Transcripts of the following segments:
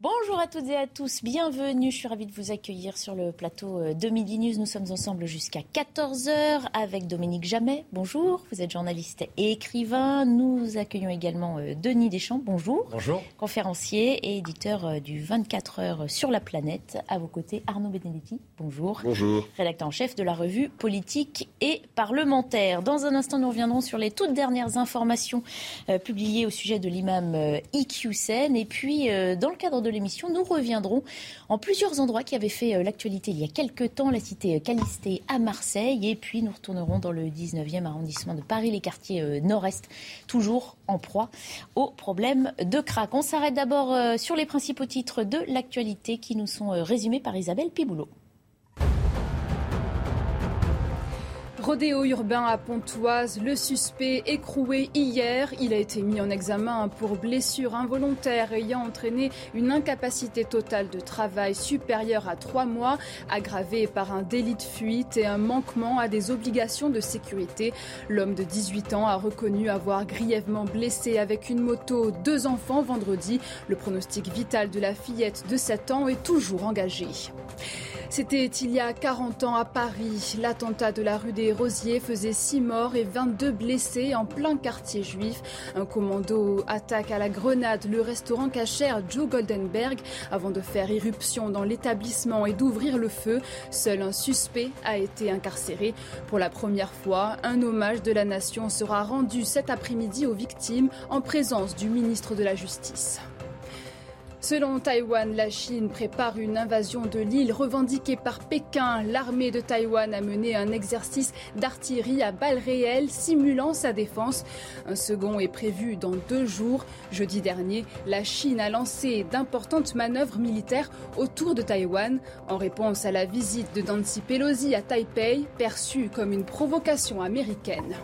Bonjour à toutes et à tous, bienvenue, je suis ravie de vous accueillir sur le plateau euh, de Midi News. Nous sommes ensemble jusqu'à 14h avec Dominique Jamet. Bonjour, vous êtes journaliste et écrivain. Nous accueillons également euh, Denis Deschamps. Bonjour. Bonjour. Conférencier et éditeur euh, du 24 heures sur la planète. À vos côtés, Arnaud Benedetti. Bonjour. Bonjour. Rédacteur en chef de la revue Politique et Parlementaire. Dans un instant, nous reviendrons sur les toutes dernières informations publiées au sujet de l'imam Iqiyoussen. Et puis, dans le cadre de l'émission, nous reviendrons en plusieurs endroits qui avaient fait euh, l'actualité il y a quelques temps, la cité euh, Calisté à Marseille, et puis nous retournerons dans le 19e arrondissement de Paris, les quartiers euh, nord-est, toujours en proie aux problèmes de crack. On s'arrête d'abord sur les principaux titres de l'actualité qui nous sont résumés par Isabelle Piboulot. Rodéo urbain à Pontoise, le suspect écroué hier. Il a été mis en examen pour blessure involontaire ayant entraîné une incapacité totale de travail supérieure à trois mois, aggravée par un délit de fuite et un manquement à des obligations de sécurité. L'homme de 18 ans a reconnu avoir grièvement blessé avec une moto deux enfants vendredi. Le pronostic vital de la fillette de 7 ans est toujours engagé. C'était il y a 40 ans à Paris. L'attentat de la rue des Rosiers faisait 6 morts et 22 blessés en plein quartier juif. Un commando attaque à la grenade le restaurant cachère Joe Goldenberg avant de faire irruption dans l'établissement et d'ouvrir le feu. Seul un suspect a été incarcéré. Pour la première fois, un hommage de la nation sera rendu cet après-midi aux victimes en présence du ministre de la Justice. Selon Taïwan, la Chine prépare une invasion de l'île revendiquée par Pékin. L'armée de Taïwan a mené un exercice d'artillerie à balles réelles simulant sa défense. Un second est prévu dans deux jours. Jeudi dernier, la Chine a lancé d'importantes manœuvres militaires autour de Taïwan en réponse à la visite de Nancy Pelosi à Taipei, perçue comme une provocation américaine.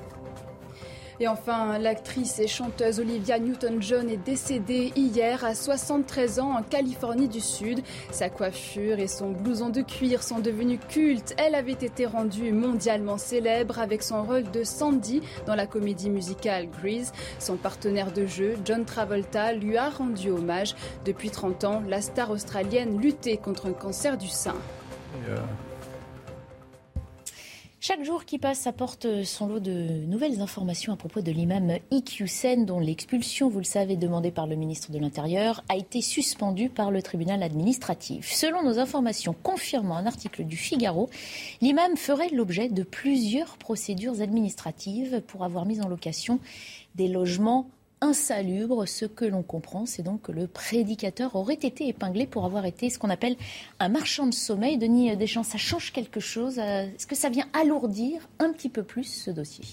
Et enfin, l'actrice et chanteuse Olivia Newton-John est décédée hier à 73 ans en Californie du Sud. Sa coiffure et son blouson de cuir sont devenus cultes. Elle avait été rendue mondialement célèbre avec son rôle de Sandy dans la comédie musicale Grease. Son partenaire de jeu, John Travolta, lui a rendu hommage. Depuis 30 ans, la star australienne luttait contre un cancer du sein. Euh, chaque jour qui passe apporte son lot de nouvelles informations à propos de l'imam Iqiyoussen, dont l'expulsion, vous le savez, demandée par le ministre de l'Intérieur, a été suspendue par le tribunal administratif. Selon nos informations confirmant un article du Figaro, l'imam ferait l'objet de plusieurs procédures administratives pour avoir mis en location des logements insalubre. Ce que l'on comprend, c'est donc que le prédicateur aurait été épinglé pour avoir été ce qu'on appelle un marchand de sommeil. Denis Deschamps, ça change quelque chose Est-ce que ça vient alourdir un petit peu plus ce dossier?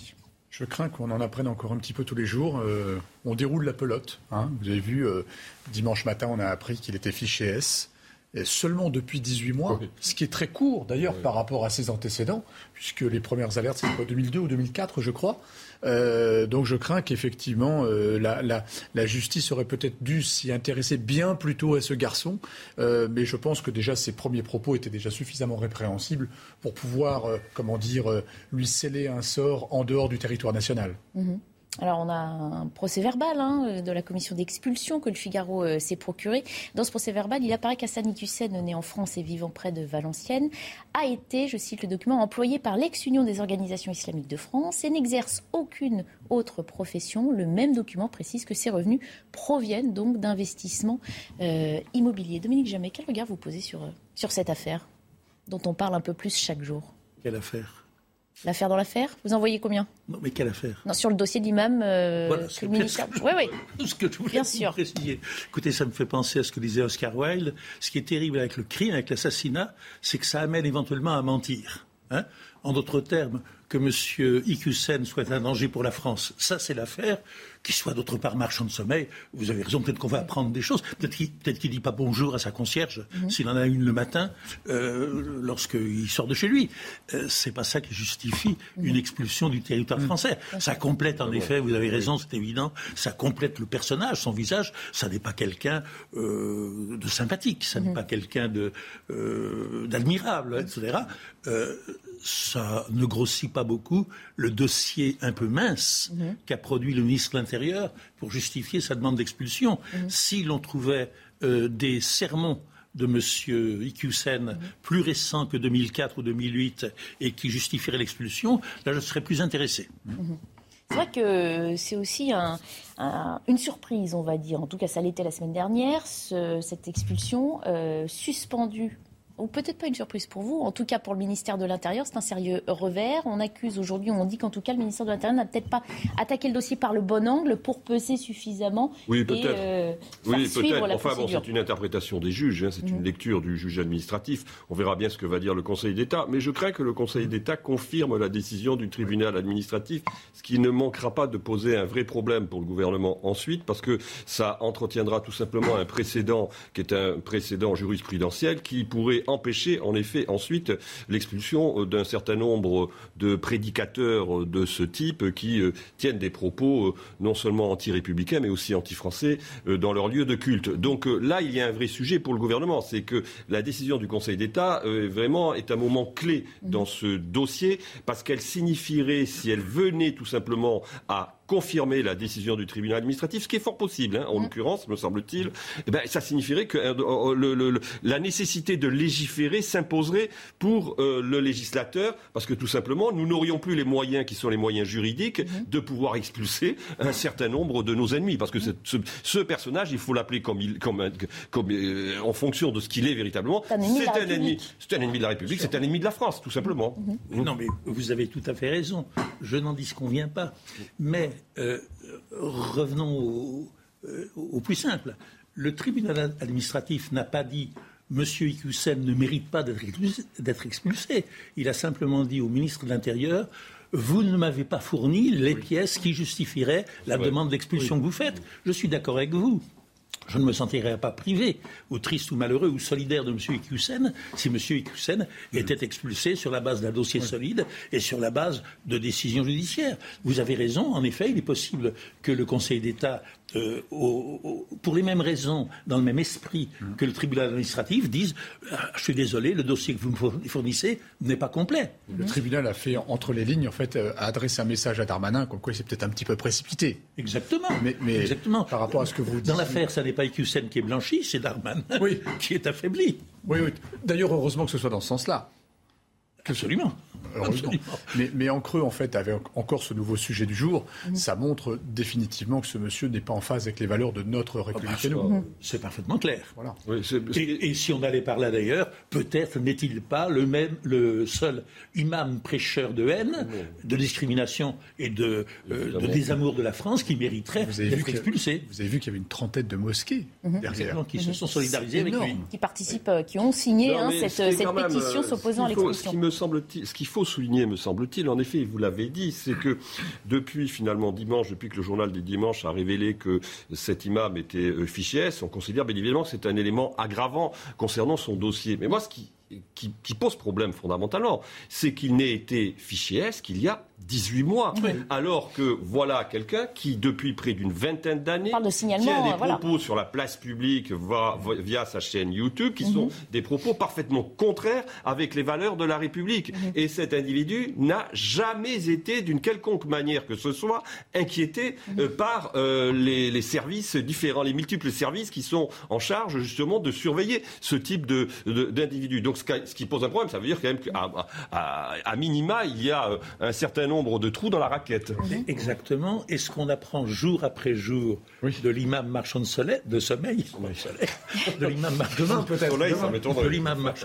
Je crains qu'on en apprenne encore un petit peu tous les jours. Euh, on déroule la pelote. Hein. Vous avez vu, euh, dimanche matin, on a appris qu'il était fiché S. Et seulement depuis 18 mois, ce qui est très court d'ailleurs par rapport à ses antécédents, puisque les premières alertes, c'est quoi, 2002 ou 2004, je crois. Euh, donc je crains qu'effectivement euh, la, justice aurait peut-être dû s'y intéresser bien plus tôt à ce garçon, euh, mais je pense que déjà ses premiers propos étaient déjà suffisamment répréhensibles pour pouvoir, comment dire, lui sceller un sort en dehors du territoire national. Mhm. Alors on a un procès verbal hein, de la commission d'expulsion que le Figaro euh, s'est procuré. Dans ce procès verbal, il apparaît qu'Assani Hussein, né en France et vivant près de Valenciennes, a été, je cite le document, employé par l'ex-Union des organisations islamiques de France et n'exerce aucune autre profession. Le même document précise que ses revenus proviennent donc d'investissements euh, immobiliers. Dominique Jamais, quel regard vous posez sur, euh, sur cette affaire dont on parle un peu plus chaque jour? Quelle affaire? L'affaire dans l'affaire Vous en voyez combien? Non, mais quelle affaire? Non, sur le dossier d'imam euh, voilà, que le ministère. Oui, oui. Ce que je voulais Bien sûr. préciser. Écoutez, ça me fait penser à ce que disait Oscar Wilde. Ce qui est terrible avec le crime, avec l'assassinat, c'est que ça amène éventuellement à mentir. Hein En d'autres termes, que M. Iqiyoussen soit un danger pour la France, ça c'est l'affaire. Qu'il soit d'autre part marchand de sommeil, vous avez raison, peut-être qu'on va apprendre des choses. Peut-être qu'il ne dit pas bonjour à sa concierge, mhm. s'il en a une le matin, euh, lorsqu'il sort de chez lui. Euh, c'est pas ça qui justifie mhm. une expulsion du territoire mhm. français. Ça complète, en effet, vous avez raison, c'est évident, ça complète le personnage, son visage. Ça n'est pas quelqu'un euh, de sympathique, ça n'est pas quelqu'un euh, d'admirable, etc ça ne grossit pas beaucoup le dossier un peu mince qu'a produit le ministre de l'Intérieur pour justifier sa demande d'expulsion. Mhm. Si l'on trouvait euh, des sermons de M. Iqiyoussen mhm. plus récents que 2004 ou 2008 et qui justifieraient l'expulsion, là je serais plus intéressé. C'est vrai que c'est aussi une surprise, on va dire. En tout cas, ça l'était la semaine dernière, cette expulsion euh, suspendue ou peut-être pas une surprise pour vous, en tout cas pour le ministère de l'Intérieur, c'est un sérieux revers. On accuse aujourd'hui, on dit qu'en tout cas le ministère de l'Intérieur n'a peut-être pas attaqué le dossier par le bon angle pour peser suffisamment. Oui, peut-être. Euh, oui, peut-être. Enfin bon, c'est une interprétation des juges, hein. c'est une mhm. lecture du juge administratif. On verra bien ce que va dire le Conseil d'État. Mais je crains que le Conseil d'État confirme la décision du tribunal administratif, ce qui ne manquera pas de poser un vrai problème pour le gouvernement ensuite, parce que ça entretiendra tout simplement un précédent qui est un précédent jurisprudentiel qui pourrait empêcher en effet ensuite l'expulsion euh, d'un certain nombre de prédicateurs euh, de ce type qui euh, tiennent des propos non seulement anti-républicains mais aussi anti-français dans leur lieu de culte. Donc là, il y a un vrai sujet pour le gouvernement, c'est que la décision du Conseil d'État vraiment est un moment clé dans ce dossier parce qu'elle signifierait, si elle venait tout simplement à confirmer la décision du tribunal administratif, ce qui est fort possible, hein, en mm. l'occurrence, me semble-t-il, eh ben, ça signifierait que euh, la nécessité de légiférer s'imposerait pour euh, le législateur, parce que tout simplement, nous n'aurions plus les moyens qui sont les moyens juridiques mm-hmm. de pouvoir expulser un certain nombre de nos ennemis, parce que mm. ce, personnage, il faut l'appeler comme, il, comme, comme euh, en fonction de ce qu'il est véritablement. C'est un ennemi, c'est un ennemi de la République, c'est un ennemi de la France, tout simplement. Mm-hmm. Non, mais vous avez tout à fait raison. Je n'en convient pas, mais euh, revenons euh, au, plus simple. Le tribunal administratif n'a pas dit M. Iqiyoussen ne mérite pas d'être expulsé. Il a simplement dit au ministre de l'Intérieur vous ne m'avez pas fourni les pièces qui justifieraient la demande d'expulsion que vous faites. Je suis d'accord avec vous je ne me sentirais pas privé, ou triste ou malheureux, ou solidaire de M. Iqiyoussen si M. Iqiyoussen était expulsé sur la base d'un dossier solide et sur la base de décisions judiciaires. Vous avez raison, en effet, il est possible que le Conseil d'État euh, pour les mêmes raisons, dans le même esprit que le tribunal administratif, disent ah, Je suis désolé, le dossier que vous me fournissez n'est pas complet. Le tribunal a fait, entre les lignes, en fait, euh, a adressé un message à Darmanin, comme quoi c'est peut-être un petit peu précipité. Exactement. Mais, Exactement. par rapport à ce que vous dites. Dans l'affaire, ça n'est pas Iqiyoussen qui est blanchi, c'est Darmanin qui est affaibli. Oui, oui. D'ailleurs, heureusement que ce soit dans ce sens-là. Absolument. Mais, en creux, en fait, avec encore ce nouveau sujet du jour, mhm. ça montre définitivement que ce monsieur n'est pas en phase avec les valeurs de notre ah bah, République. Mhm. c'est parfaitement clair. Voilà. et, si on allait par là d'ailleurs, peut-être n'est-il pas le même, le seul imam prêcheur de haine, de discrimination et de, euh, désamour de la France qui mériterait d'être expulsé. Vous avez vu qu'il y avait une trentaine de mosquées mhm. derrière. qui se sont solidarisés avec lui. Qui participent, euh, qui ont signé hein, cette, pétition euh, s'opposant à l'expulsion. Ce qu'il faut souligner, me semble-t-il, en effet, vous l'avez dit, c'est que depuis finalement dimanche, depuis que le journal des dimanches a révélé que cet imam était euh, fiché S, on considère bien évidemment que c'est un élément aggravant concernant son dossier. Mais moi, ce qui, pose problème fondamentalement, c'est qu'il n'ait été fiché S qu'il y a 18 mois. Alors que voilà quelqu'un qui, depuis près d'une vingtaine d'années, tient des propos sur la place publique via sa chaîne YouTube qui sont mhm. des propos parfaitement contraires avec les valeurs de la République. Mhm. Et cet individu n'a jamais été, d'une quelconque manière que ce soit, inquiété mhm. euh, par euh, les, services différents, les multiples services qui sont en charge justement de surveiller ce type d'individu. Donc ce, qui pose un problème, ça veut dire quand même qu'à minima, il y a euh, un certain nombre de trous dans la raquette. Exactement. Et ce qu'on apprend jour après jour de l'imam marchand de, soleil, de sommeil, de l'imam marchand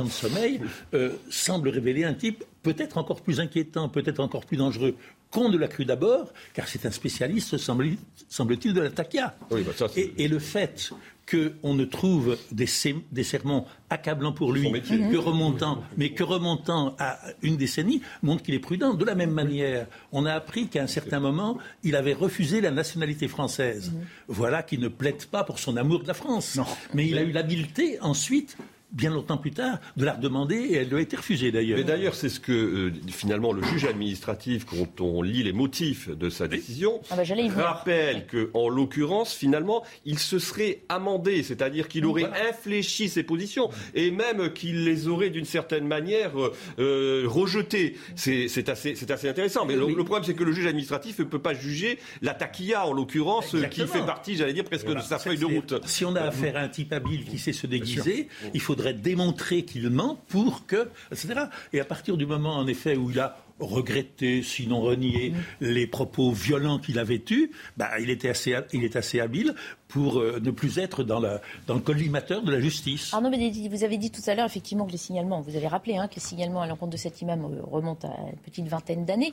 de sommeil, euh, semble révéler un type peut-être encore plus inquiétant, peut-être encore plus dangereux qu'on ne l'a cru d'abord, car c'est un spécialiste, semble-t-il, de la taquia. Bah et, le fait qu'on ne trouve des, sermons accablants pour lui que remontant, mais que remontant à une décennie montre qu'il est prudent. De la même manière, on a appris qu'à un certain moment, il avait refusé la nationalité française. Voilà qui ne plaide pas pour son amour de la France. Mais il a eu l'habileté ensuite bien longtemps plus tard, de la redemander et elle doit être refusée d'ailleurs. Mais d'ailleurs, c'est ce que euh, finalement le juge administratif, quand on lit les motifs de sa décision, ah bah, rappelle qu'en l'occurrence, finalement, il se serait amendé, c'est-à-dire qu'il aurait infléchi ses positions et même qu'il les aurait d'une certaine manière euh, euh rejetées. C'est assez, assez, intéressant. Mais le, problème, c'est que le juge administratif ne peut pas juger la taquilla, en l'occurrence, qui fait partie, j'allais dire, presque de sa feuille de route. Si on a affaire à un type habile qui sait se déguiser, il faut faudrait démontrer qu'il ment pour que, etc. Et à partir du moment, en effet, où il a regretté, sinon renié, les propos violents qu'il avait eus, bah, il, était assez, il est assez habile pour euh, ne plus être dans, la, dans le collimateur de la justice. Arnaud vous avez dit tout à l'heure effectivement que les signalements, vous avez rappelé hein, que les signalements à l'encontre de cet imam euh, remontent à une petite vingtaine d'années.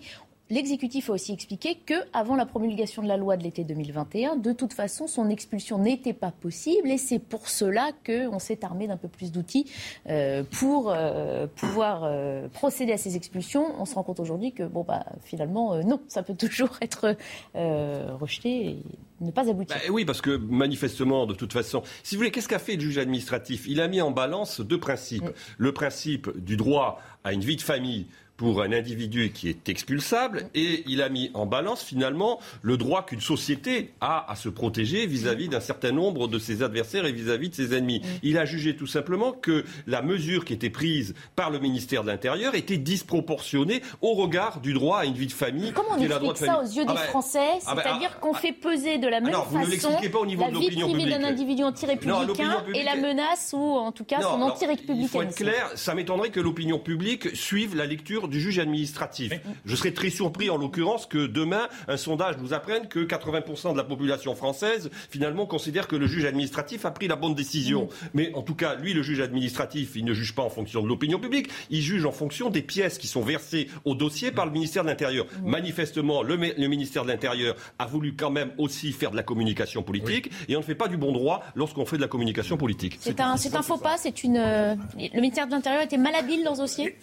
L'exécutif a aussi expliqué que, avant la promulgation de la loi de l'été 2021, de toute façon, son expulsion n'était pas possible, et c'est pour cela qu'on s'est armé d'un peu plus d'outils euh, pour euh, pouvoir euh, procéder à ces expulsions. On se rend compte aujourd'hui que, bon, bah, finalement, non, ça peut toujours être rejeté et ne pas aboutir. Bah, oui, parce que manifestement, de toute façon, si vous voulez, qu'est-ce qu'a fait le juge administratif? Il a mis en balance deux principes. Le principe du droit à une vie de famille pour un individu qui est expulsable et il a mis en balance finalement le droit qu'une société a à se protéger vis-à-vis d'un certain nombre de ses adversaires et vis-à-vis de ses ennemis. Il a jugé tout simplement que la mesure qui était prise par le ministère de l'Intérieur était disproportionnée au regard du droit à une vie de famille. Comment on explique ça aux yeux des ah ben, Français ah ben, C'est-à-dire ah, qu'on fait peser de la même façon la vie privée d'un individu anti-républicain et la menace ou en tout cas son anti-républicain. Il faut être clair, ça m'étonnerait que l'opinion publique suive la lecture du juge administratif. Je serais très surpris, en l'occurrence, que demain, un sondage nous apprenne que 80% de la population française, finalement, considère que le juge administratif a pris la bonne décision. Mais en tout cas, lui, le juge administratif, il ne juge pas en fonction de l'opinion publique, il juge en fonction des pièces qui sont versées au dossier par le ministère de l'Intérieur. Manifestement, le, ministère de l'Intérieur a voulu quand même aussi faire de la communication politique, et on ne fait pas du bon droit lorsqu'on fait de la communication politique. C'est un, un, faux pas, c'est une... Euh, le ministère de l'Intérieur était malhabile dans ce dossier?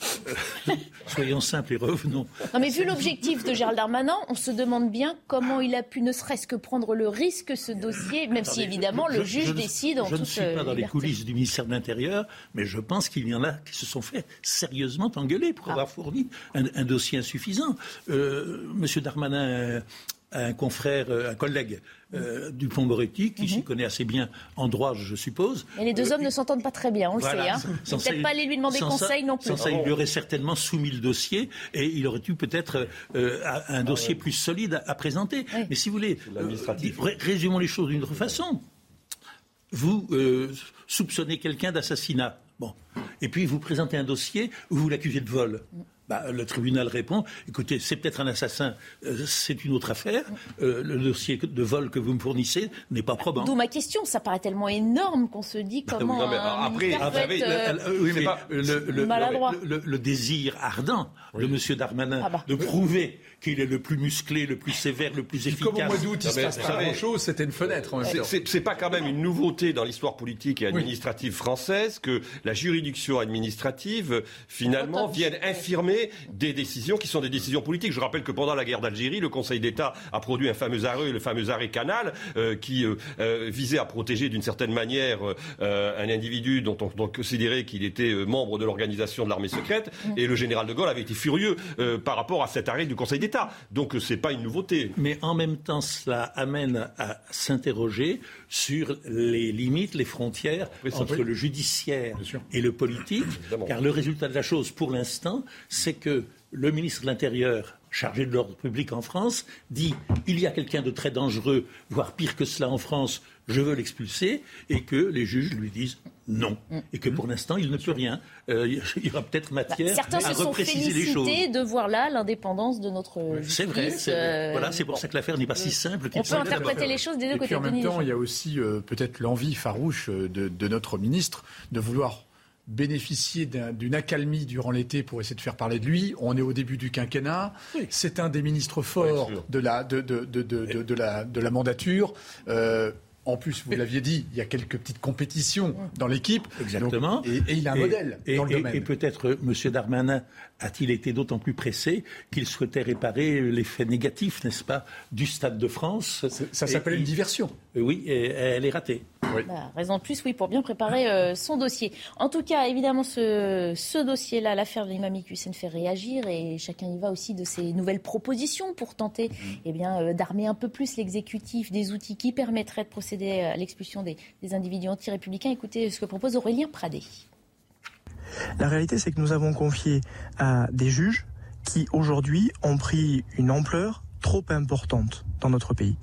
Soyons simples et revenons. Non, mais vu l'objectif de Gérald Darmanin, on se demande bien comment il a pu ne serait-ce que prendre le risque, ce dossier, même si évidemment le juge décide en Je ne suis pas dans les coulisses du ministère de l'Intérieur, mais je pense qu'il y en a qui se sont fait sérieusement engueuler pour ah. avoir fourni un, dossier insuffisant. Euh, Monsieur Darmanin un confrère, euh, un collègue euh, du Dupont Moretti, qui s'y mhm. connaît assez bien en droit, je suppose. Et les deux euh, hommes ne s'entendent pas très bien, on le sait. Hein. Peut-être pas aller lui demander conseil non plus. Sans ça, il lui aurait certainement soumis le dossier et il aurait eu peut-être un dossier plus solide à, présenter. Mais si vous voulez, résumons les choses d'une autre façon. Vous soupçonnez quelqu'un d'assassinat. Bon. Et puis vous présentez un dossier où vous l'accusez de vol. Bah, le tribunal répond écoutez, c'est peut-être un assassin, euh, c'est une autre affaire. Euh, le dossier de vol que vous me fournissez n'est pas probant. D'où ma question. Ça paraît tellement énorme qu'on se dit comment. non, mais après, le, désir ardent de M. Darmanin ah bah. de prouver qu'il est le plus musclé, le plus sévère, le plus efficace. Comme au mois d'août, il se passe pas grand-chose, c'était une fenêtre. C'est pas quand même une nouveauté dans l'histoire politique et administrative française que la juridiction administrative, finalement, vienne infirmer des décisions qui sont des décisions politiques. Je rappelle que pendant la guerre d'Algérie, le Conseil d'État a produit un fameux arrêt, le fameux arrêt Canal, euh, qui euh, euh, visait à protéger d'une certaine manière un individu dont on, considérait qu'il était membre de l'organisation de l'armée secrète. Et le général de Gaulle avait été furieux par rapport à cet arrêt du Conseil d'État. Donc c'est pas une nouveauté. Mais en même temps, cela amène à s'interroger sur les limites, les frontières entre le judiciaire et le politique, car le résultat de la chose, pour l'instant, c'est que le ministre de l'Intérieur, chargé de l'ordre public en France, dit il y a quelqu'un de très dangereux, voire pire que cela en France, je veux l'expulser, et que les juges lui disent non, et que pour l'instant il ne peut rien. Euh, il y aura peut-être bah, matière à repréciser les choses. Certains se sont de voir là l'indépendance de notre C'est vrai, c'est euh, Voilà, c'est pour ça que l'affaire n'est pas si simple. On peut interpréter les choses des deux et côtés. Puis en même temps, il y a aussi euh, peut-être l'envie farouche de, de, notre ministre de vouloir bénéficié d'une accalmie durant l'été pour essayer de faire parler de lui. On est au début du quinquennat. C'est un des ministres forts de, la, de, de, de, la, de la mandature. Euh, en plus, vous l'aviez dit, il y a quelques petites compétitions dans l'équipe. Exactement. et, il a un modèle dans le domaine. Et peut-être euh, M. Darmanin a-t-il été d'autant plus pressé qu'il souhaitait réparer l'effet négatif, n'est-ce pas, du Stade de France Ça s'appelle une diversion. Euh, oui, et elle est ratée. Oui. Bah, raison de plus, oui, pour bien préparer euh, son dossier. En tout cas, évidemment, ce, ce dossier-là, l'affaire de l'imam Hussein fait réagir et chacun y va aussi de ses nouvelles propositions pour tenter mmh. eh bien, euh, d'armer un peu plus l'exécutif des outils qui permettraient de procéder à l'expulsion des, des individus anti-républicains. Écoutez ce que propose Aurélien Pradé. La réalité, c'est que nous avons confié à des juges qui, aujourd'hui, ont pris une ampleur trop importante dans notre pays.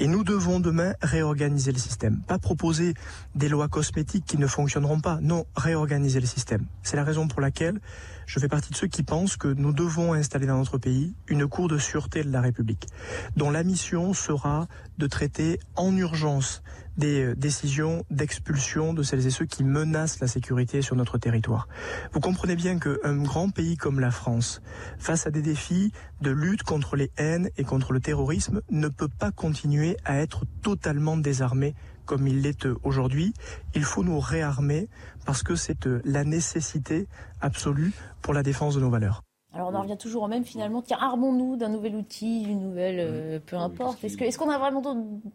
Et nous devons demain réorganiser le système. Pas proposer des lois cosmétiques qui ne fonctionneront pas. Non, réorganiser le système. C'est la raison pour laquelle je fais partie de ceux qui pensent que nous devons installer dans notre pays une Cour de sûreté de la République, dont la mission sera de traiter en urgence des euh, décisions d'expulsion de celles et ceux qui menacent la sécurité sur notre territoire. Vous comprenez bien qu'un grand pays comme la France, face à des défis de lutte contre les haines et contre le terrorisme, ne peut pas continuer à être totalement désarmé comme il l'est aujourd'hui. Il faut nous réarmer parce que c'est euh, la nécessité absolue pour la défense de nos valeurs. Alors on en revient toujours au même finalement. Tiens, armons-nous d'un nouvel outil, d'une nouvelle, euh, peu importe. Est-ce qu'on a vraiment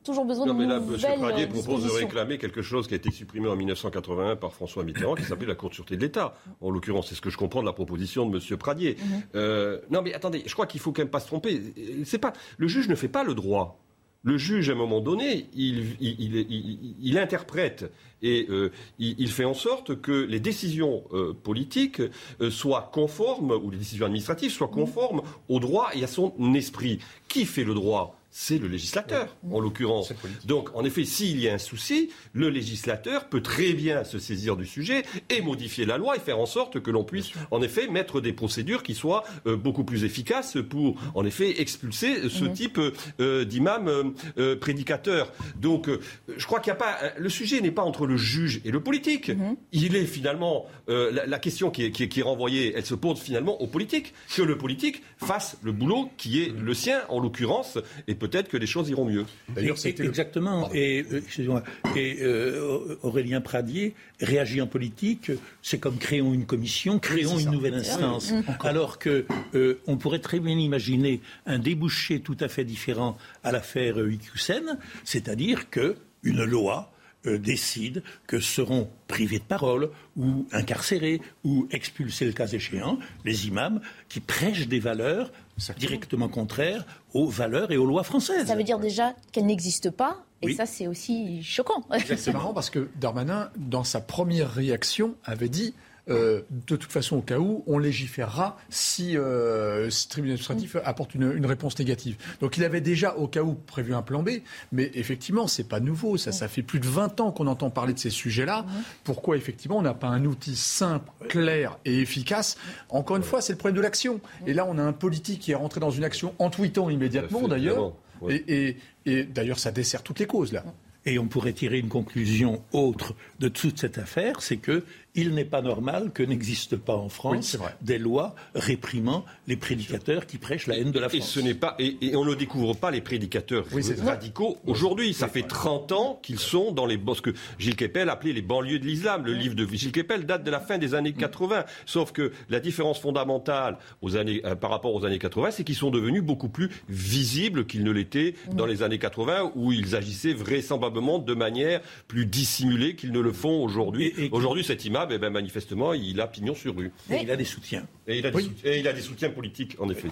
toujours besoin de nouvelles Non, mais là, M. Pradier propose de réclamer quelque chose qui a été supprimé en 1981 par François Mitterrand, qui s'appelait la Cour de sûreté de l'État. En l'occurrence, c'est ce que je comprends de la proposition de M. Pradier. Mhm. Euh, non, mais attendez, je crois qu'il faut quand même pas se tromper. C'est pas le juge ne fait pas le droit le juge, à un moment donné, il, interprète et euh, il, fait en sorte que les décisions euh, politiques euh, soient conformes, ou les décisions administratives soient conformes au droit et à son esprit. Qui fait le droit? C'est le législateur, en l'occurrence. Donc, en effet, s'il y a un souci, le législateur peut très bien se saisir du sujet et modifier la loi et faire en sorte que l'on puisse, en effet, mettre des procédures qui soient euh, beaucoup plus efficaces pour, en effet, expulser ce type euh, d'imam euh, prédicateur. Donc, je crois qu'il n'y a pas. Le sujet n'est pas entre le juge et le politique. Mhm. Il est finalement. La, question qui est, qui est renvoyée, elle se pose finalement au politique. Que le politique fasse le boulot qui est le sien, en l'occurrence, et peut-être que les choses iront mieux. D'ailleurs, exactement. Et, euh, et euh, Aurélien Pradier réagit en politique. C'est comme créons une commission, créons une nouvelle instance. Alors que euh, on pourrait très bien imaginer un débouché tout à fait différent à l'affaire Iqiyoussen, c'est-à-dire que une loi décide que seront privés de parole ou incarcérés ou expulsés le cas échéant les imams qui prêchent des valeurs directement contraires aux valeurs et aux lois françaises. Ça veut dire déjà qu'elles n'existent pas et ça, c'est aussi choquant. C'est marrant parce que Darmanin, dans sa première réaction, avait dit euh, de toute façon, au cas où, on légiférera si, euh, ce tribunal administratif apporte une, réponse négative. Donc il avait déjà, au cas où, prévu un plan B. Mais effectivement, c'est pas nouveau. Ça, ça fait plus de 20 ans qu'on entend parler de ces sujets-là. Pourquoi, effectivement, on n'a pas un outil simple, clair et efficace? Encore une fois, c'est le problème de l'action. Et là, on a un politique qui est rentré dans une action en tweetant immédiatement, d'ailleurs. Et, et d'ailleurs, ça dessert toutes les causes, là. Et on pourrait tirer une conclusion autre de toute cette affaire, c'est que il n'est pas normal que n'existent pas en France des lois réprimant les prédicateurs qui prêchent la haine de la France. Et, ce n'est pas, et, on ne découvre pas les prédicateurs radicaux aujourd'hui. Ça fait 30 ans qu'ils sont dans les bosques que Gilles Kepel appelait les banlieues de l'islam. Le livre de Gilles Kepel date de la fin des années 80. Sauf que la différence fondamentale aux années, euh, par rapport aux années 80, c'est qu'ils sont devenus beaucoup plus visibles qu'ils ne l'étaient dans les années 80 où ils agissaient vraisemblablement de manière plus dissimulée qu'ils ne le font aujourd'hui. Aujourd'hui, cette image eh ben, manifestement, il a pignon sur rue. Et il a des soutiens. Et il a des, soutiens, et il a des soutiens politiques, en effet.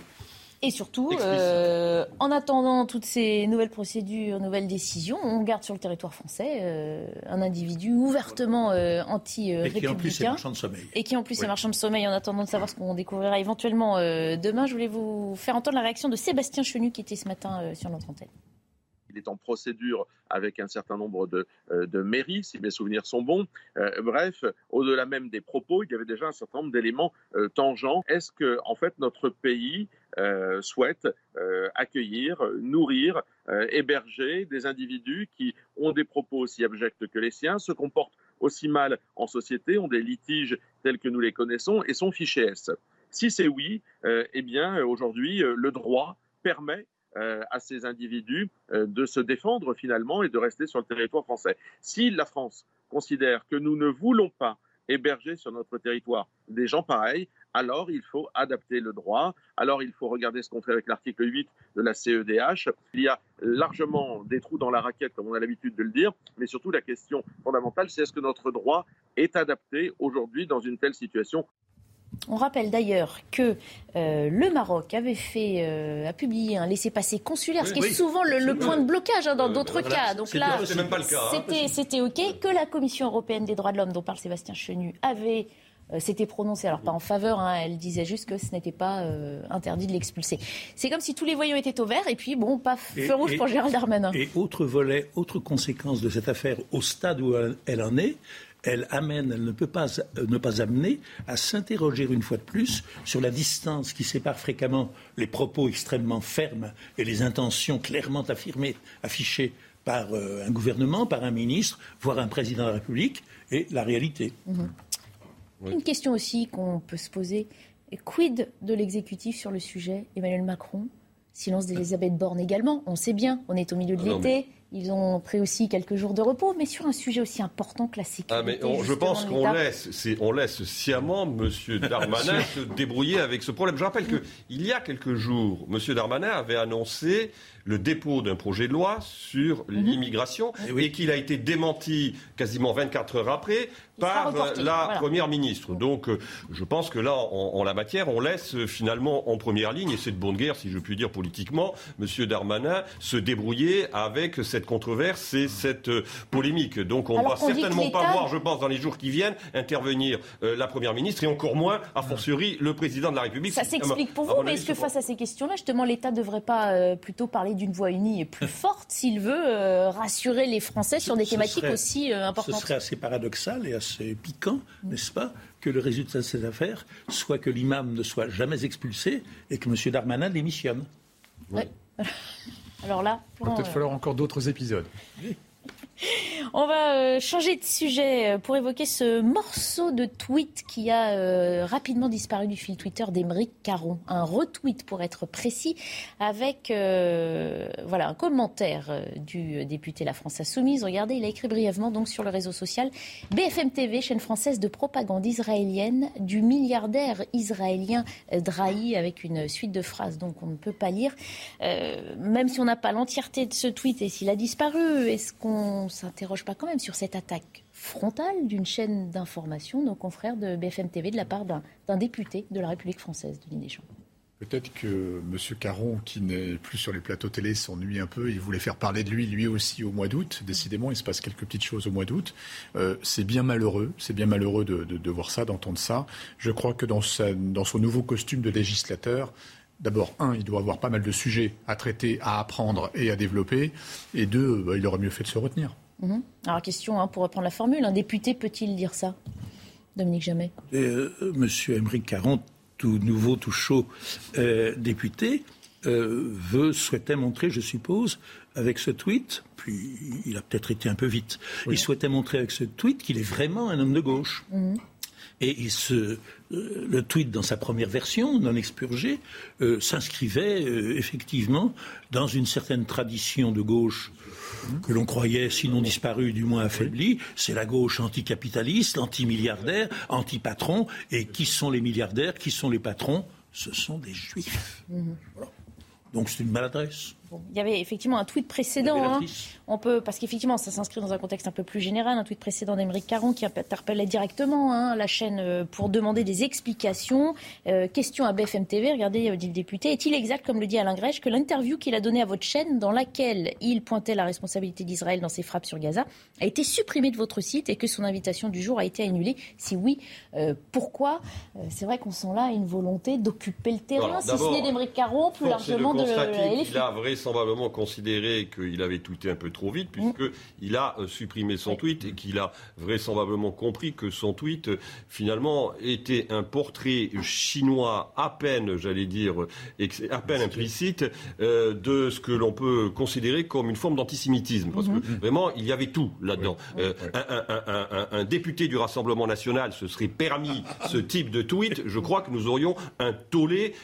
Et surtout, euh, en attendant toutes ces nouvelles procédures, nouvelles décisions, on garde sur le territoire français euh, un individu ouvertement euh, anti-républicain. Et qui en plus est marchand de sommeil. Et qui en plus est marchand de sommeil en attendant de savoir ce qu'on découvrira éventuellement demain. Je voulais vous faire entendre la réaction de Sébastien Chenu qui était ce matin sur notre antenne il est en procédure avec un certain nombre de, euh, de mairies, si mes souvenirs sont bons. Euh, bref, au-delà même des propos, il y avait déjà un certain nombre d'éléments euh, tangents. Est-ce que, en fait, notre pays souhaite accueillir, nourrir, héberger des individus qui ont des propos aussi abjects que les siens, se comportent aussi mal en société, ont des litiges tels que nous les connaissons et sont fichés S? Si c'est oui, eh bien aujourd'hui, le droit permet à ces individus de se défendre finalement et de rester sur le territoire français. Si la France considère que nous ne voulons pas héberger sur notre territoire des gens pareils, alors il faut adapter le droit, alors il faut regarder ce qu'on fait avec l'article 8 de la CEDH. Il y a largement des trous dans la raquette, comme on a l'habitude de le dire, mais surtout la question fondamentale, c'est est-ce que notre droit est adapté aujourd'hui dans une telle situation? On rappelle d'ailleurs que euh, le Maroc avait fait, euh, a publié un laissez-passer consulaire, ce qui est souvent le, point de blocage hein, dans euh, d'autres cas. Donc là, hein, c'était OK que la Commission européenne des droits de l'homme, dont parle Sébastien Chenu, avait s'était prononcée, alors pas en faveur, hein, elle disait juste que ce n'était pas interdit de l'expulser. C'est comme si tous les voyants étaient au vert et puis bon, paf, feu rouge pour Gérald Darmanin. Et autre volet, autre conséquence de cette affaire au stade où elle en est, elle amène, elle ne peut pas euh, ne pas amener à s'interroger une fois de plus sur la distance qui sépare fréquemment les propos extrêmement fermes et les intentions clairement affirmées, affichées par euh, un gouvernement, par un ministre, voire un président de la République, et la réalité. Mhm. Une question aussi qu'on peut se poser. Quid de l'exécutif sur le sujet Emmanuel Macron? Silence d'Elisabeth Borne également. On sait bien, on est au milieu de l'été. Ils ont pris aussi quelques jours de repos, mais sur un sujet aussi important que la sécurité. Ah, mais je pense qu'on laisse, on laisse sciemment M. Darmanin se débrouiller avec ce problème. Je rappelle qu'il y a quelques jours, M. Darmanin avait annoncé le dépôt d'un projet de loi sur mhm. l'immigration eh et, qu'il a été démenti quasiment 24 heures après par la Première ministre. Donc euh, je pense que là, en, la matière, on laisse euh, finalement en première ligne, et c'est de bonne guerre, si je puis dire politiquement, M. Darmanin se débrouiller avec cette controverse et cette euh, polémique. Donc on ne va certainement pas voir, je pense, dans les jours qui viennent, intervenir la Première ministre et encore moins, a fortiori, le Président de la République. Ça s'explique pour vous, mais est-ce que face à ces questions-là, justement, l'État ne devrait pas plutôt parler d'une voix unie et plus forte s'il veut euh, rassurer les Français sur des thématiques aussi euh, importantes. Ce serait assez paradoxal et assez piquant, mm. n'est-ce pas, que le résultat de cette affaire soit que l'imam ne soit jamais expulsé et que M. Darmanin démissionne. Alors là, il va peut-être falloir encore d'autres épisodes. On va euh, changer de sujet euh, pour évoquer ce morceau de tweet qui a euh, rapidement disparu du fil Twitter d'Emeric Caron. Un retweet pour être précis avec voilà, un commentaire du député La France Insoumise. Regardez, il a écrit brièvement donc sur le réseau social BFM TV, chaîne française de propagande israélienne, du milliardaire israélien Drahi avec une suite de phrases donc on ne peut pas lire. même si on n'a pas l'entièreté de ce tweet et s'il a disparu, est-ce qu'on s'interroge pas quand même sur cette attaque frontale d'une chaîne d'information, nos confrères de BFM TV, de la part d'un député de la République française, Denis Deschamps Peut-être que M. Caron, qui n'est plus sur les plateaux télé, s'ennuie un peu. Il voulait faire parler de lui, lui aussi, au mois d'août. Décidément, il se passe quelques petites choses au mois d'août. Euh, c'est bien malheureux. C'est bien malheureux de, voir ça, d'entendre ça. Je crois que dans, son nouveau costume de législateur, D'abord, un, il doit avoir pas mal de sujets à traiter, à apprendre et à développer. Et deux, bah, il aurait mieux fait de se retenir. Mhm. Alors, question, hein, pour reprendre la formule, un député peut-il dire ça Dominique Jamais? Euh, Monsieur Émeric Caron, tout nouveau, tout chaud euh, député, euh, veut, souhaitait montrer, je suppose, avec ce tweet, puis il a peut-être été un peu vite, il souhaitait montrer avec ce tweet qu'il est vraiment un homme de gauche. Mhm. Et il se, le tweet, dans sa première version, non expurgé, s'inscrivait effectivement dans une certaine tradition de gauche que l'on croyait, sinon disparu, du moins affaibli. C'est la gauche anticapitaliste, anti-milliardaire, anti-patron. Et qui sont les milliardaires Qui sont les patrons Ce sont des juifs. Mhm. Donc c'est une maladresse il y avait effectivement un tweet précédent. Hein. on peut, parce qu'effectivement, ça s'inscrit dans un contexte un peu plus général. Un tweet précédent d'Émeric Caron qui interpellait directement hein, la chaîne euh, pour demander des explications. Euh, question à BFM TV. Regardez, euh, dit le député. Est-il exact, comme le dit Alain Grèche, que l'interview qu'il a donnée à votre chaîne, dans laquelle il pointait la responsabilité d'Israël dans ses frappes sur Gaza, a été supprimée de votre site et que son invitation du jour a été annulée? Si oui, pourquoi? C'est vrai qu'on sent là une volonté d'occuper le terrain, si ce n'est d'Émeric Caron, plus largement de, de, vraisemblablement considéré qu'il avait tweeté un peu trop vite, puisqu'il a euh, supprimé son tweet et qu'il a vraisemblablement compris que son tweet, euh, finalement, était un portrait chinois à peine, j'allais dire, à peine implicite, euh, de ce que l'on peut considérer comme une forme d'antisémitisme. Parce que mhm. vraiment, il y avait tout là-dedans. un, député du Rassemblement national se serait permis ce type de tweet, je crois que nous aurions un tollé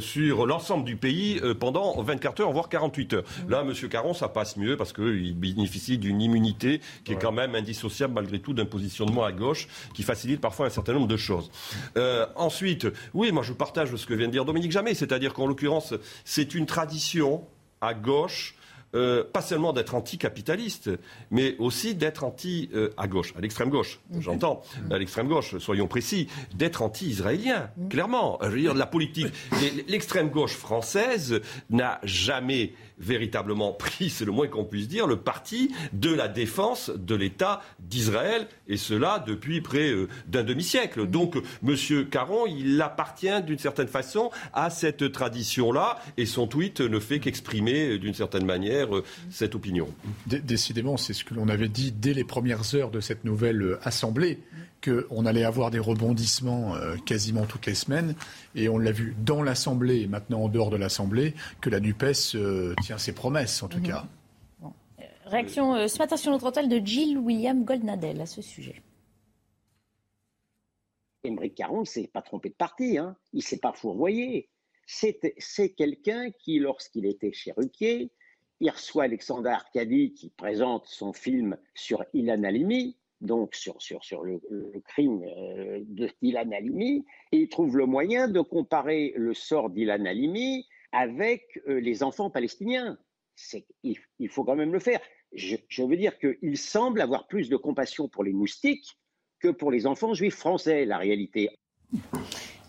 sur l'ensemble du pays pendant 24 heures, voire 48 heures. Là, M. Caron, ça passe mieux parce qu'il bénéficie d'une immunité qui est quand même indissociable malgré tout d'un positionnement à gauche qui facilite parfois un certain nombre de choses. Euh, ensuite, oui, moi je partage ce que vient de dire Dominique Jamais, c'est-à-dire qu'en l'occurrence, c'est une tradition à gauche euh, pas seulement d'être anticapitaliste, mais aussi d'être anti euh, à gauche, à l'extrême gauche. Mhm. J'entends à l'extrême gauche, soyons précis, d'être anti-israélien, mhm. clairement. Je veux dire, la politique, l'extrême gauche française n'a jamais véritablement pris, c'est le moins qu'on puisse dire, le parti de la défense de l'État d'Israël, et cela depuis près euh, d'un demi-siècle. Donc, M. Caron, il appartient d'une certaine façon à cette tradition-là, et son tweet ne fait qu'exprimer euh, d'une certaine manière euh, cette opinion. Décidément, c'est ce que l'on avait dit dès les premières heures de cette nouvelle Assemblée qu'on allait avoir des rebondissements euh, quasiment toutes les semaines. Et on l'a vu dans l'Assemblée et maintenant en dehors de l'Assemblée, que la NUPES euh, tient ses promesses, en tout mhm. cas. Euh, réaction ce matin sur notre hôtel de Jill William Goldnadel à ce sujet. Émeric Caron ne s'est pas trompé de parti, hein. il ne s'est pas fourvoyé. C'est quelqu'un qui, lorsqu'il était chez Ruquier, il reçoit Alexandre Arcadi qui présente son film sur Ilan Halimi donc sur, sur, sur le, crime euh, de Dylan Halimi, et il trouve le moyen de comparer le sort d'Ilan Halimi avec euh, les enfants palestiniens. Il, faut quand même le faire. Je, veux dire qu'il semble avoir plus de compassion pour les moustiques que pour les enfants juifs français, la réalité.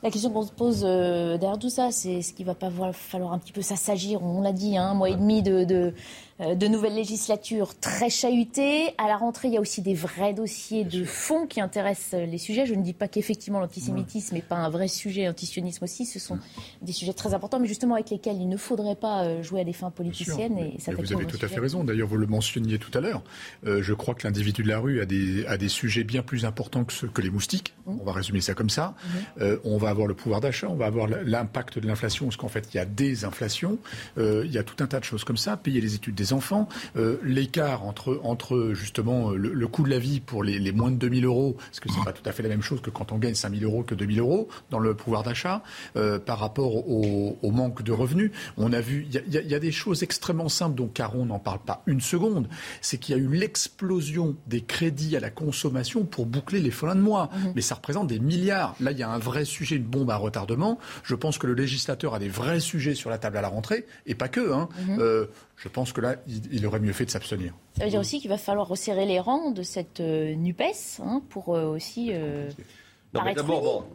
La question qu'on se pose euh, derrière tout ça, c'est ce qu'il va pas falloir un petit peu s'assagir? On l'a dit, hein, un mois et demi de euh, de nouvelles législatures très chahutées. À la rentrée, il y a aussi des vrais dossiers de fond qui intéressent euh, les sujets. Je ne dis pas qu'effectivement l'antisémitisme n'est pas un vrai sujet, l'antisionisme aussi. Ce sont des sujets très importants, mais justement avec lesquels il ne faudrait pas euh, jouer à des fins politiciennes. Et ça vous avez tout à fait raison. D'ailleurs, vous le mentionniez tout à l'heure. je crois que l'individu de la rue a des, a des sujets bien plus importants que, que les moustiques. Mmh. On va résumer ça comme ça. Mmh. on va avoir le pouvoir d'achat, on va avoir l'impact de l'inflation, parce qu'en fait, il y a des inflations. il y a tout un tas de choses comme ça. Payer les études des enfants. Euh, l'écart entre, entre justement le, coût de la vie pour les, moins de 2000 euros, parce que c'est pas tout à fait la même chose que quand on gagne 5000 euros que 2000 euros dans le pouvoir d'achat, euh, par rapport au, manque de revenus. On a vu, il y, a des choses extrêmement simples dont Caron n'en parle pas une seconde. C'est qu'il y a eu l'explosion des crédits à la consommation pour boucler les fins de mois. Mmh. Mais ça représente des milliards. Là, il y a un vrai sujet, une bombe à retardement. Je pense que le législateur a des vrais sujets sur la table à la rentrée, et pas que. Hein. Mmh. Euh, je pense que là, il, aurait mieux fait de s'abstenir. Ça veut dire aussi qu'il va falloir resserrer les rangs de cette euh, NUPES hein, pour euh, aussi. Euh, non, mais d'abord,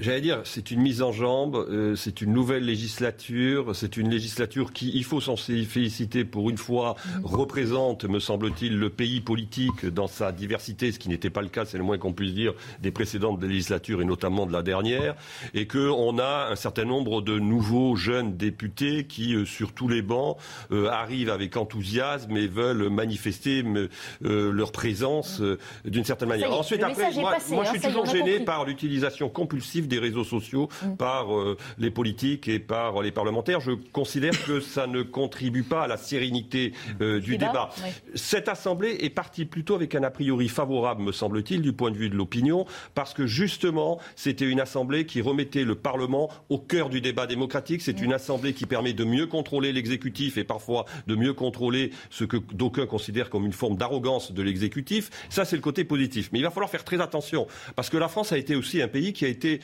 j'allais dire, c'est une mise en jambe, euh, c'est une nouvelle législature, c'est une législature qui, il faut s'en féliciter pour une fois, représente, me semble-t-il, le pays politique dans sa diversité, ce qui n'était pas le cas, c'est le moins qu'on puisse dire, des précédentes législatures et notamment de la dernière, et qu'on a un certain nombre de nouveaux jeunes députés qui, euh, sur tous les bancs, euh, arrivent avec enthousiasme et veulent manifester leur présence d'une certaine manière. Ensuite, après, moi, moi je hein, suis toujours gêné par l'utilisation compulsive des réseaux sociaux mm. par euh, les politiques et par les parlementaires. Je considère que ça ne contribue pas à la sérénité euh, du débat. Cette Assemblée est partie plutôt avec un a priori favorable, me semble-t-il, du point de vue de l'opinion, parce que justement, c'était une Assemblée qui remettait le Parlement au cœur du débat démocratique. C'est mm. une Assemblée qui permet de mieux contrôler l'exécutif et parfois de mieux contrôler ce que d'aucuns considèrent comme une forme d'arrogance de l'exécutif. Ça, c'est le côté positif. Mais il va falloir faire très attention, parce que la France a été aussi un pays qui a été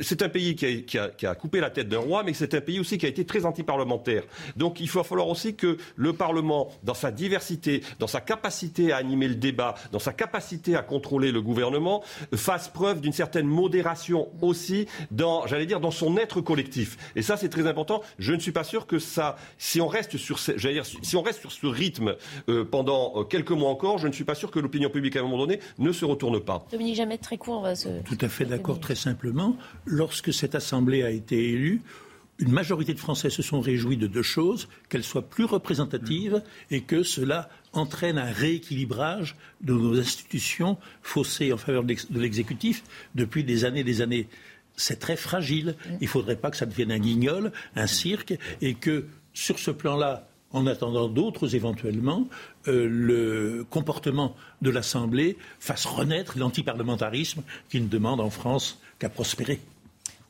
c'est un pays qui a, coupé la tête d'un roi, mais c'est un pays aussi qui a été très antiparlementaire. Donc il va falloir aussi que le Parlement, dans sa diversité, dans sa capacité à animer le débat, dans sa capacité à contrôler le gouvernement, fasse preuve d'une certaine modération aussi dans, j'allais dire, dans son être collectif. Et ça, c'est très important. Je ne suis pas sûr que ça, si on reste sur, ce, dire, si on reste sur ce rythme euh, pendant euh, quelques mois encore, je ne suis pas sûr que l'opinion publique à un moment donné ne se retourne pas. Dominique Jamais, très court. Tout à fait d'accord, très simplement lorsque cette Assemblée a été élue, une majorité de Français se sont réjouis de deux choses, qu'elles soient plus représentatives et que cela entraîne un rééquilibrage de nos institutions faussées en faveur de l'exécutif depuis des années et des années. C'est très fragile. Il ne faudrait pas que ça devienne un guignol, un cirque, et que sur ce plan-là, en attendant d'autres éventuellement, euh, le comportement de l'Assemblée fasse renaître l'antiparlementarisme qui ne demande en France qu'à prospérer.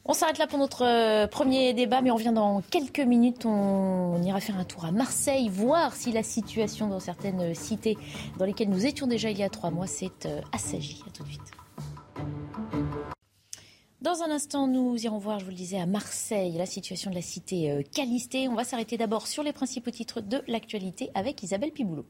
On s'arrête là pour notre euh, premier débat, mais on revient dans quelques minutes. On, ira faire un tour à Marseille, voir si la situation dans certaines cités dans lesquelles nous étions déjà il y a trois mois s'est euh, assagie. À tout de suite. Dans un instant, nous irons voir, je vous le disais, à Marseille, la situation de la cité euh, Calistée. On va s'arrêter d'abord sur les principaux titres de l'actualité avec Isabelle Piboulot.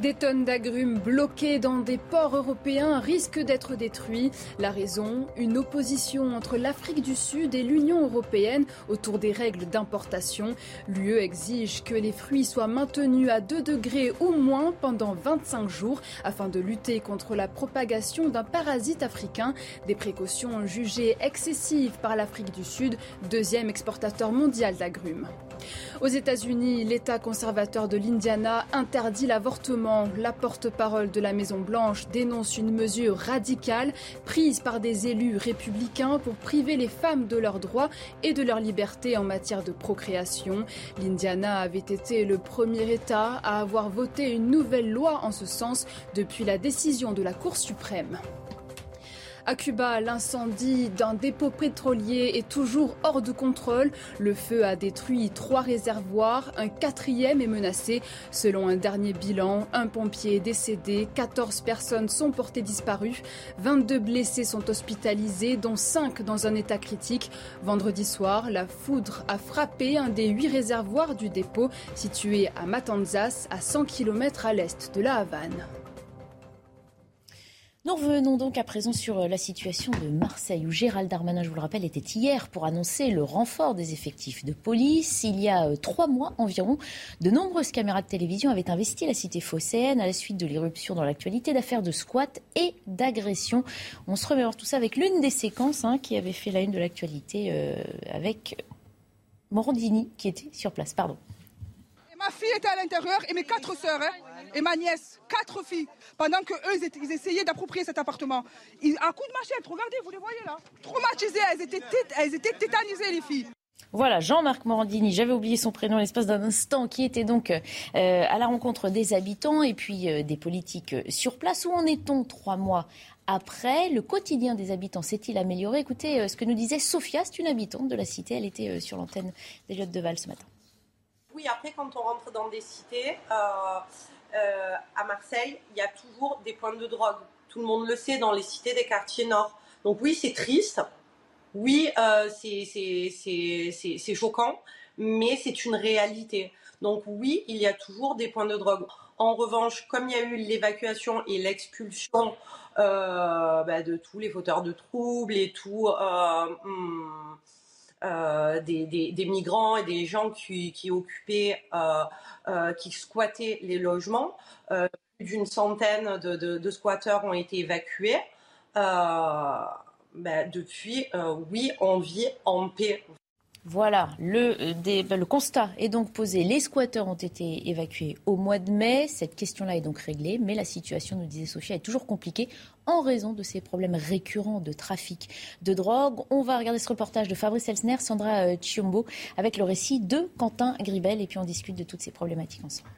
Des tonnes d'agrumes bloquées dans des ports européens risquent d'être détruits. La raison Une opposition entre l'Afrique du Sud et l'Union européenne autour des règles d'importation. L'UE exige que les fruits soient maintenus à 2 degrés ou moins pendant 25 jours afin de lutter contre la propagation d'un parasite africain. Des précautions jugées excessives par l'Afrique du Sud, deuxième exportateur mondial d'agrumes. Aux États-Unis, l'État conservateur de l'Indiana interdit l'avortement. La porte-parole de la Maison-Blanche dénonce une mesure radicale prise par des élus républicains pour priver les femmes de leurs droits et de leur liberté en matière de procréation. L'Indiana avait été le premier État à avoir voté une nouvelle loi en ce sens depuis la décision de la Cour suprême. À Cuba, l'incendie d'un dépôt pétrolier est toujours hors de contrôle. Le feu a détruit trois réservoirs, un quatrième est menacé. Selon un dernier bilan, un pompier est décédé, 14 personnes sont portées disparues, 22 blessés sont hospitalisés, dont 5 dans un état critique. Vendredi soir, la foudre a frappé un des huit réservoirs du dépôt situé à Matanzas, à 100 km à l'est de la Havane. Nous revenons donc à présent sur euh, la situation de Marseille, où Gérald Darmanin, je vous le rappelle, était hier pour annoncer le renfort des effectifs de police. Il y a euh, trois mois environ, de nombreuses caméras de télévision avaient investi la cité phocéenne à la suite de l'irruption dans l'actualité d'affaires de squat et d'agression. On se remémore tout ça avec l'une des séquences hein, qui avait fait la une de l'actualité euh, avec Morandini qui était sur place. Pardon. Ma fille était à l'intérieur et mes quatre sœurs. Hein et ma nièce, quatre filles, pendant qu'eux, ils, essayaient d'approprier cet appartement. À coup de machette, regardez, vous les voyez là, traumatisées, elles étaient, elles étaient tétanisées les filles. Voilà, Jean-Marc Morandini, j'avais oublié son prénom l'espace d'un instant, qui était donc euh, à la rencontre des habitants et puis euh, des politiques euh, sur place. Où en est-on trois mois après? Le quotidien des habitants s'est-il amélioré? Écoutez ce que nous disait Sophia, c'est une habitante de la cité. Elle était sur l'antenne des de Val ce matin. Oui, après, quand on rentre dans des cités, euh, à Marseille, il y a toujours des points de drogue. Tout le monde le sait dans les cités des quartiers nord. Donc oui, c'est triste. Oui, euh, c'est choquant, mais c'est une réalité. Donc oui, il y a toujours des points de drogue. En revanche, comme il y a eu l'évacuation et l'expulsion euh, bah, de tous les fauteurs de troubles et tout, hmm, euh, des, migrants et des gens qui, occupaient, euh, euh, qui squattaient les logements. plus d'une centaine de, squatteurs ont été évacués. Ben, depuis, oui, on vit en paix. Voilà, le, euh, ben, le, constat est donc posé. Les squatteurs ont été évacués au mois de mai. Cette question-là est donc réglée, mais la situation, nous disait Sophia, est toujours compliquée en raison de ces problèmes récurrents de trafic de drogue. On va regarder ce reportage de Fabrice Elsner, Sandra euh, Chiombo, avec le récit de Quentin Gribel, et puis on discute de toutes ces problématiques ensemble.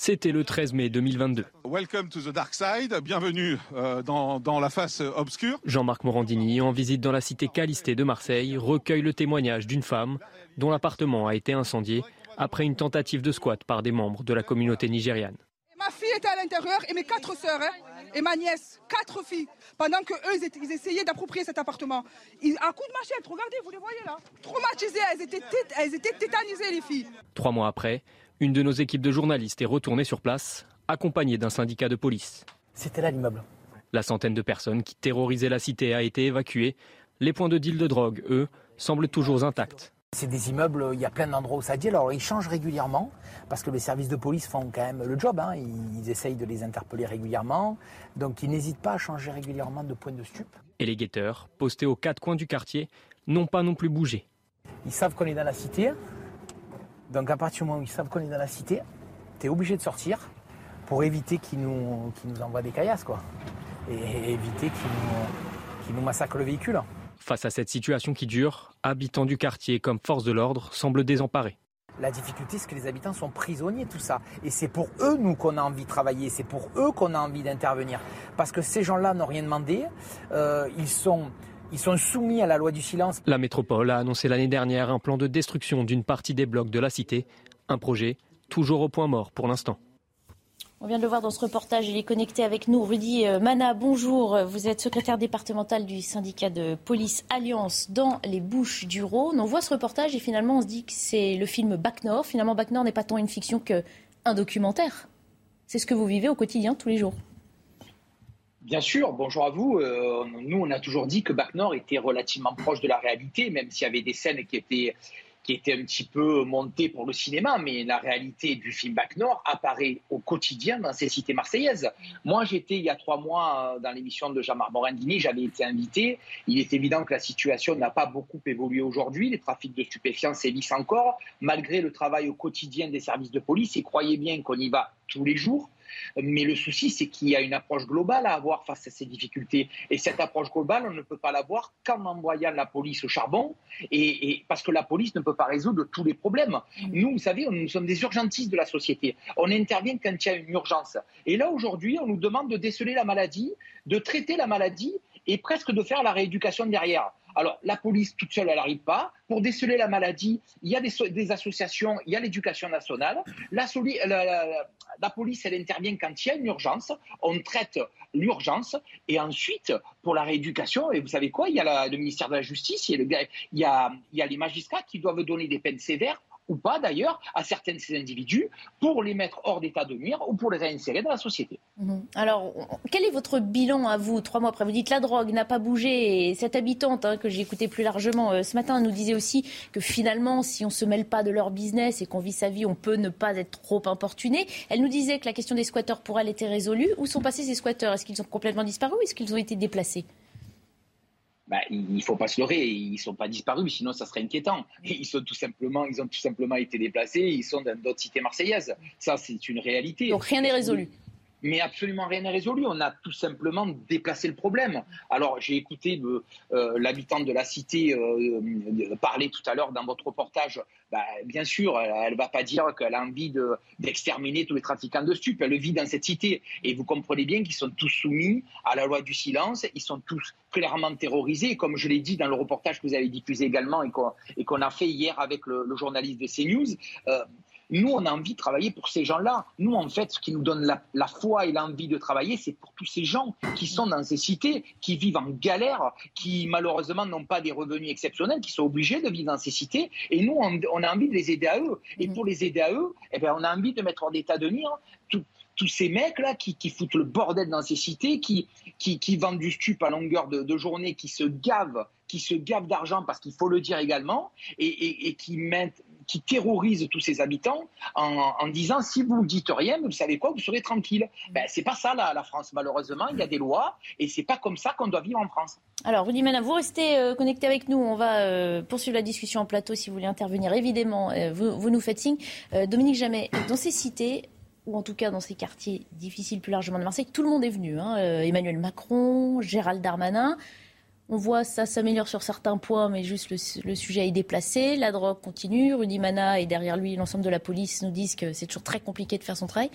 C'était le 13 mai 2022. Welcome to the dark side, bienvenue euh, dans, la face obscure. Jean-Marc Morandini, en visite dans la cité Calistée de Marseille, recueille le témoignage d'une femme dont l'appartement a été incendié après une tentative de squat par des membres de la communauté nigériane. Ma fille était à l'intérieur et mes quatre sœurs hein, et ma nièce, quatre filles, pendant qu'eux, ils, essayaient d'approprier cet appartement. Ils, à coup de machette, regardez, vous les voyez là, traumatisées, elles étaient, elles étaient tétanisées les filles. Trois mois après, une de nos équipes de journalistes est retournée sur place, accompagnée d'un syndicat de police. C'était là l'immeuble. La centaine de personnes qui terrorisaient la cité a été évacuée. Les points de deal de drogue, eux, semblent toujours intacts. C'est des immeubles, il y a plein d'endroits où ça dit. Alors ils changent régulièrement parce que les services de police font quand même le job. Hein. Ils, essayent de les interpeller régulièrement. Donc ils n'hésitent pas à changer régulièrement de point de stup. Et les guetteurs, postés aux quatre coins du quartier, n'ont pas non plus bougé. Ils savent qu'on est dans la cité. Donc à partir du moment où ils savent qu'on est dans la cité, tu es obligé de sortir pour éviter qu'ils nous, nous envoient des caillasses, quoi. Et éviter qu'ils nous, nous massacrent le véhicule. Face à cette situation qui dure, habitants du quartier comme force de l'ordre semblent désemparés. La difficulté, c'est que les habitants sont prisonniers de tout ça. Et c'est pour eux, nous, qu'on a envie de travailler. C'est pour eux qu'on a envie d'intervenir. Parce que ces gens-là n'ont rien demandé. Euh, ils sont... Ils sont soumis à la loi du silence. La métropole a annoncé l'année dernière un plan de destruction d'une partie des blocs de la cité. Un projet toujours au point mort pour l'instant. On vient de le voir dans ce reportage, il est connecté avec nous. Rudy euh, Mana, bonjour. Vous êtes secrétaire départemental du syndicat de police Alliance dans les Bouches du Rhône. On voit ce reportage et finalement on se dit que c'est le film Bac Nord. Finalement, Bac Nord n'est pas tant une fiction qu'un documentaire. C'est ce que vous vivez au quotidien, tous les jours. Bien sûr, bonjour à vous. Euh, nous, on a toujours dit que Bac Nord était relativement proche de la réalité, même s'il y avait des scènes qui étaient qui était un petit peu monté pour le cinéma, mais la réalité du film Bac Nord apparaît au quotidien dans ces cités marseillaises. Moi, j'étais il y a trois mois euh, dans l'émission de Jean-Marc Morandini, j'avais été invité. Il est évident que la situation n'a pas beaucoup évolué aujourd'hui. Les trafics de stupéfiants sévissent encore, malgré le travail au quotidien des services de police. Et croyez bien qu'on y va tous les jours. Mais le souci, c'est qu'il y a une approche globale à avoir face à ces difficultés. Et cette approche globale, on ne peut pas l'avoir qu'en envoyant la police au charbon, et, parce que la police ne peut pas résoudre tous les problèmes. Mm. Nous, vous savez, nous sommes des urgentistes de la société. On intervient quand il y a une urgence. Et là, aujourd'hui, on nous demande de déceler la maladie, de traiter la maladie et presque de faire la rééducation derrière. Alors, la police toute seule, elle n'arrive pas. Pour déceler la maladie, il y a des, associations, il y a l'éducation nationale. La, police, elle intervient quand il y a une urgence. On traite l'urgence. Et ensuite, pour la rééducation, et vous savez quoi, il y a le ministère de la Justice, il y a les magistrats qui doivent donner des peines sévères ou pas d'ailleurs, à certains de ces individus pour les mettre hors d'état de nuire ou pour les réinsérer dans la société. Mhm. Alors, quel est votre bilan à vous, trois mois après Vous dites la drogue n'a pas bougé et cette habitante hein, que j'ai écoutée plus largement euh, ce matin nous disait aussi que finalement, si on ne se mêle pas de leur business et qu'on vit sa vie, on peut ne pas être trop importuné. Elle nous disait que la question des squatteurs pour elle était résolue. Où sont passés ces squatteurs? Est-ce qu'ils ont complètement disparu ou est-ce qu'ils ont été déplacés? Bah, il ne faut pas se leurrer, ils ne sont pas disparus, sinon ça serait inquiétant. Ils, sont tout simplement, ils ont tout simplement été déplacés, ils sont dans d'autres cités marseillaises. Ça, c'est une réalité. Donc rien n'est résolu mais absolument rien n'est résolu. On a tout simplement déplacé le problème. Alors, j'ai écouté euh, l'habitante de la cité euh, parler tout à l'heure dans votre reportage. Bah, bien sûr, elle ne va pas dire qu'elle a envie d'exterminer tous les trafiquants de stupes. Elle le vit dans cette cité. Et vous comprenez bien qu'ils sont tous soumis à la loi du silence. Ils sont tous clairement terrorisés. comme je l'ai dit dans le reportage que vous avez diffusé également et qu'on a fait hier avec le, journaliste de CNews, euh, nous, on a envie de travailler pour ces gens-là. Nous, en fait, ce qui nous donne la, foi et l'envie de travailler, c'est pour tous ces gens qui sont dans ces cités, qui vivent en galère, qui malheureusement n'ont pas des revenus exceptionnels, qui sont obligés de vivre dans ces cités. Et nous, on, a envie de les aider à eux. Et mmh. pour les aider à eux, eh bien, on a envie de mettre en état de nuire tous ces mecs-là qui, foutent le bordel dans ces cités, qui, qui, vendent du stup à longueur de, journée, qui se gavent, qui se gavent d'argent, parce qu'il faut le dire également, et, et qui mettent qui terrorise tous ses habitants en, disant si vous ne dites rien, vous savez quoi, vous serez tranquille. Ben, c'est pas ça la, la, France, malheureusement. Il y a des lois et c'est pas comme ça qu'on doit vivre en France. Alors, Rudy Mana, vous restez euh, connecté avec nous. On va euh, poursuivre la discussion en plateau si vous voulez intervenir. Évidemment, euh, vous, nous faites signe. Dominique Jamais, dans ces cités, ou en tout cas dans ces quartiers difficiles plus largement de Marseille, tout le monde est venu. Hein. Emmanuel Macron, Gérald Darmanin. On voit ça s'améliore sur certains points, mais juste le, sujet est déplacé. La drogue continue. Rudy Mana et derrière lui l'ensemble de la police nous disent que c'est toujours très compliqué de faire son travail.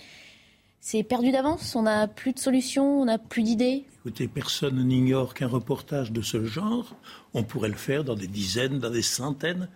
C'est perdu d'avance On n'a plus de solution On n'a plus d'idées? Écoutez, personne n'ignore qu'un reportage de ce genre, on pourrait le faire dans des dizaines, dans des centaines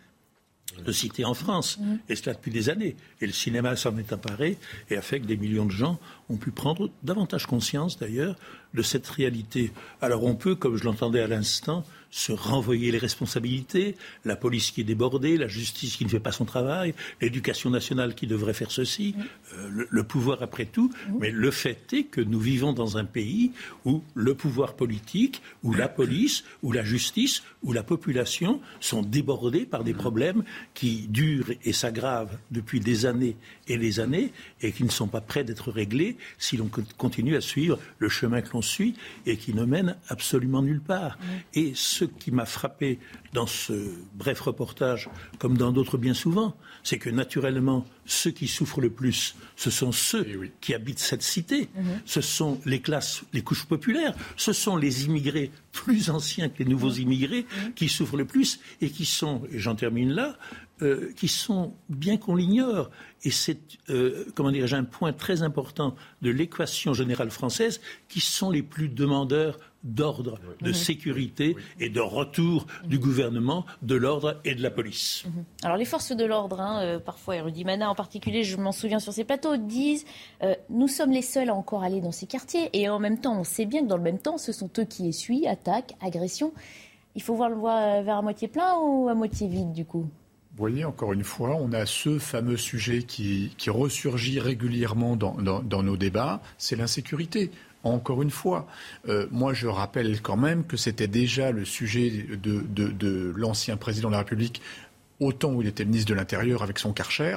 de cités en France, mmh. et cela depuis des années. Et le cinéma s'en est emparé et a fait que des millions de gens ont pu prendre davantage conscience, d'ailleurs, de cette réalité. Alors on peut, comme je l'entendais à l'instant, se renvoyer les responsabilités, la police qui est débordée, la justice qui ne fait pas son travail, l'éducation nationale qui devrait faire ceci, euh, le, pouvoir après tout. Mais le fait est que nous vivons dans un pays où le pouvoir politique, où la police, où la justice, où la population sont débordés par des problèmes qui durent et s'aggravent depuis des années et des années et qui ne sont pas prêts d'être réglés si l'on continue à suivre le chemin que l'on suit et qui ne mène absolument nulle part. Et ce qui m'a frappé dans ce bref reportage, comme dans d'autres bien souvent, c'est que naturellement, ceux qui souffrent le plus, ce sont ceux eh qui habitent cette cité, mhm. ce sont les classes, les couches populaires, ce sont les immigrés plus anciens que les nouveaux mhm. immigrés mhm. qui souffrent le plus et qui sont, et j'en termine là, euh, qui sont, bien qu'on l'ignore, et c'est, euh, comment dirais-je, un point très important de l'équation générale française, qui sont les plus demandeurs d'ordre, de sécurité et de retour du gouvernement, de l'ordre et de la police. Mhm. Alors les forces de l'ordre, hein, euh, parfois, et Rudy Mana en particulier, je m'en souviens sur ces plateaux, disent euh, nous sommes les seuls à encore aller dans ces quartiers et en même temps, on sait bien que dans le même temps, ce sont eux qui essuient attaques, agressions. Il faut voir le voir vers à moitié plein ou à moitié vide du coup? Vous voyez, encore une fois, on a ce fameux sujet qui, ressurgit régulièrement dans, nos débats, c'est l'insécurité. Encore une fois, euh, moi je rappelle quand même que c'était déjà le sujet de, de l'ancien président de la République au temps où il était ministre de l'Intérieur avec son Karcher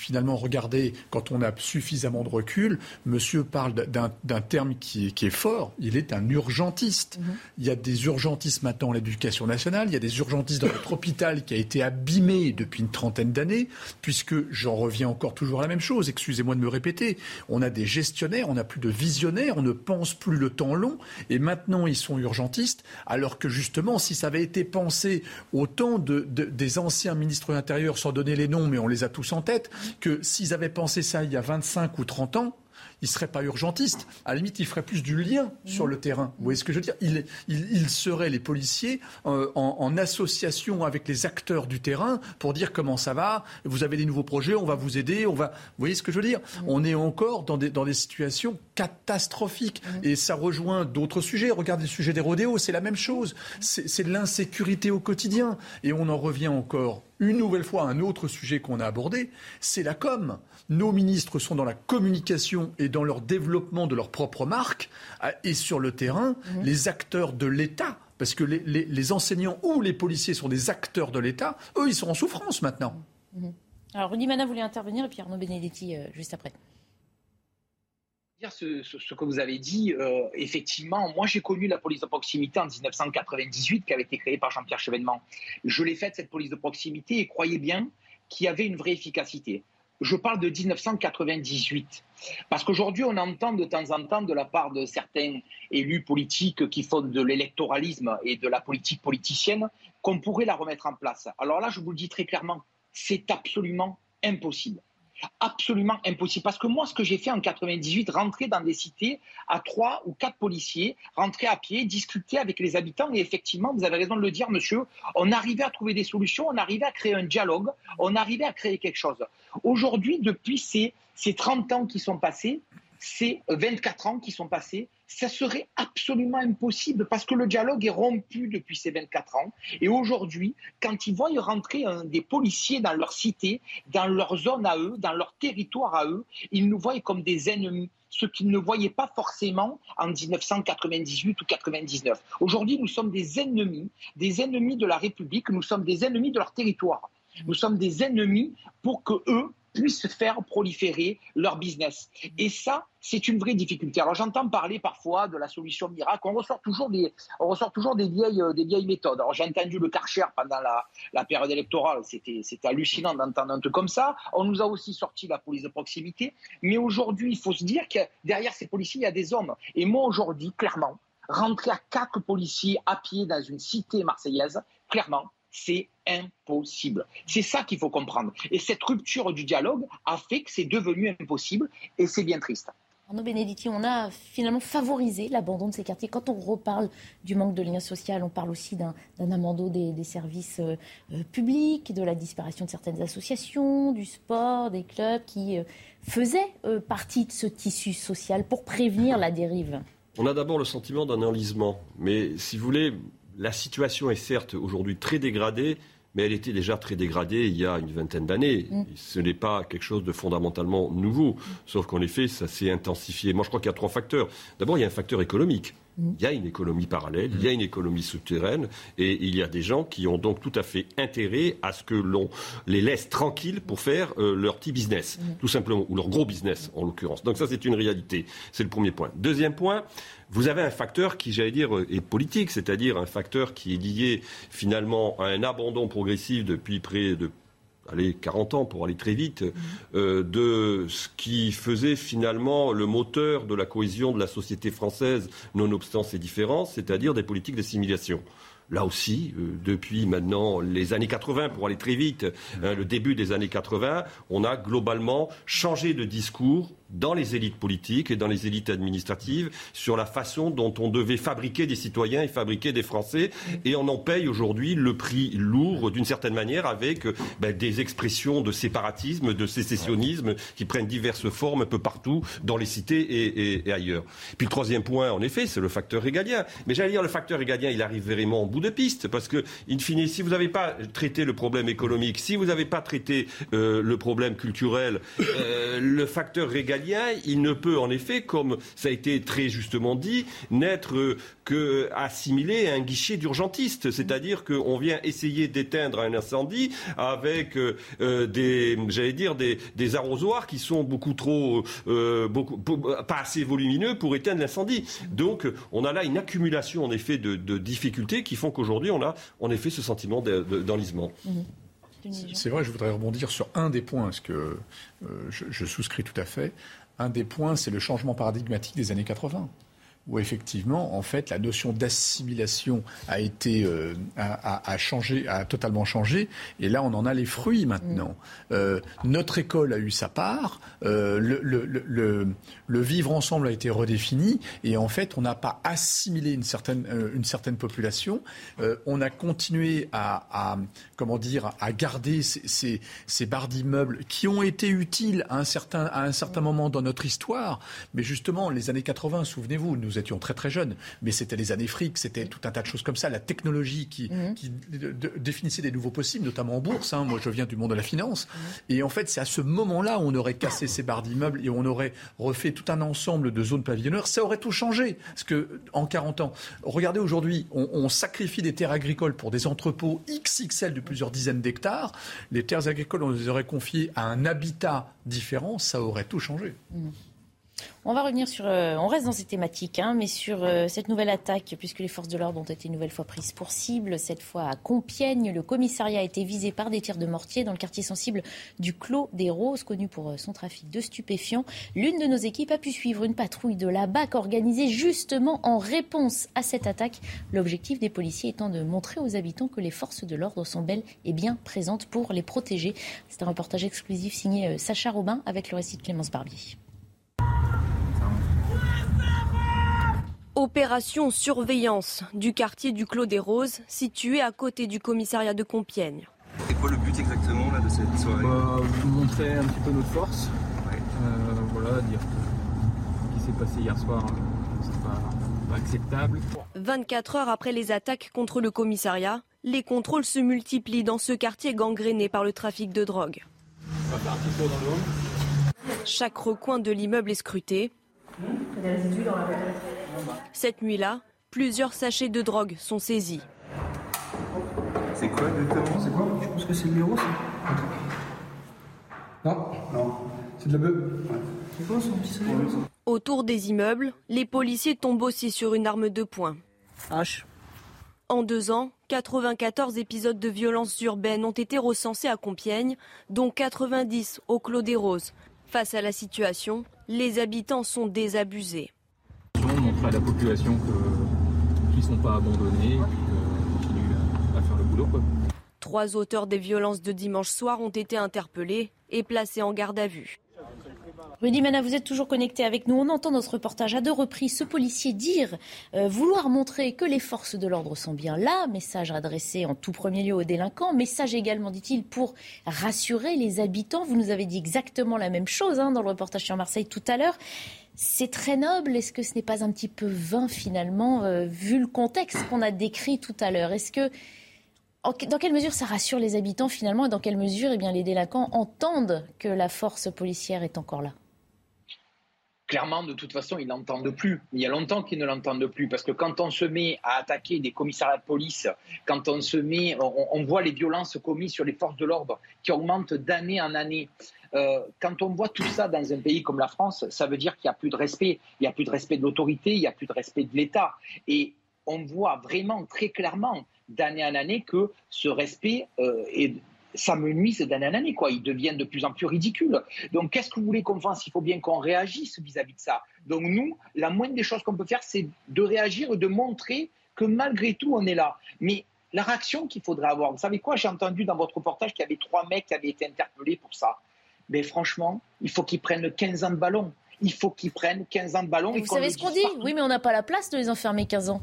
finalement, regardez, quand on a suffisamment de recul, monsieur parle d'un terme qui est, fort, il est un urgentiste. Mhm. Il y a des urgentistes maintenant à l'éducation nationale, il y a des urgentistes dans notre hôpital qui a été abîmé depuis une trentaine d'années, puisque j'en reviens encore toujours à la même chose, excusez-moi de me répéter, on a des gestionnaires, on n'a plus de visionnaires, on ne pense plus le temps long, et maintenant ils sont urgentistes, alors que justement, si ça avait été pensé au temps des anciens ministres de l'Intérieur, sans donner les noms, mais on les a tous en tête, que s'ils avaient pensé ça il y a 25 ou 30 ans, ils ne seraient pas urgentistes. À la limite, ils feraient plus du lien sur le terrain. Vous voyez ce que je veux dire? Ils, ils, seraient, les policiers, euh, en, association avec les acteurs du terrain pour dire comment ça va, vous avez des nouveaux projets, on va vous aider, on va... Vous voyez ce que je veux dire? On est encore dans des, dans des situations catastrophiques. Et ça rejoint d'autres sujets. Regardez le sujet des rodéos, c'est la même chose. C'est de l'insécurité au quotidien. Et on en revient encore une nouvelle fois, un autre sujet qu'on a abordé, c'est la com. Nos ministres sont dans la communication et dans leur développement de leur propre marque. Et sur le terrain, mhm. les acteurs de l'État, parce que les, enseignants ou les policiers sont des acteurs de l'État, eux, ils sont en souffrance maintenant. Mhm. Alors, Rudy Mana voulait intervenir et puis Arnaud Benedetti euh, juste après ce, ce, que vous avez dit, euh, effectivement, moi j'ai connu la police de proximité en 1998 qui avait été créée par Jean-Pierre Chevènement. Je l'ai faite cette police de proximité et croyez bien qu'il y avait une vraie efficacité. Je parle de 1998. Parce qu'aujourd'hui, on entend de temps en temps de la part de certains élus politiques qui font de l'électoralisme et de la politique politicienne qu'on pourrait la remettre en place. Alors là, je vous le dis très clairement, c'est absolument impossible absolument impossible. Parce que moi, ce que j'ai fait en 98, rentrer dans des cités à trois ou quatre policiers, rentrer à pied, discuter avec les habitants, et effectivement, vous avez raison de le dire, monsieur, on arrivait à trouver des solutions, on arrivait à créer un dialogue, on arrivait à créer quelque chose. Aujourd'hui, depuis ces, ces 30 ans qui sont passés, ces 24 ans qui sont passés, ça serait absolument impossible parce que le dialogue est rompu depuis ces 24 ans. Et aujourd'hui, quand ils voient rentrer des policiers dans leur cité, dans leur zone à eux, dans leur territoire à eux, ils nous voient comme des ennemis ce qu'ils ne voyaient pas forcément en 1998 ou 99. Aujourd'hui, nous sommes des ennemis, des ennemis de la République, nous sommes des ennemis de leur territoire. Nous sommes des ennemis pour que eux puissent faire proliférer leur business. Et ça, c'est une vraie difficulté. Alors j'entends parler parfois de la solution miracle. On ressort toujours des, on ressort toujours des vieilles, des vieilles méthodes. Alors j'ai entendu le Karcher pendant la, la période électorale. C'était, c'était hallucinant d'entendre un truc comme ça. On nous a aussi sorti la police de proximité. Mais aujourd'hui, il faut se dire que derrière ces policiers, il y a des hommes. Et moi aujourd'hui, clairement, rentrer à quatre policiers à pied dans une cité marseillaise, clairement, c'est impossible. C'est ça qu'il faut comprendre. Et cette rupture du dialogue a fait que c'est devenu impossible et c'est bien triste. Arnaud Benedetti, on a finalement favorisé l'abandon de ces quartiers. Quand on reparle du manque de lien social, on parle aussi d'un abandon des, services euh, euh, publics, de la disparition de certaines associations, du sport, des clubs qui euh, faisaient partie de ce tissu social pour prévenir la dérive. On a d'abord le sentiment d'un enlisement. Mais si vous voulez, la situation est certes aujourd'hui très dégradée, mais elle était déjà très dégradée il y a une vingtaine d'années. Mm. Ce n'est pas quelque chose de fondamentalement nouveau, sauf qu'en effet, ça s'est intensifié. Moi, je crois qu'il y a trois facteurs. D'abord, il y a un facteur économique. Mm. Il y a une économie parallèle, il y a une économie souterraine, et il y a des gens qui ont donc tout à fait intérêt à ce que l'on les laisse tranquilles pour faire euh, leur petit business, mm. tout simplement, ou leur gros business en l'occurrence. Donc ça, c'est une réalité. C'est le premier point. Deuxième point, vous avez un facteur qui, j'allais dire, est politique, c'est-à-dire un facteur qui est lié finalement à un abandon progressif depuis près de allez, 40 ans pour aller très vite, euh, de ce qui faisait finalement le moteur de la cohésion de la société française, nonobstant ses différences, c'est-à-dire des politiques d'assimilation là aussi, euh, depuis maintenant les années 80, pour aller très vite, hein, le début des années 80, on a globalement changé de discours dans les élites politiques et dans les élites administratives sur la façon dont on devait fabriquer des citoyens et fabriquer des Français. Et on en paye aujourd'hui le prix lourd, d'une certaine manière, avec ben, des expressions de séparatisme, de sécessionnisme qui prennent diverses formes un peu partout dans les cités et, et, ailleurs. Puis le troisième point, en effet, c'est le facteur régalien. Mais j'allais dire, le facteur régalien, il arrive vraiment au bout de piste, parce que, in fine, si vous n'avez pas traité le problème économique, si vous n'avez pas traité euh, le problème culturel, euh, le facteur régalien il ne peut en effet, comme ça a été très justement dit, n'être euh, que assimilé à un guichet d'urgentiste. C'est-à-dire qu'on vient essayer d'éteindre un incendie avec euh, euh, des, j'allais dire, des, arrosoirs qui sont beaucoup trop, beaucoup, pas assez volumineux pour éteindre l'incendie. Donc, on a là une accumulation en effet de, difficultés qui font qu'aujourd'hui, on a en effet ce sentiment d'enlisement. Mmh. C'est vrai, je voudrais rebondir sur un des points, parce que je, souscris tout à fait. Un des points, c'est le changement paradigmatique des années 80 où effectivement, en fait, la notion d'assimilation a été euh, a, changé, a totalement changé. Et là, on en a les fruits maintenant. Mm. Euh, notre école a eu sa part. Euh, le, le, le, vivre ensemble a été redéfini. Et en fait, on n'a pas assimilé une certaine une certaine population. on a continué à, comment dire à garder ces, ces, ces barres d'immeubles qui ont été utiles à un certain à un certain moment dans notre histoire. Mais justement, les années 80, souvenez-vous, nous étions très très jeunes, mais c'était les années fric, c'était tout un tas de choses comme ça, la technologie qui, mhm. définissait des nouveaux possibles, notamment en bourse. Hein. Moi, je viens du monde de la finance. Mhm. Et en fait, c'est à ce moment-là où on aurait cassé ces barres d'immeubles et on aurait refait tout un ensemble de zones pavillonnaires. Ça aurait tout changé. Parce que en 40 ans, regardez aujourd'hui, on, on sacrifie des terres agricoles pour des entrepôts XXL de plusieurs dizaines d'hectares. Les terres agricoles, on les aurait confiées à un habitat différent, ça aurait tout changé. Mhm. On va revenir sur. Euh, on reste dans ces thématiques, hein, mais sur euh, cette nouvelle attaque, puisque les forces de l'ordre ont été une nouvelle fois prises pour cible. Cette fois à Compiègne, le commissariat a été visé par des tirs de mortier dans le quartier sensible du Clos des Roses, connu pour euh, son trafic de stupéfiants. L'une de nos équipes a pu suivre une patrouille de la BAC organisée justement en réponse à cette attaque. L'objectif des policiers étant de montrer aux habitants que les forces de l'ordre sont belles et bien présentes pour les protéger. C'est un reportage exclusif signé Sacha Robin avec le récit de Clémence Barbier. Opération surveillance du quartier du Clos des Roses, situé à côté du commissariat de Compiègne. C'est quoi le but exactement de cette soirée bah, Vous montrer un petit peu notre force. Euh, voilà, dire ce qui s'est passé hier soir, euh, c'est pas, pas acceptable. 24 heures après les attaques contre le commissariat, les contrôles se multiplient dans ce quartier gangréné par le trafic de drogue. On va faire un petit tour dans le Chaque recoin de l'immeuble est scruté. Cette nuit-là, plusieurs sachets de drogue sont saisis. C'est quoi exactement? C'est quoi? Je pense que c'est le numéro, ça. Non, non, c'est de la beuh. C'est quoi son petit Autour des immeubles, les policiers tombent aussi sur une arme de poing. H. En deux ans, 94 épisodes de violences urbaines ont été recensés à Compiègne, dont 90 au Clos des Roses. Face à la situation, les habitants sont désabusés montrer à la population qu'ils ne sont pas abandonnés et qu'ils continuent à faire le boulot. Trois auteurs des violences de dimanche soir ont été interpellés et placés en garde à vue. Rudy Mana, vous êtes toujours connecté avec nous. On entend notre reportage à deux reprises ce policier dire euh, vouloir montrer que les forces de l'ordre sont bien là. Message adressé en tout premier lieu aux délinquants. Message également, dit-il, pour rassurer les habitants. Vous nous avez dit exactement la même chose hein, dans le reportage sur Marseille tout à l'heure. C'est très noble. Est-ce que ce n'est pas un petit peu vain finalement, euh, vu le contexte qu'on a décrit tout à l'heure? Est-ce que dans quelle mesure ça rassure les habitants finalement et dans quelle mesure eh bien, les délinquants entendent que la force policière est encore là? Clairement, de toute façon, ils n'entendent plus. Il y a longtemps qu'ils ne l'entendent plus, parce que quand on se met à attaquer des commissariats de police, quand on se met, on, voit les violences commises sur les forces de l'ordre qui augmentent d'année en année. Euh, quand on voit tout ça dans un pays comme la France, ça veut dire qu'il n'y a plus de respect. Il n'y a plus de respect de l'autorité, il n'y a plus de respect de l'État. Et on voit vraiment très clairement d'année en année que ce respect euh, ça me nuise d'année en année, quoi. Ils deviennent de plus en plus ridicules. Donc, qu'est-ce que vous voulez qu'on fasse? Il faut bien qu'on réagisse vis-à-vis de ça. Donc, nous, la moindre des choses qu'on peut faire, c'est de réagir et de montrer que malgré tout, on est là. Mais la réaction qu'il faudrait avoir, vous savez quoi? J'ai entendu dans votre reportage qu'il y avait trois mecs qui avaient été interpellés pour ça. Mais franchement, il faut qu'ils prennent 15 ans de ballon. Il faut qu'ils prennent 15 ans de ballon. Et vous savez ce qu'on dit? Oui, mais on n'a pas la place de les enfermer 15 ans.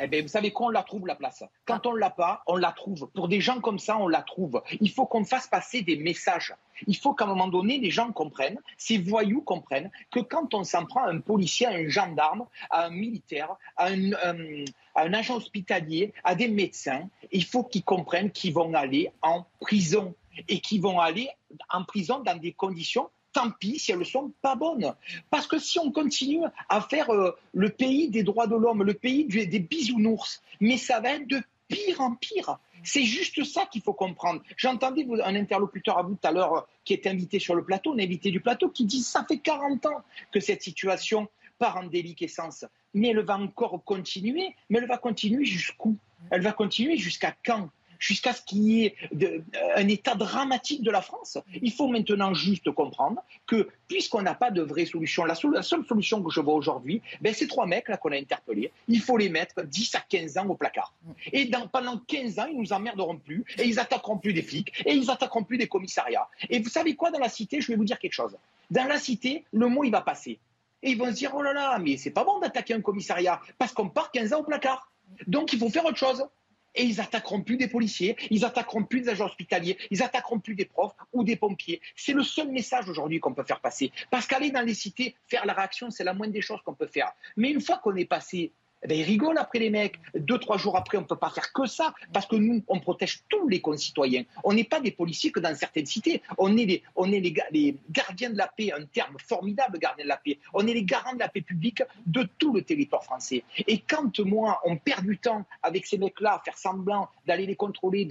Eh bien, vous savez quoi, on la trouve la place. Quand on ne l'a pas, on la trouve. Pour des gens comme ça, on la trouve. Il faut qu'on fasse passer des messages. Il faut qu'à un moment donné, les gens comprennent, ces voyous comprennent, que quand on s'en prend à un policier, à un gendarme, à un militaire, à un, euh, à un agent hospitalier, à des médecins, il faut qu'ils comprennent qu'ils vont aller en prison et qu'ils vont aller en prison dans des conditions tant pis si elles ne sont pas bonnes. Parce que si on continue à faire euh, le pays des droits de l'homme, le pays des bisounours, mais ça va être de pire en pire. C'est juste ça qu'il faut comprendre. J'entendais un interlocuteur à vous tout à l'heure euh, qui est invité sur le plateau, un invité du plateau, qui dit ça fait 40 ans que cette situation part en déliquescence. Mais elle va encore continuer, mais elle va continuer jusqu'où? Elle va continuer jusqu'à quand? Jusqu'à ce qu'il y ait euh, un état dramatique de la France. Il faut maintenant juste comprendre que puisqu'on n'a pas de vraie solution, la, seule solution que je vois aujourd'hui, ben, ces trois mecs là qu'on a interpellés, il faut les mettre 10 à 15 ans au placard. Et pendant 15 ans, ils nous emmerderont plus et ils attaqueront plus des flics et ils attaqueront plus des commissariats. Et vous savez quoi, dans la cité, je vais vous dire quelque chose. Dans la cité, le mot, il va passer. Et ils vont se dire, oh là là, mais c'est pas bon d'attaquer un commissariat parce qu'on part 15 ans au placard. Donc il faut faire autre chose et ils attaqueront plus des policiers, ils attaqueront plus des agents hospitaliers, ils attaqueront plus des profs ou des pompiers. C'est le seul message aujourd'hui qu'on peut faire passer. Parce qu'aller dans les cités, faire la réaction, c'est la moindre des choses qu'on peut faire. Mais une fois qu'on est passé eh ben, ils rigolent après les mecs. Deux, trois jours après, on ne peut pas faire que ça, parce que nous, on protège tous les concitoyens. On n'est pas des policiers que dans certaines cités. On est, les, gardiens de la paix, un terme formidable, gardien de la paix. On est les garants de la paix publique de tout le territoire français. Et quand moi, on perd du temps avec ces mecs-là, à faire semblant d'aller les contrôler,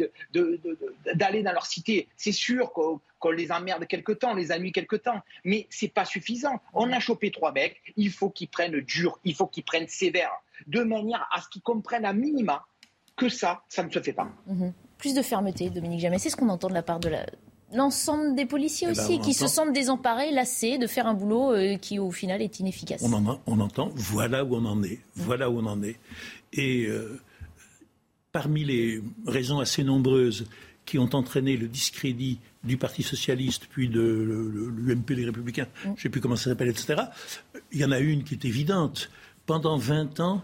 d'aller dans leur cité, c'est sûr qu'on qu'on les emmerde quelque temps, on les a mis quelque temps. Mais c'est pas suffisant. On a chopé trois mecs, il faut qu'ils prennent dur, il faut qu'ils prennent sévère, de manière à ce qu'ils comprennent à minima que ça, ça ne se fait pas. Mhm. Plus de fermeté, Dominique Jamais. C'est ce qu'on entend de la part de l'ensemble des policiers eh ben, aussi, qui se sentent désemparés, lassés de faire un boulot euh, qui, au final, est inefficace. On, en on entend, voilà où on en est, voilà où on en est. Et euh, parmi les raisons assez nombreuses qui ont entraîné le discrédit du Parti socialiste, puis de l'UMP, les Républicains, mm. je ne sais plus comment ça s'appelle, etc. Il y en a une qui est évidente. Pendant 20 ans,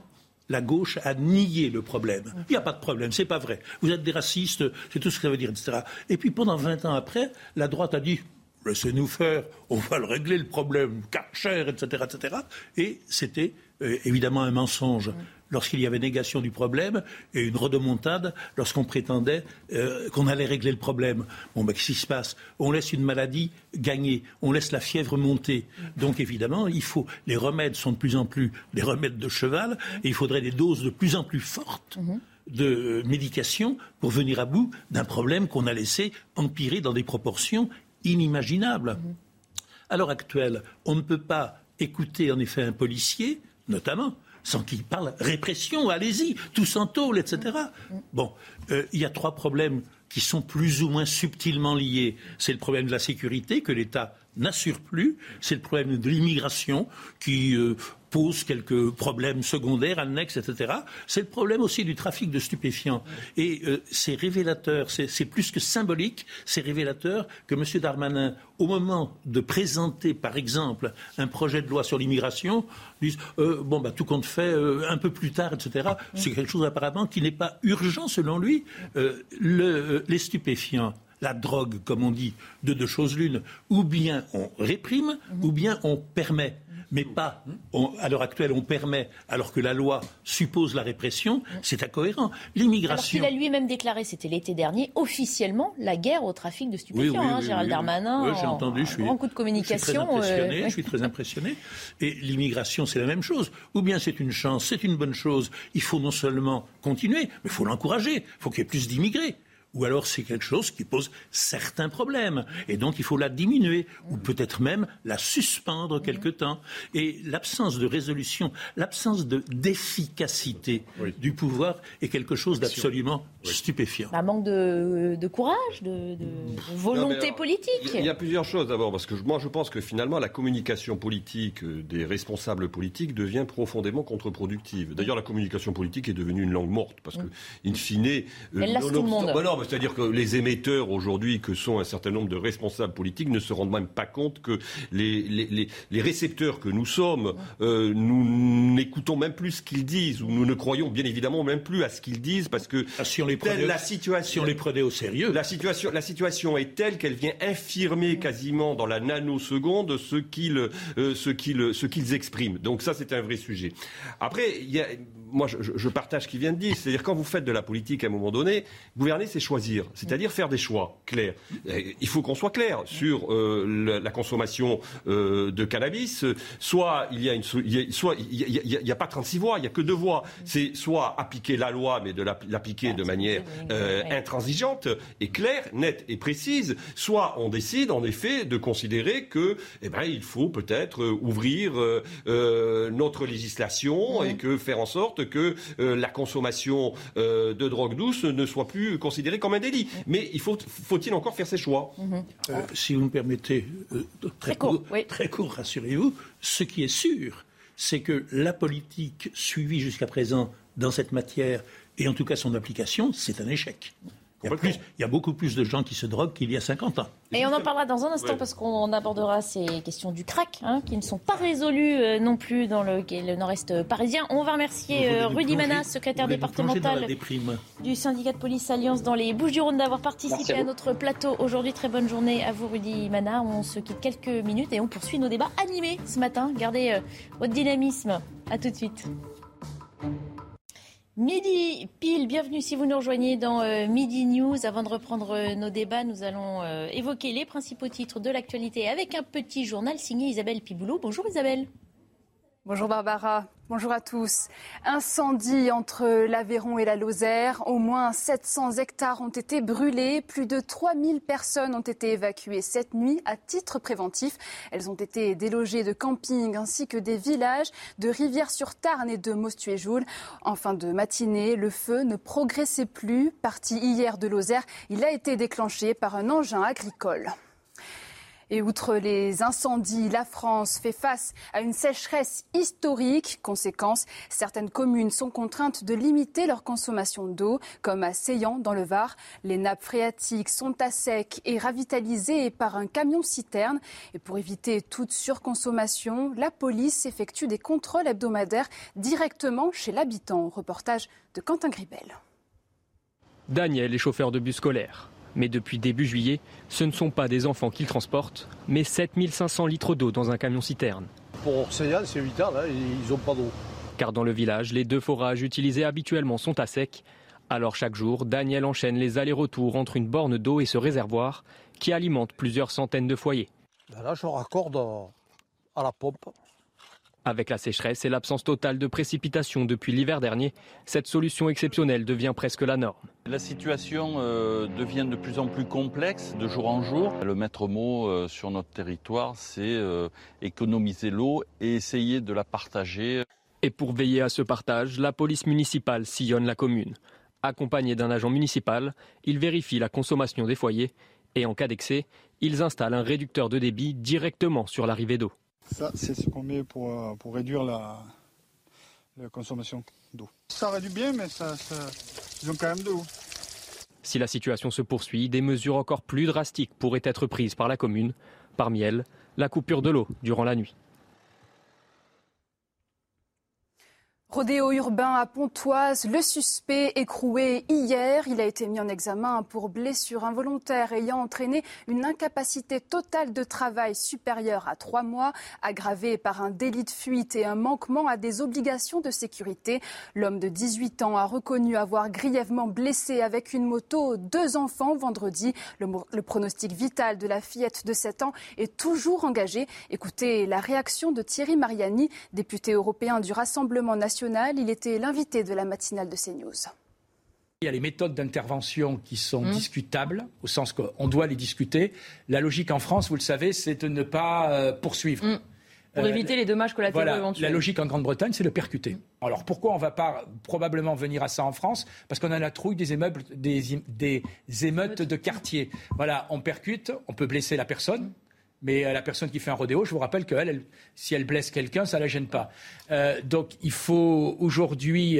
la gauche a nié le problème. Mm. Il n'y a pas de problème, c'est pas vrai. Vous êtes des racistes, c'est tout ce que ça veut dire, etc. Et puis pendant 20 ans après, la droite a dit laissez-nous faire, on va le régler le problème, Karcher, etc., etc. Et c'était euh, évidemment un mensonge. Lorsqu'il y avait négation du problème et une redemontade lorsqu'on prétendait euh, qu'on allait régler le problème. Bon, ben, qu'est-ce qui se passe? On laisse une maladie gagner, on laisse la fièvre monter. Donc évidemment, il faut les remèdes sont de plus en plus des remèdes de cheval et il faudrait des doses de plus en plus fortes. de médication pour venir à bout d'un problème qu'on a laissé empirer dans des proportions inimaginables. À l'heure actuelle, on ne peut pas écouter en effet un policier, notamment, sans qu'il parle répression, allez-y, tous en tôle, etc. Bon, euh, il y a trois problèmes qui sont plus ou moins subtilement liés. C'est le problème de la sécurité que l'État n'assure plus, c'est le problème de l'immigration qui, euh, pose quelques problèmes secondaires, annexes, etc. C'est le problème aussi du trafic de stupéfiants. Et euh, c'est révélateur, c'est plus que symbolique, c'est révélateur que M. Darmanin, au moment de présenter, par exemple, un projet de loi sur l'immigration, dise euh, bon, bah, tout compte fait, euh, un peu plus tard, etc. C'est quelque chose apparemment qui n'est pas urgent selon lui. Le, les stupéfiants la drogue, comme on dit, de deux choses l'une. Ou bien on réprime, ou bien on permet mais pas, à l'heure actuelle, on permet, alors que la loi suppose la répression, c'est incohérent. L'immigration. Alors qu'il a lui-même déclaré, c'était l'été dernier, officiellement, la guerre au trafic de stupéfiants, hein, Gérald Darmanin. J'ai entendu, je suis. Grand coup de communication. Je suis très impressionné, euh, je suis très impressionné. Et l'immigration, c'est la même chose. Ou bien c'est une chance, c'est une bonne chose. Il faut non seulement continuer, mais il faut l'encourager. Il faut qu'il y ait plus d'immigrés ou alors c'est quelque chose qui pose certains problèmes. Et donc il faut la diminuer, ou peut-être même la suspendre quelque temps. Et l'absence de résolution, l'absence d'efficacité du pouvoir est quelque chose d'absolument stupéfiant. Un manque de, courage, de, volonté politique. Il y a plusieurs choses d'abord, parce que moi je pense que finalement la communication politique euh, des responsables politiques devient profondément contre-productive. D'ailleurs la communication politique est devenue une langue morte, parce que, in fine... Euh, Elle lasse tout le monde. Bah c'est-à-dire que les émetteurs aujourd'hui, que sont un certain nombre de responsables politiques, ne se rendent même pas compte que les, les, les, récepteurs que nous sommes, euh, nous n'écoutons même plus ce qu'ils disent, ou nous ne croyons bien évidemment même plus à ce qu'ils disent, parce que ah, les prenait, la situation, si on les prenait au sérieux, la situation, la situation est telle qu'elle vient infirmer quasiment dans la nanoseconde ce qu'ils, euh, ce qu'ils, ce qu'ils expriment. Donc ça, c'est un vrai sujet. Après, il y a moi, je, partage ce qu'il vient de dire. C'est-à-dire, quand vous faites de la politique à un moment donné, gouverner, c'est choisir. C'est-à-dire faire des choix clairs. Il faut qu'on soit clair sur euh, la, consommation euh, de cannabis. Soit il y a une, soit il n'y a, pas 36 voix, il n'y a que deux voix. C'est soit appliquer la loi, mais de l'appliquer de manière euh, intransigeante et claire, nette et précise. Soit on décide, en effet, de considérer que, eh ben, il faut peut-être ouvrir notre législation et que faire en sorte que euh, la consommation euh, de drogue douce ne soit plus considérée comme un délit. Mais il faut, faut-il encore faire ses choix? Mhm. euh, Si vous me permettez, très, court, très court, rassurez-vous, ce qui est sûr, c'est que la politique suivie jusqu'à présent dans cette matière, et en tout cas son application, c'est un échec. Il y, a beaucoup plus de gens qui se droguent qu'il y a 50 ans. Et on en parlera dans un instant parce qu'on abordera ces questions du crack hein, qui ne sont pas résolues euh, non plus dans le, nord-est parisien. On va remercier euh, Rudy Manas, secrétaire départemental du syndicat de police Alliance dans les Bouches-du-Rhône d'avoir participé à, notre plateau aujourd'hui. Très bonne journée à vous Rudy Manas. On se quitte quelques minutes et on poursuit nos débats animés ce matin. Gardez euh, votre dynamisme. À tout de suite. Midi pile, bienvenue si vous nous rejoignez dans euh, Midi News. Avant de reprendre euh, nos débats, nous allons euh, évoquer les principaux titres de l'actualité avec un petit journal signé Isabelle Piboulot. Bonjour Isabelle. Bonjour Barbara. Bonjour à tous. Incendie entre l'Aveyron et la Lozère. Au moins 700 hectares ont été brûlés. Plus de 3000 personnes ont été évacuées cette nuit à titre préventif. Elles ont été délogées de campings ainsi que des villages de Rivière-sur-Tarn et de Mostuéjoul. En fin de matinée, le feu ne progressait plus. Parti hier de Lozère, il a été déclenché par un engin agricole. Et outre les incendies, la France fait face à une sécheresse historique. Conséquence, certaines communes sont contraintes de limiter leur consommation d'eau, comme à Seyan dans le Var. Les nappes phréatiques sont à sec et ravitalisées par un camion-citerne. Et pour éviter toute surconsommation, la police effectue des contrôles hebdomadaires directement chez l'habitant. Reportage de Quentin Gribel. Daniel est chauffeur de bus scolaire. Mais depuis début juillet, ce ne sont pas des enfants qu'ils transportent, mais 7500 litres d'eau dans un camion-citerne. Pour c'est vital, hein, ils n'ont pas d'eau. Car dans le village, les deux forages utilisés habituellement sont à sec. Alors chaque jour, Daniel enchaîne les allers-retours entre une borne d'eau et ce réservoir qui alimente plusieurs centaines de foyers. Ben là, je raccorde à la pompe. Avec la sécheresse et l'absence totale de précipitations depuis l'hiver dernier, cette solution exceptionnelle devient presque la norme. La situation euh, devient de plus en plus complexe de jour en jour. Le maître mot euh, sur notre territoire, c'est euh, économiser l'eau et essayer de la partager. Et pour veiller à ce partage, la police municipale sillonne la commune. Accompagné d'un agent municipal, il vérifie la consommation des foyers et en cas d'excès, ils installent un réducteur de débit directement sur l'arrivée d'eau. Ça, c'est ce qu'on met pour, euh, pour réduire la, consommation d'eau. Ça réduit bien, mais ça, ils ont quand même de l'eau. Si la situation se poursuit, des mesures encore plus drastiques pourraient être prises par la commune. Parmi elles, la coupure de l'eau durant la nuit. Rodéo urbain à Pontoise, le suspect écroué hier. Il a été mis en examen pour blessure involontaire ayant entraîné une incapacité totale de travail supérieure à trois mois, aggravée par un délit de fuite et un manquement à des obligations de sécurité. L'homme de 18 ans a reconnu avoir grièvement blessé avec une moto deux enfants vendredi. Le, le pronostic vital de la fillette de 7 ans est toujours engagé. Écoutez la réaction de Thierry Mariani, député européen du Rassemblement national il était l'invité de la matinale de CNews. Il y a les méthodes d'intervention qui sont mmh. discutables, au sens qu'on doit les discuter. La logique en France, vous le savez, c'est de ne pas euh, poursuivre. Mmh. Pour euh, éviter les dommages collatéraux voilà, éventuels. La logique en Grande-Bretagne, c'est de percuter. Mmh. Alors pourquoi on ne va pas probablement venir à ça en France? Parce qu'on a la trouille des, immeubles, des, des émeutes de quartier. Voilà, on percute, on peut blesser la personne. Mais euh, la personne qui fait un rodéo, je vous rappelle que si elle blesse quelqu'un, ça ne la gêne pas. Euh, donc il faut aujourd'hui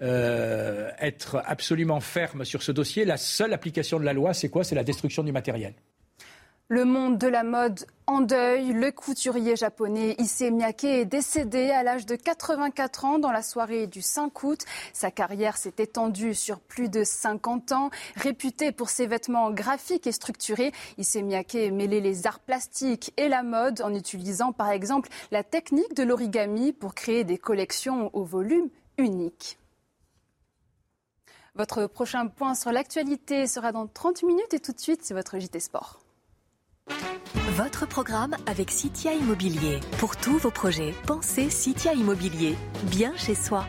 euh, être absolument ferme sur ce dossier. La seule application de la loi, c'est quoi? C'est la destruction du matériel. Le monde de la mode en deuil. Le couturier japonais Issey Miyake est décédé à l'âge de 84 ans dans la soirée du 5 août. Sa carrière s'est étendue sur plus de 50 ans. Réputé pour ses vêtements graphiques et structurés, Issey Miyake mêlait les arts plastiques et la mode en utilisant par exemple la technique de l'origami pour créer des collections au volume unique. Votre prochain point sur l'actualité sera dans 30 minutes et tout de suite, c'est votre JT Sport. Votre programme avec Citia Immobilier. Pour tous vos projets, pensez Citia Immobilier. Bien chez soi.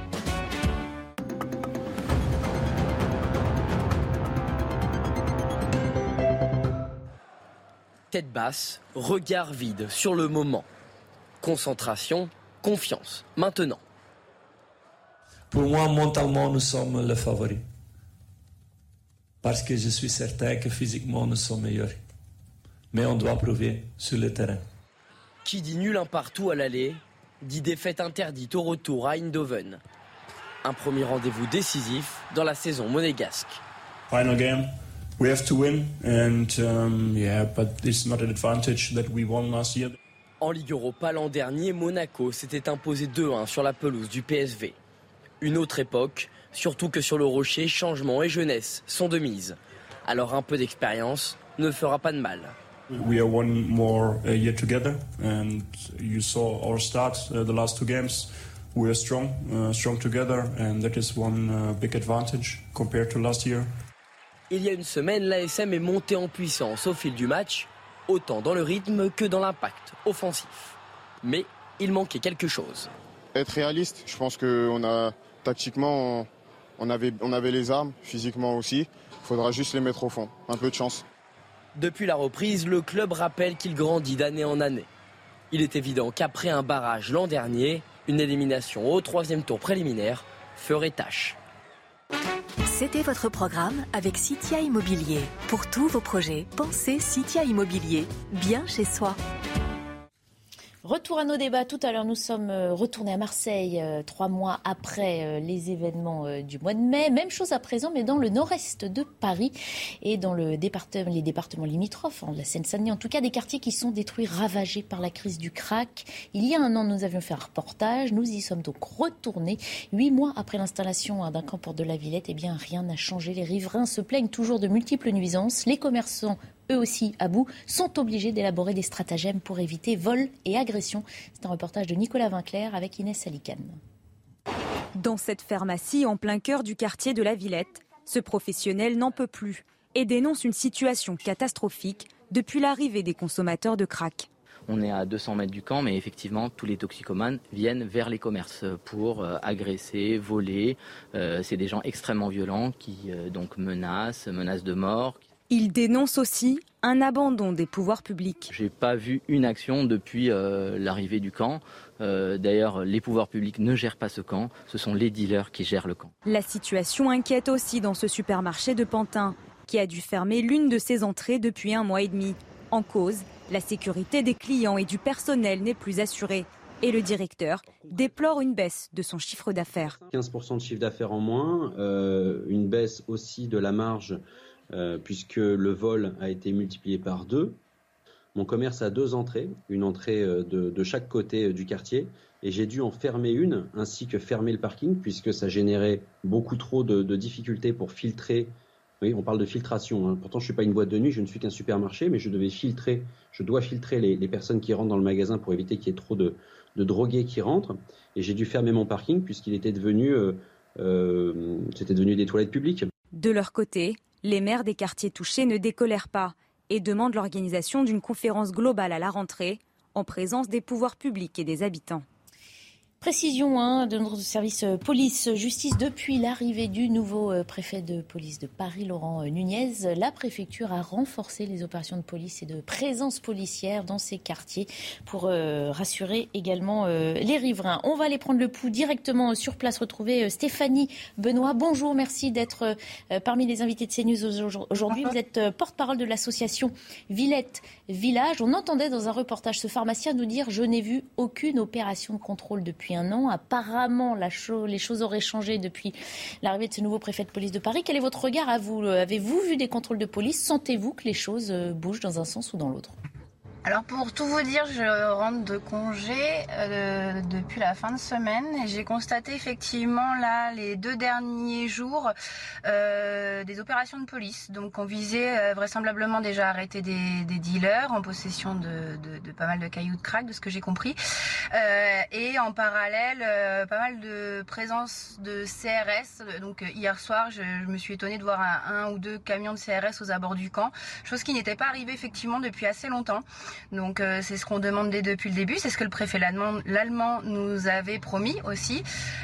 Tête basse, regard vide sur le moment. Concentration, confiance. Maintenant. Pour moi, mentalement, nous sommes les favoris. Parce que je suis certain que physiquement, nous sommes meilleurs mais on doit prouver sur le terrain. Qui dit nul un partout à l'aller, dit défaite interdite au retour à Eindhoven. Un premier rendez-vous décisif dans la saison monégasque. Final game, we have to win, and um, yeah, but this is not an advantage that we won last year. En Ligue Europa l'an dernier, Monaco s'était imposé 2-1 sur la pelouse du PSV. Une autre époque, surtout que sur le rocher, changement et jeunesse sont de mise. Alors un peu d'expérience ne fera pas de mal. We are one more uh, year together, and you saw our start uh, the last two games. We are strong, uh, strong together, and that is one uh, big advantage compared to last year. Il y a une semaine, l'ASM est montée en puissance au fil du match, autant dans le rythme que dans l'impact offensif. Mais il manquait quelque chose. Être réaliste, je pense qu'on a tactiquement, on avait, on avait les armes, physiquement aussi. Il faudra juste les mettre au fond. Un peu de chance. Depuis la reprise, le club rappelle qu'il grandit d'année en année. Il est évident qu'après un barrage l'an dernier, une élimination au troisième tour préliminaire ferait tâche. C'était votre programme avec Citia Immobilier. Pour tous vos projets, pensez Citia Immobilier, bien chez soi. Retour à nos débats. Tout à l'heure, nous sommes euh, retournés à Marseille, euh, trois mois après euh, les événements du mois de mai. Même chose à présent, mais dans le nord-est de Paris et dans les départements limitrophes, hein, la Seine-Saint-Denis, en tout cas des quartiers qui sont détruits, ravagés par la crise du crack. Il y a un an, nous avions fait un reportage. Nous y sommes donc retournés. Huit mois après l'installation hein, d'un camp port de la Villette, eh bien, rien n'a changé. Les riverains se plaignent toujours de multiples nuisances. Les commerçants eux aussi à bout, sont obligés d'élaborer des stratagèmes pour éviter vols et agressions. C'est un reportage de Nicolas Vinclair avec Inès Salicane. Dans cette pharmacie en plein cœur du quartier de la Villette, ce professionnel n'en peut plus et dénonce une situation catastrophique depuis l'arrivée des consommateurs de crack. On est à 200 mètres du camp, mais effectivement, tous les toxicomanes viennent vers les commerces pour euh, agresser, voler. Euh, c'est des gens extrêmement violents qui euh, donc menacent, menacent de mort. Il dénonce aussi un abandon des pouvoirs publics. J'ai pas vu une action depuis euh, l'arrivée du camp. Euh, d'ailleurs, les pouvoirs publics ne gèrent pas ce camp, ce sont les dealers qui gèrent le camp. La situation inquiète aussi dans ce supermarché de Pantin, qui a dû fermer l'une de ses entrées depuis un mois et demi. En cause, la sécurité des clients et du personnel n'est plus assurée. Et le directeur déplore une baisse de son chiffre d'affaires. 15% de chiffre d'affaires en moins, euh, une baisse aussi de la marge euh, puisque le vol a été multiplié par deux. Mon commerce a deux entrées, une entrée euh, de, chaque côté du quartier, et j'ai dû en fermer une, ainsi que fermer le parking, puisque ça générait beaucoup trop de, difficultés pour filtrer. Oui, on parle de filtration. Hein. Pourtant, je ne suis pas une boîte de nuit, je ne suis qu'un supermarché, mais je devais filtrer, je dois filtrer les, personnes qui rentrent dans le magasin pour éviter qu'il y ait trop de, drogués qui rentrent. Et j'ai dû fermer mon parking puisqu'il était devenu, euh, euh, c'était devenu des toilettes publiques. De leur côté, les maires des quartiers touchés ne décolèrent pas et demandent l'organisation d'une conférence globale à la rentrée en présence des pouvoirs publics et des habitants. Précision hein, de notre service euh, police-justice depuis l'arrivée du nouveau euh, préfet de police de Paris, Laurent euh, Nunez. La préfecture a renforcé les opérations de police et de présence policière dans ces quartiers pour rassurer également les riverains. On va aller prendre le pouls directement sur place, retrouver Stéphanie Benoît. Bonjour, merci d'être parmi les invités de CNews aujourd'hui. Vous êtes porte-parole de l'association Villette Village. On entendait dans un reportage ce pharmacien nous dire Je n'ai vu aucune opération de contrôle depuis un an. Apparemment, les choses auraient changé depuis l'arrivée de ce nouveau préfet de police de Paris. Quel est votre regard à vous? Avez-vous vu des contrôles de police? Sentez-vous que les choses euh, bougent dans un sens ou dans l'autre? Alors pour tout vous dire, je rentre de congé euh, depuis la fin de semaine et j'ai constaté effectivement là les deux derniers jours euh, des opérations de police. Donc on visait euh, vraisemblablement déjà arrêter des, des, dealers en possession de, de, de, pas mal de cailloux de crack, de ce que j'ai compris. Euh, et en parallèle, euh, pas mal de présence de CRS. Donc hier soir, je, je me suis étonnée de voir un, un, ou deux camions de CRS aux abords du camp, chose qui n'était pas arrivée effectivement depuis assez longtemps. Donc euh, c'est ce qu'on demandait depuis le début, c'est ce que le préfet l'allemand nous avait promis aussi,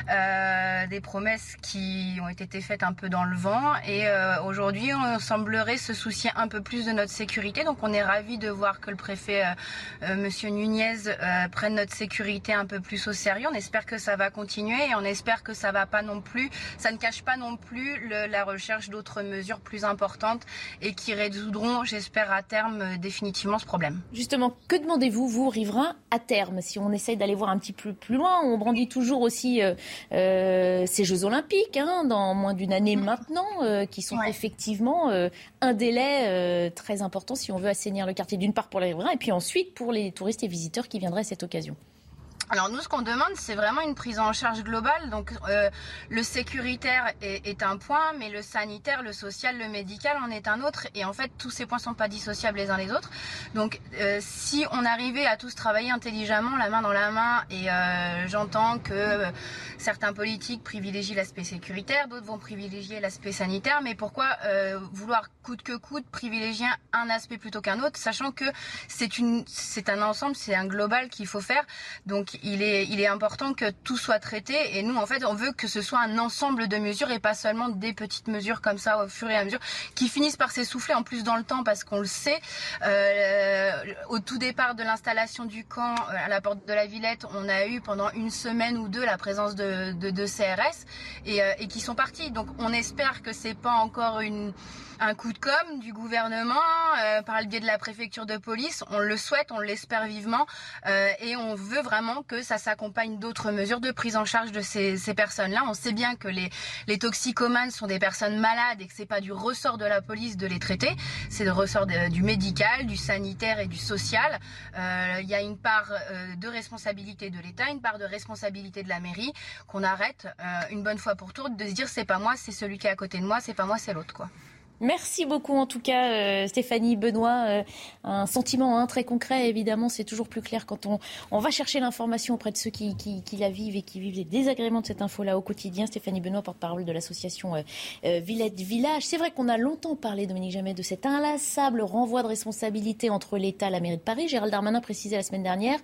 euh, des promesses qui ont été faites un peu dans le vent et euh, aujourd'hui on semblerait se soucier un peu plus de notre sécurité. Donc on est ravi de voir que le préfet Monsieur Nunez prenne notre sécurité un peu plus au sérieux. On espère que ça va continuer et on espère que ça va pas non plus, ça ne cache pas non plus la recherche d'autres mesures plus importantes et qui résoudront, j'espère à terme définitivement ce problème. Justement, que demandez-vous, vous, riverains, à terme Si on essaye d'aller voir un petit peu plus loin, on brandit toujours aussi euh, euh, ces Jeux Olympiques, hein, dans moins d'une année maintenant, euh, qui sont effectivement un délai très important si on veut assainir le quartier, d'une part pour les riverains, et puis ensuite pour les touristes et visiteurs qui viendraient à cette occasion. Alors nous, ce qu'on demande, c'est vraiment une prise en charge globale. Donc euh, le sécuritaire est, un point, mais le sanitaire, le social, le médical en est un autre. Et en fait, tous ces points sont pas dissociables les uns des autres. Donc euh, si on arrivait à tous travailler intelligemment, la main dans la main, et euh, j'entends que certains politiques privilégient l'aspect sécuritaire, d'autres vont privilégier l'aspect sanitaire, mais pourquoi vouloir coûte que coûte privilégier un aspect plutôt qu'un autre, sachant que c'est une, un ensemble, c'est un global qu'il faut faire. Donc il est, important que tout soit traité et nous, en fait, on veut que ce soit un ensemble de mesures et pas seulement des petites mesures comme ça au fur et à mesure qui finissent par s'essouffler en plus dans le temps parce qu'on le sait. Euh, au tout départ de l'installation du camp euh, à la porte de la Villette, on a eu pendant une semaine ou deux la présence de, de, de CRS et, euh, et qui sont partis. Donc on espère que c'est pas encore une un coup de com du gouvernement euh, par le biais de la préfecture de police. On le souhaite, on l'espère vivement euh, et on veut vraiment que ça s'accompagne d'autres mesures de prise en charge de ces, ces personnes-là. On sait bien que les, les toxicomanes sont des personnes malades et que c'est pas du ressort de la police de les traiter, c'est le ressort du médical, du sanitaire et du social. Euh, il y a une part euh, de responsabilité de l'État, une part de responsabilité de la mairie qu'on arrête euh, une bonne fois pour toutes de se dire c'est pas moi, c'est celui qui est à côté de moi, c'est pas moi, c'est l'autre quoi. Merci beaucoup en tout cas euh, Stéphanie Benoît. Euh, un sentiment hein, très concret, évidemment, c'est toujours plus clair quand on, va chercher l'information auprès de ceux qui, la vivent et qui vivent les désagréments de cette info-là au quotidien. Stéphanie Benoît, porte-parole de l'association euh, Villette Village. C'est vrai qu'on a longtemps parlé, Dominique Jamais, de cet inlassable renvoi de responsabilité entre l'État et la mairie de Paris. Gérald Darmanin précisait la semaine dernière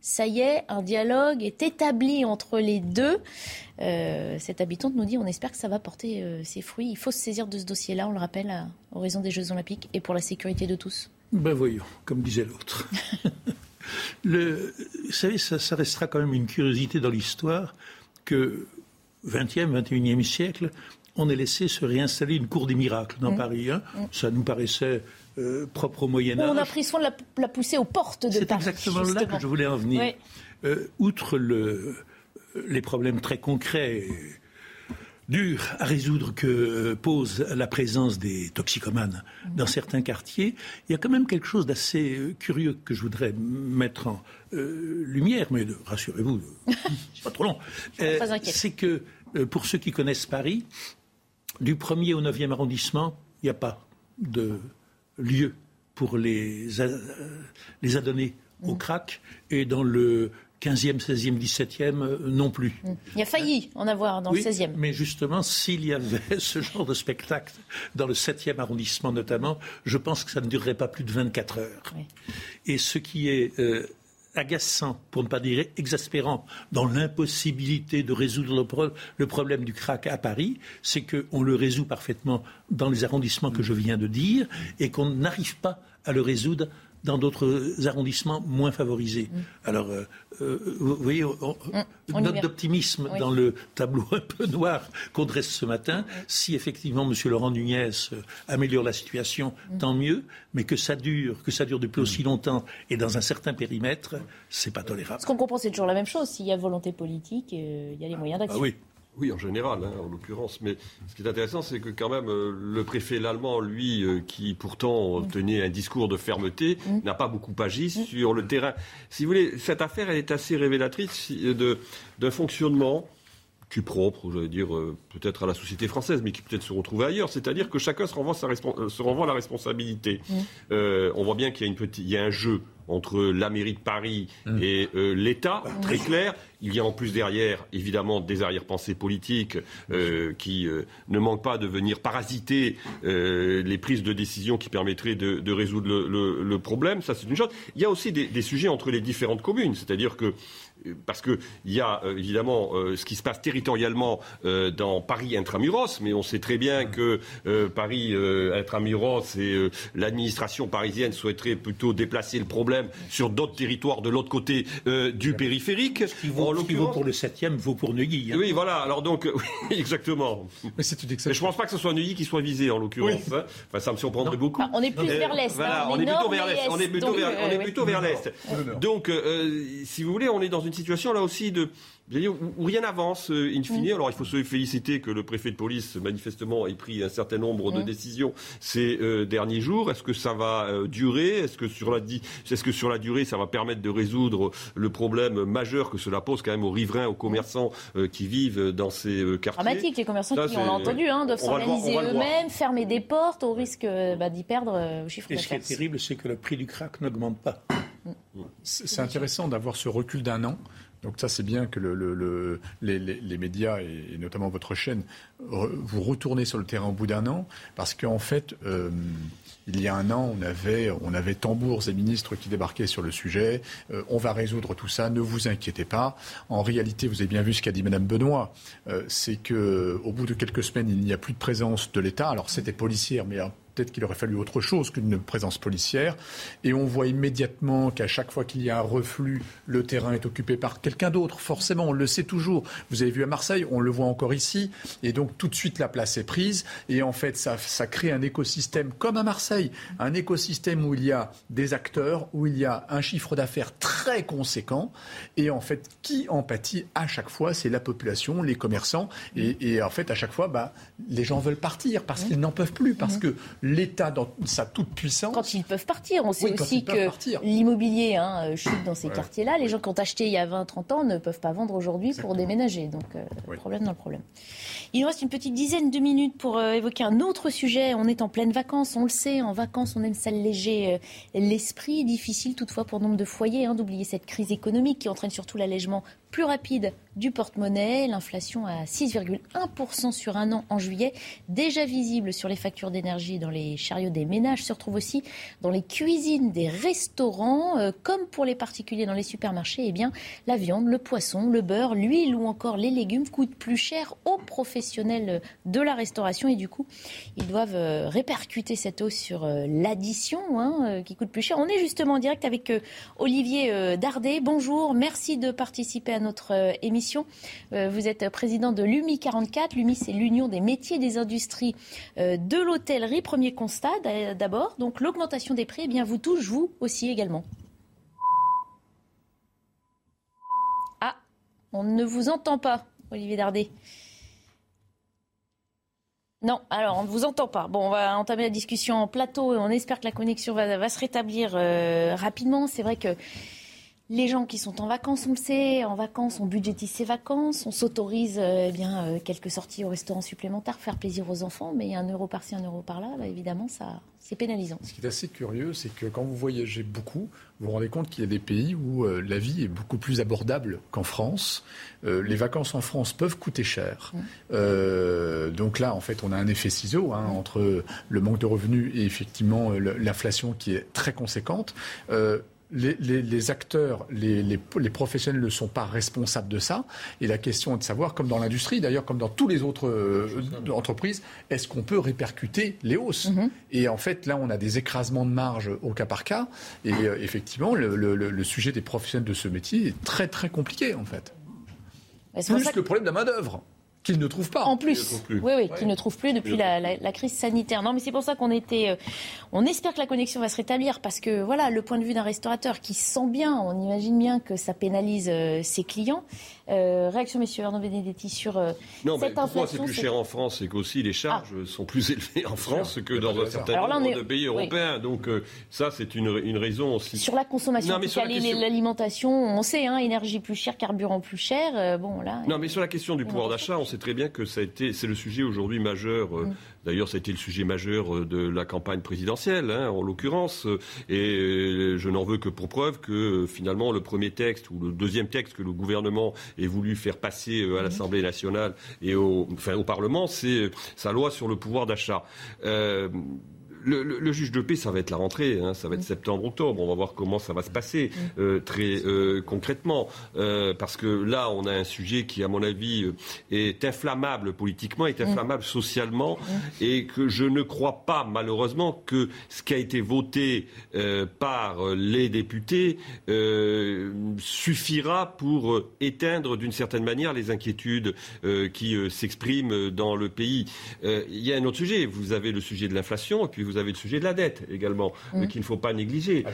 ça y est, un dialogue est établi entre les deux. Euh, cette habitante nous dit on espère que ça va porter euh, ses fruits. Il faut se saisir de ce dossier-là, on le rappelle, à horizon des Jeux Olympiques et pour la sécurité de tous. Ben voyons, comme disait l'autre. le, vous savez, ça, ça, restera quand même une curiosité dans l'histoire que 20e, 21e siècle, on ait laissé se réinstaller une cour des miracles dans mmh. Paris. Hein. Mmh. Ça nous paraissait propre au Moyen Âge. On a pris soin de la, pousser aux portes de C'est exactement là que je voulais en venir. outre les problèmes très concrets dur à résoudre que pose la présence des toxicomanes dans certains quartiers, il y a quand même quelque chose d'assez euh, curieux que je voudrais mettre en euh, lumière, mais rassurez-vous, c'est pas trop long. Euh, c'est que pour ceux qui connaissent Paris, du 1er au 9e arrondissement, il n'y a pas de lieu pour les, les adonner au mm. crack. Et dans le 15e, 16e, 17e, non plus. Mm. Il y a failli en avoir dans le 16e. Mais justement, s'il y avait ce genre de spectacle, dans le 7e arrondissement notamment, je pense que ça ne durerait pas plus de 24 heures. Et ce qui est euh, agaçant, pour ne pas dire exaspérant, dans l'impossibilité de résoudre le, problème du crack à Paris, c'est qu'on le résout parfaitement dans les arrondissements que je viens de dire et qu'on n'arrive pas à le résoudre dans d'autres arrondissements moins favorisés. Mm. Alors, euh, euh, vous voyez, une note d'optimisme dans le tableau un peu noir qu'on dresse ce matin. Si effectivement M. Laurent Nunez euh, améliore la situation, mm. tant mieux, mais que ça dure, que ça dure depuis aussi mm. longtemps et dans un certain périmètre, c'est pas tolérable. Ce qu'on comprend, c'est toujours la même chose. S'il y a volonté politique, il y a les moyens d'action. Ah oui. Oui, en général, hein, en l'occurrence. Mais ce qui est intéressant, c'est que quand même, euh, le préfet l'allemand, lui, euh, qui pourtant tenait un discours de fermeté, mm. n'a pas beaucoup agi mm. sur le terrain. Si vous voulez, cette affaire, elle est assez révélatrice d'un fonctionnement qui propre, j'allais dire, euh, peut-être à la société française, mais qui peut-être se retrouve ailleurs. C'est-à-dire que chacun se renvoie, sa se renvoie la responsabilité. Mm. on voit bien qu'il y a, une il y a un jeu entre la mairie de Paris mmh. et euh, l'État, très clair. Il y a en plus derrière, évidemment, des arrière-pensées politiques euh, qui euh, ne manquent pas de venir parasiter les prises de décision qui permettraient de, résoudre le, problème. Ça, c'est une chose. Il y a aussi des, des sujets entre les différentes communes, c'est-à-dire que parce qu'il y a euh, évidemment euh, ce qui se passe territorialement euh, dans Paris intramuros, mais on sait très bien que Paris intramuros et l'administration parisienne souhaiteraient plutôt déplacer le problème sur d'autres territoires de l'autre côté du périphérique. Ce qui vaut, pour le 7e vaut pour Neuilly. Hein. Oui, voilà. Alors donc, exactement. Mais, je ne pense pas que ce soit Neuilly qui soit visé en l'occurrence. Hein. Enfin, ça me surprendrait beaucoup. on est plus vers l'est. Voilà, on, est plutôt vers l'est. On est plutôt vers l'est. Donc, si vous voulez, on est dans une situation là aussi de où rien n'avance, euh, in fine. Alors, il faut se féliciter que le préfet de police, manifestement, ait pris un certain nombre de décisions ces euh, derniers jours. Est-ce que ça va euh, durer? Est-ce que, sur la est-ce que sur la durée, ça va permettre de résoudre le problème majeur que cela pose quand même aux riverains, aux commerçants qui vivent dans ces quartiers? Dramatique, les commerçants qui, on l'a entendu, hein, doivent s'organiser eux-mêmes, fermer des portes au risque bah, d'y perdre au chiffre Et ce qui est terrible, c'est que le prix du crack n'augmente pas. C'est intéressant d'avoir ce recul d'un an. Donc ça, c'est bien que les, médias, et, notamment votre chaîne, vous retournez sur le terrain au bout d'un an, parce qu'en fait, euh, il y a un an, on avait, tambours et ministres qui débarquaient sur le sujet. Euh, on va résoudre tout ça, ne vous inquiétez pas. En réalité, vous avez bien vu ce qu'a dit Madame Benoît, euh, c'est que au bout de quelques semaines, il n'y a plus de présence de l'État. Alors c'était policière, mais peut-être qu'il aurait fallu autre chose qu'une présence policière. Et on voit immédiatement qu'à chaque fois qu'il y a un reflux, le terrain est occupé par quelqu'un d'autre. Forcément, on le sait toujours. Vous avez vu à Marseille, on le voit encore ici. Et donc tout de suite, la place est prise. Et en fait, ça, ça crée un écosystème comme à Marseille. Un écosystème où il y a des acteurs, où il y a un chiffre d'affaires très conséquent. Et en fait, qui en pâtit à chaque fois C'est la population, les commerçants. Et, en fait, à chaque fois, bah, les gens veulent partir parce qu'ils n'en peuvent plus. Parce que l'État dans sa toute puissance. Quand ils peuvent partir, on sait aussi que l'immobilier hein, euh, chute dans ces quartiers-là. Les gens qui ont acheté il y a 20-30 ans ne peuvent pas vendre aujourd'hui pour déménager. Donc, euh, problème dans le problème. Il nous reste une petite dizaine de minutes pour euh, évoquer un autre sujet. On est en pleine vacances, on le sait. En vacances, on aime s'alléger l'esprit. Difficile toutefois pour nombre de foyers hein, d'oublier cette crise économique qui entraîne surtout l'allègement plus rapide du porte-monnaie. L'inflation à 6,1% sur un an en juillet, déjà visible sur les factures d'énergie dans les chariots des ménages, se retrouve aussi dans les cuisines des restaurants. Euh, comme pour les particuliers dans les supermarchés, eh bien, la viande, le poisson, le beurre, l'huile ou encore les légumes coûtent plus cher aux professionnels de la restauration et du coup, ils doivent euh, répercuter cette hausse sur euh, l'addition hein, qui coûte plus cher. On est justement en direct avec Olivier Dardet. Bonjour, merci de participer à notre émission euh, vous êtes président de l'UMI 44. L'UMI, c'est l'Union des métiers des industries euh, de l'hôtellerie. Premier constat d'abord. Donc l'augmentation des prix, eh bien, vous touche, vous aussi également. Ah, on ne vous entend pas, Olivier Dardet. Non, alors on ne vous entend pas. Bon, on va entamer la discussion en plateau et on espère que la connexion va, se rétablir euh, rapidement. C'est vrai que les gens qui sont en vacances, on le sait, en vacances, on budgétise ses vacances, on s'autorise euh, eh bien euh, quelques sorties au restaurant supplémentaires, faire plaisir aux enfants, mais un euro par-ci, un euro par-là, bah, évidemment, ça, c'est pénalisant. Ce qui est assez curieux, c'est que quand vous voyagez beaucoup, vous vous rendez compte qu'il y a des pays où euh, la vie est beaucoup plus abordable qu'en France. les vacances en France peuvent coûter cher. Mmh. donc là, en fait, on a un effet ciseau hein, entre le manque de revenus et effectivement l'inflation qui est très conséquente les, acteurs, les, professionnels ne sont pas responsables de ça. Et la question est de savoir, comme dans l'industrie, d'ailleurs, comme dans toutes les autres euh, entreprises, est-ce qu'on peut répercuter les hausses mhm. Et en fait, là, on a des écrasements de marge au cas par cas. Et euh, effectivement, le, sujet des professionnels de ce métier est très, très compliqué, en fait. Plus que le problème de la main-d'œuvre qu'ils ne trouvent pas. En plus, oui, oui, qu'ils ne trouvent plus depuis la, crise sanitaire. Non, mais c'est pour ça qu'on était. Euh, on espère que la connexion va se rétablir parce que voilà, le point de vue d'un restaurateur qui sent bien, on imagine bien que ça pénalise euh, ses clients. Euh, réaction, messieurs Arnaud Benedetti, sur euh, non, cette mais pourquoi c'est plus cher en France C'est qu'aussi les charges ah. sont plus élevées en France que dans un certain nombre de pays européens. Donc ça, c'est une, une, raison aussi. Sur la consommation, l'alimentation, on sait, hein, énergie plus chère, carburant plus cher. bon, là. Non, mais sur la question du pouvoir d'achat, on sait très bien que ça a été, c'est le sujet aujourd'hui majeur. Mm. D'ailleurs, ça a été le sujet majeur euh, de la campagne présidentielle, hein, en l'occurrence. Et euh, je n'en veux que pour preuve que euh, finalement, le premier texte ou le deuxième texte que le gouvernement ait voulu faire passer à l'Assemblée nationale et au, enfin, au Parlement, c'est sa loi sur le pouvoir d'achat le, juge de paix, ça va être la rentrée, hein, ça va être septembre-octobre. On va voir comment ça va se passer euh, très euh, concrètement, euh, parce que là, on a un sujet qui, à mon avis, est inflammable politiquement, est inflammable socialement, et que je ne crois pas, malheureusement, que ce qui a été voté par les députés suffira pour éteindre, d'une certaine manière, les inquiétudes qui s'expriment dans le pays. Il y a un autre sujet. Vous avez le sujet de l'inflation, et puis vous vous avez le sujet de la dette également, mmh. qu'il ne faut pas négliger,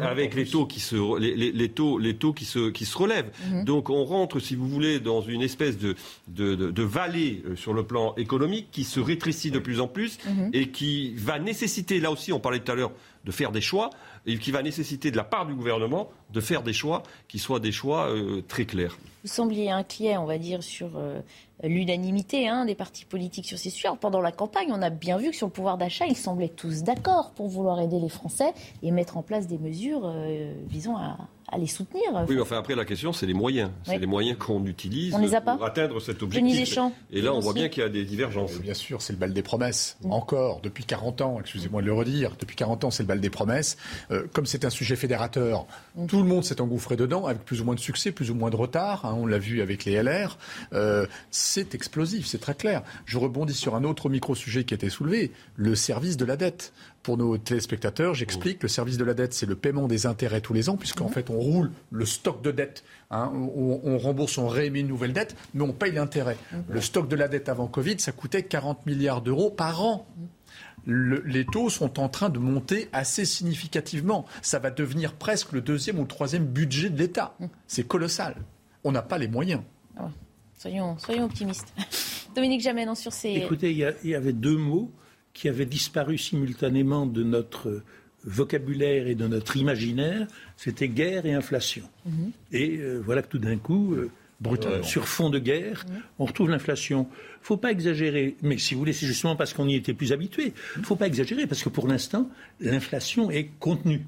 avec les taux, qui, se, les, taux, les taux qui se, qui se relèvent. Mmh. Donc on rentre, si vous voulez, dans une espèce de, de, vallée euh, sur le plan économique qui se rétrécit de plus en plus mmh. et qui va nécessiter, là aussi on parlait tout à l'heure, de faire des choix et qui va nécessiter de la part du gouvernement de faire des choix qui soient des choix euh, très clairs. Vous sembliez inquiet, on va dire, sur euh, l'unanimité hein, des partis politiques sur ces sujets. Pendant la campagne, on a bien vu que sur le pouvoir d'achat, ils semblaient tous d'accord pour vouloir aider les Français et mettre en place des mesures euh, visant à, les soutenir. Oui, mais enfin après la question, c'est les moyens. C'est les moyens qu'on utilise pour atteindre cet objectif. Et là, on voit bien qu'il y a des divergences. bien sûr, c'est le bal des promesses. Encore, depuis 40 ans, excusez-moi de le redire, depuis 40 ans, c'est le bal des promesses. Euh, comme c'est un sujet fédérateur, mm. tout le monde s'est engouffré dedans, avec plus ou moins de succès, plus ou moins de retard. Hein, on l'a vu avec les LR. Euh, c'est explosif, c'est très clair. Je rebondis sur un autre micro-sujet qui a été soulevé, le service de la dette. Pour nos téléspectateurs, j'explique, le service de la dette, c'est le paiement des intérêts tous les ans, puisqu'en fait, on roule le stock de dette. Hein, on, rembourse, on réémet une nouvelle dette, mais on paye l'intérêt. Le stock de la dette avant Covid, ça coûtait 40 milliards d'euros par an. les taux sont en train de monter assez significativement. Ça va devenir presque le deuxième ou le troisième budget de l'État. C'est colossal. On n'a pas les moyens. Ah soyons, optimistes. Dominique Jamais, sur ces. Écoutez, il y, avait deux mots qui avaient disparu simultanément de notre vocabulaire et de notre imaginaire, c'était guerre et inflation. Mhm. Et euh, voilà que tout d'un coup, euh, sur fond de guerre, mhm. on retrouve l'inflation. Il ne faut pas exagérer, mais si vous voulez, c'est justement parce qu'on y était plus habitué. Il ne faut pas exagérer, parce que pour l'instant, l'inflation est contenue.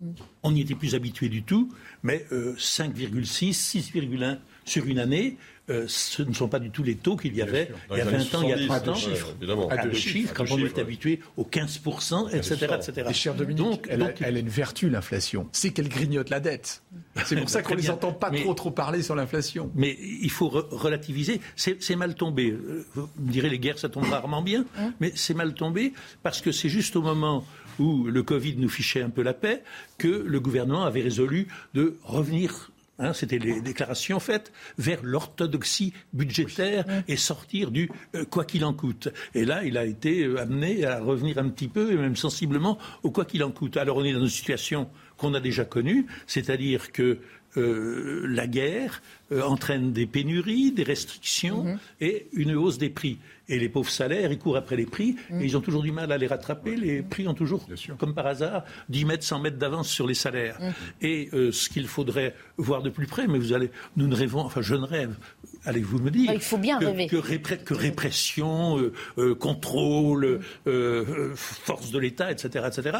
Mhm. On n'y était plus habitué du tout, mais 5,6, euh, 6,1 sur une année, euh, ce ne sont pas du tout les taux qu'il y avait il y a 20 ans, il y a 30 ans. à deux chiffres, quand on est habitué aux 15%, etc. etc. Et cher Dominique, elle, a, une vertu, l'inflation. C'est qu'elle grignote la dette. C'est pour ça qu'on ne les entend pas trop trop parler sur l'inflation. Mais il faut relativiser. C'est mal tombé. Euh, vous me direz, les guerres, ça tombe rarement bien. Hein mais c'est mal tombé parce que c'est juste au moment où le Covid nous fichait un peu la paix que le gouvernement avait résolu de revenir Hein, c'était les déclarations faites vers l'orthodoxie budgétaire et sortir du euh, quoi qu'il en coûte. Et là, il a été euh, amené à revenir un petit peu, et même sensiblement, au quoi qu'il en coûte. Alors on est dans une situation qu'on a déjà connue, c'est-à-dire que euh, la guerre entraîne des pénuries, des restrictions mhm. et une hausse des prix. Et les pauvres salaires, ils courent après les prix et mm. ils ont toujours du mal à les rattraper. Les prix ont toujours, comme par hasard, 10 mètres, 100 mètres d'avance sur les salaires. Mm. Et euh, ce qu'il faudrait voir de plus près, mais vous allez, nous ne rêvons, enfin je ne rêve, allez-vous me dire. Il faut bien que, rêver. Que, répression, euh, euh, contrôle, force de l'État, etc., etc.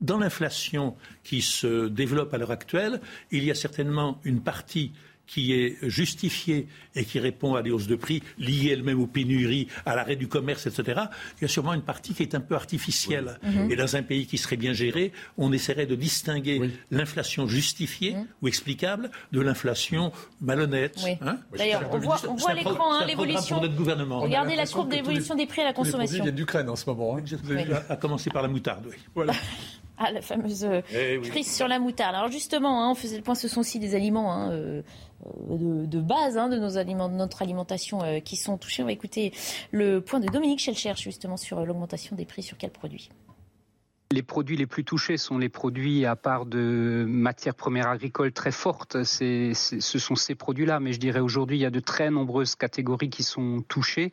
dans l'inflation qui se développe à l'heure actuelle, il y a certainement une partie qui est justifiée et qui répond à des hausses de prix liées elles-mêmes aux pénuries, à l'arrêt du commerce, etc., il y a sûrement une partie qui est un peu artificielle. Mhm. Et dans un pays qui serait bien géré, on essaierait de distinguer l'inflation justifiée mhm. ou explicable de l'inflation malhonnête. Hein D'ailleurs, on voit, on voit à l'écran hein, l'évolution. Regardez la courbe d'évolution des prix à la consommation. Les produits d'Ukraine en ce moment. Hein. À commencer par la moutarde, oui. Voilà. Ah, la fameuse eh crise sur la moutarde. Alors justement, hein, on faisait le point, ce sont aussi des aliments hein, euh, de, base hein, de, nos aliments, de notre alimentation euh, qui sont touchés. On va écouter le point de Dominique Schelcher justement sur l'augmentation des prix sur quels produits. Les produits les plus touchés sont les produits à part de matières premières agricoles très fortes. ce sont ces produits-là. Mais je dirais aujourd'hui, il y a de très nombreuses catégories qui sont touchées.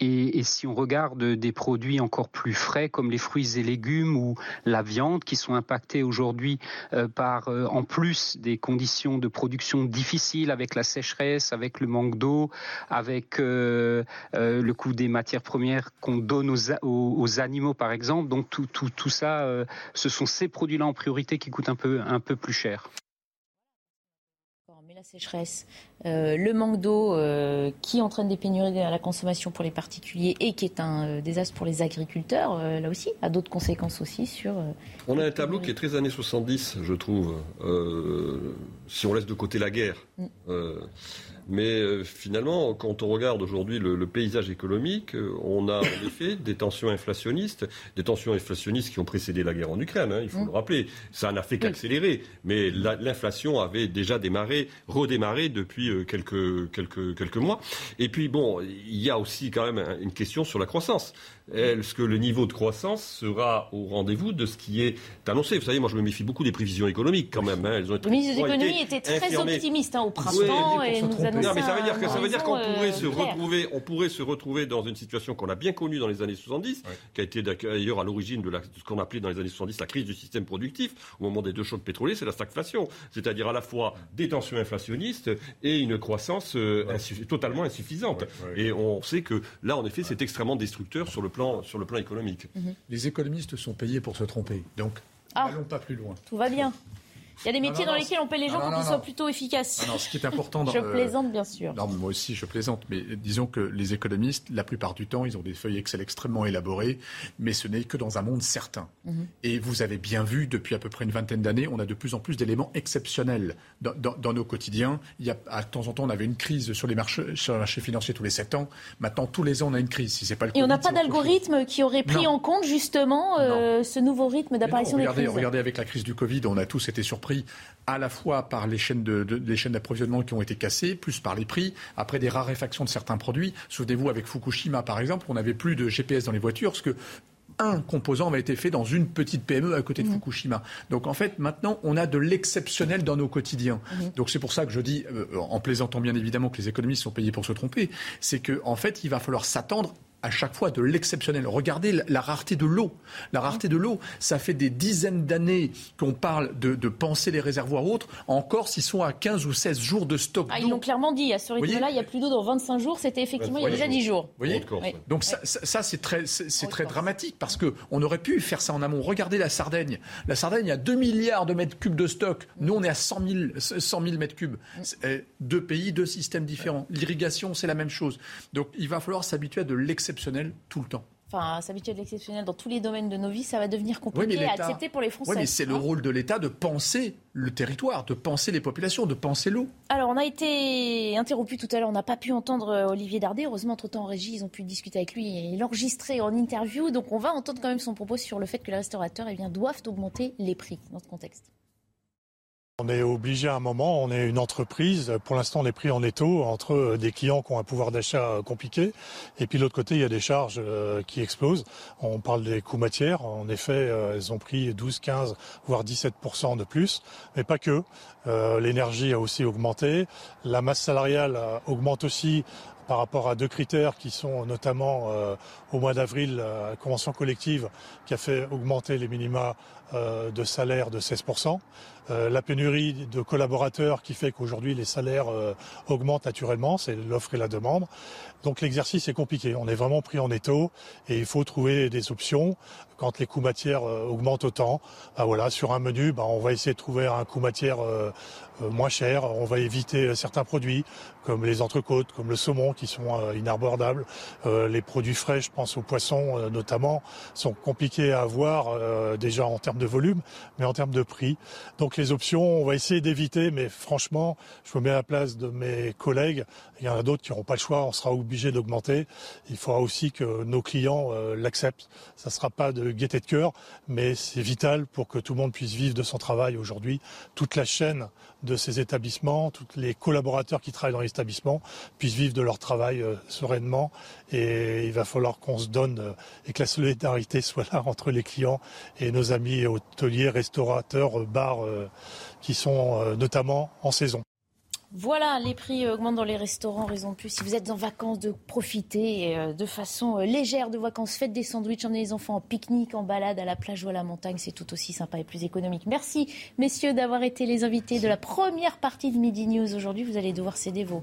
Et, si on regarde des produits encore plus frais, comme les fruits et légumes ou la viande, qui sont impactés aujourd'hui euh, par, euh, en plus des conditions de production difficiles avec la sécheresse, avec le manque d'eau, avec euh, le coût des matières premières qu'on donne aux, aux, animaux, par exemple. Donc tout, tout, tout ça euh, ce sont ces produits-là en priorité qui coûtent un peu, un peu plus cher mais la sécheresse, euh, le manque d'eau euh, qui entraîne des pénuries à la consommation pour les particuliers et qui est un désastre pour les agriculteurs, là aussi, a d'autres conséquences aussi sur. on a un tableau qui est très années 70, je trouve, si on laisse de côté la guerre. Mm. Mais euh, finalement, quand on regarde aujourd'hui le, paysage économique, euh, on a en effet des tensions inflationnistes, des tensions inflationnistes qui ont précédé la guerre en Ukraine, hein, il faut mmh. le rappeler. Ça n'a fait qu'accélérer. Mais l'inflation avait déjà démarré, redémarré depuis euh, quelques, quelques, quelques mois. Et puis, bon, il y a aussi quand même une question sur la croissance. Est-ce que le niveau de croissance sera au rendez-vous de ce qui est annoncé. Vous savez, moi je me méfie beaucoup des prévisions économiques quand même. Hein. Elles ont été, le ministre des économies était très optimiste hein, au printemps et nous annonçait Non, mais ça veut dire que ça veut dire qu'on pourrait se retrouver, on pourrait se retrouver dans une situation qu'on a bien connue dans les années 70, qui a été d'ailleurs à l'origine de, ce qu'on appelait dans les années 70 la crise du système productif au moment des deux chocs pétroliers, c'est la stagflation, c'est-à-dire à la fois des tensions inflationnistes et une croissance euh, totalement insuffisante. Et on sait que là, en effet, c'est extrêmement destructeur sur le sur le plan économique. Mhm. Les économistes sont payés pour se tromper. Donc, ah. n'allons pas plus loin. Tout va bien. Il y a des métiers dans lesquels on paie les gens pour qu'ils soient plutôt efficaces. Non, ce qui est important. Dans, je plaisante, bien sûr. Non, moi aussi, je plaisante. Mais disons que les économistes, la plupart du temps, ils ont des feuilles Excel extrêmement élaborées, mais ce n'est que dans un monde certain. Mhm. Et vous avez bien vu, depuis à peu près une vingtaine d'années, on a de plus en plus d'éléments exceptionnels dans, nos quotidiens. Il y a, à temps en temps, on avait une crise sur les marchés, sur les marchés financiers tous les sept ans. Maintenant, tous les ans, on a une crise. Si c'est pas le Et on n'a pas d'algorithme qui aurait pris en compte justement euh, ce nouveau rythme d'apparition des crises. Regardez avec la crise du Covid, on a tous été surpris à la fois par les chaînes, d'approvisionnement qui ont été cassées, plus par les prix, après des raréfactions de certains produits. Souvenez-vous, avec Fukushima, par exemple, on n'avait plus de GPS dans les voitures, parce que un composant avait été fait dans une petite PME à côté de mmh. Fukushima. Donc en fait, maintenant, on a de l'exceptionnel dans nos quotidiens. Mmh. Donc c'est pour ça que je dis, euh, en plaisantant bien évidemment que les économistes sont payés pour se tromper, c'est qu'en en fait, il va falloir s'attendre à chaque fois de l'exceptionnel. Regardez la, rareté de l'eau. La rareté de l'eau, ça fait des dizaines d'années qu'on parle de, de, penser les réservoirs autres. En Corse, ils sont à 15 ou 16 jours de stock. Ah, ils l'ont clairement dit. À ce rythme-là, il y a plus d'eau dans 25 jours. C'était effectivement il y a déjà 10 jours. Vous voyez Donc ça, ça c'est très, c'est très dramatique parce qu'on aurait pu faire ça en amont. Regardez la Sardaigne. La Sardaigne, il y a 2 milliards de mètres cubes de stock. Nous, on est à 100 000, 100 000 mètres cubes. Eh, deux pays, deux systèmes différents. L'irrigation, c'est la même chose. Donc il va falloir s'habituer à de l'exceptionnel tout le temps. Enfin, s'habituer à l'exceptionnel dans tous les domaines de nos vies, ça va devenir compliqué à accepter pour les Français. Oui, mais c'est le hein rôle de l'État de penser le territoire, de penser les populations, de penser l'eau. Alors, on a été interrompu tout à l'heure, on n'a pas pu entendre euh, Olivier Dardet. Heureusement, entre-temps, en régie, ils ont pu discuter avec lui et l'enregistrer en interview. Donc, on va entendre quand même son propos sur le fait que les restaurateurs eh bien, doivent augmenter les prix dans ce contexte. On est obligé à un moment, on est une entreprise, pour l'instant on est pris en étau entre des clients qui ont un pouvoir d'achat compliqué et puis de l'autre côté il y a des charges euh, qui explosent. On parle des coûts matières, en effet euh, elles ont pris 12, 15, voire 17% de plus, mais pas que. Euh, l'énergie a aussi augmenté, la masse salariale augmente aussi par rapport à deux critères qui sont notamment au mois d'avril la convention collective qui a fait augmenter les minima de salaire de 16%. Euh, la pénurie de collaborateurs qui fait qu'aujourd'hui les salaires euh, augmentent naturellement, c'est l'offre et la demande. Donc l'exercice est compliqué. On est vraiment pris en étau et il faut trouver des options quand les coûts matières euh, augmentent autant. Bah voilà, sur un menu, bah, on va essayer de trouver un coût matière moins cher. On va éviter certains produits comme les entrecôtes, comme le saumon qui sont inabordables. les produits frais, je pense aux poissons notamment, sont compliqués à avoir déjà en termes de volume, mais en termes de prix. Donc les options, on va essayer d'éviter, mais franchement, je me mets à la place de mes collègues. Il y en a d'autres qui n'auront pas le choix, on sera obligé d'augmenter. Il faudra aussi que nos clients euh, l'acceptent. Ça ne sera pas de gaieté de cœur, mais c'est vital pour que tout le monde puisse vivre de son travail aujourd'hui. Toute la chaîne de ces établissements, tous les collaborateurs qui travaillent dans les établissements puissent vivre de leur travail euh, sereinement. Et il va falloir qu'on se donne euh, et que la solidarité soit là entre les clients et nos amis hôteliers, restaurateurs, bars qui sont notamment en saison. Voilà, les prix augmentent dans les restaurants, raison de plus. Si vous êtes en vacances, de profiter euh, de façon euh, légère de vacances. Faites des sandwichs, emmenez les enfants en pique-nique, en balade à la plage ou à la montagne. C'est tout aussi sympa et plus économique. Merci, messieurs, d'avoir été les invités de la première partie de Midi News. Aujourd'hui, vous allez devoir céder vos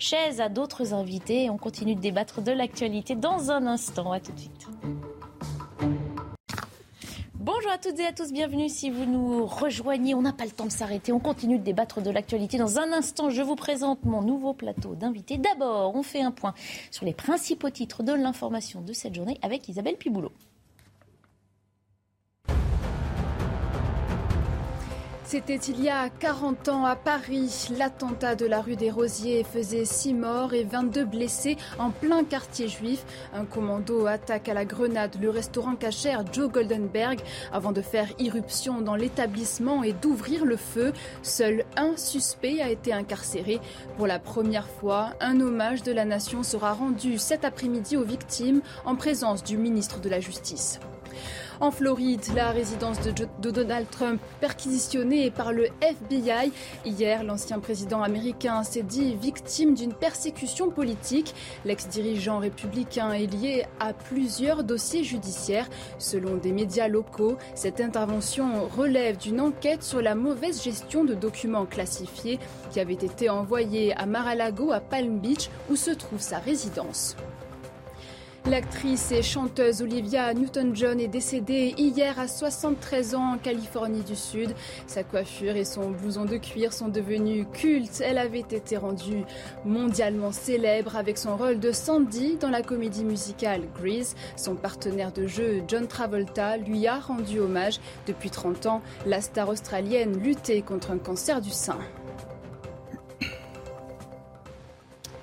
chaises à d'autres invités. On continue de débattre de l'actualité dans un instant. À tout de suite. Bonjour à toutes et à tous, bienvenue si vous nous rejoignez. On n'a pas le temps de s'arrêter, on continue de débattre de l'actualité. Dans un instant, je vous présente mon nouveau plateau d'invités. D'abord, on fait un point sur les principaux titres de l'information de cette journée avec Isabelle Piboulot. C'était il y a 40 ans à Paris. L'attentat de la rue des Rosiers faisait 6 morts et 22 blessés en plein quartier juif. Un commando attaque à la grenade le restaurant cachère Joe Goldenberg avant de faire irruption dans l'établissement et d'ouvrir le feu. Seul un suspect a été incarcéré. Pour la première fois, un hommage de la nation sera rendu cet après-midi aux victimes en présence du ministre de la Justice. En Floride, la résidence de, Donald Trump perquisitionnée par le FBI. Hier, l'ancien président américain s'est dit victime d'une persécution politique. L'ex-dirigeant républicain est lié à plusieurs dossiers judiciaires. Selon des médias locaux, cette intervention relève d'une enquête sur la mauvaise gestion de documents classifiés qui avaient été envoyés à Mar-a-Lago à Palm Beach où se trouve sa résidence. L'actrice et chanteuse Olivia Newton-John est décédée hier à 73 ans en Californie du Sud. Sa coiffure et son blouson de cuir sont devenus cultes. Elle avait été rendue mondialement célèbre avec son rôle de Sandy dans la comédie musicale Grease. Son partenaire de jeu John Travolta lui a rendu hommage. Depuis 30 ans, la star australienne luttait contre un cancer du sein.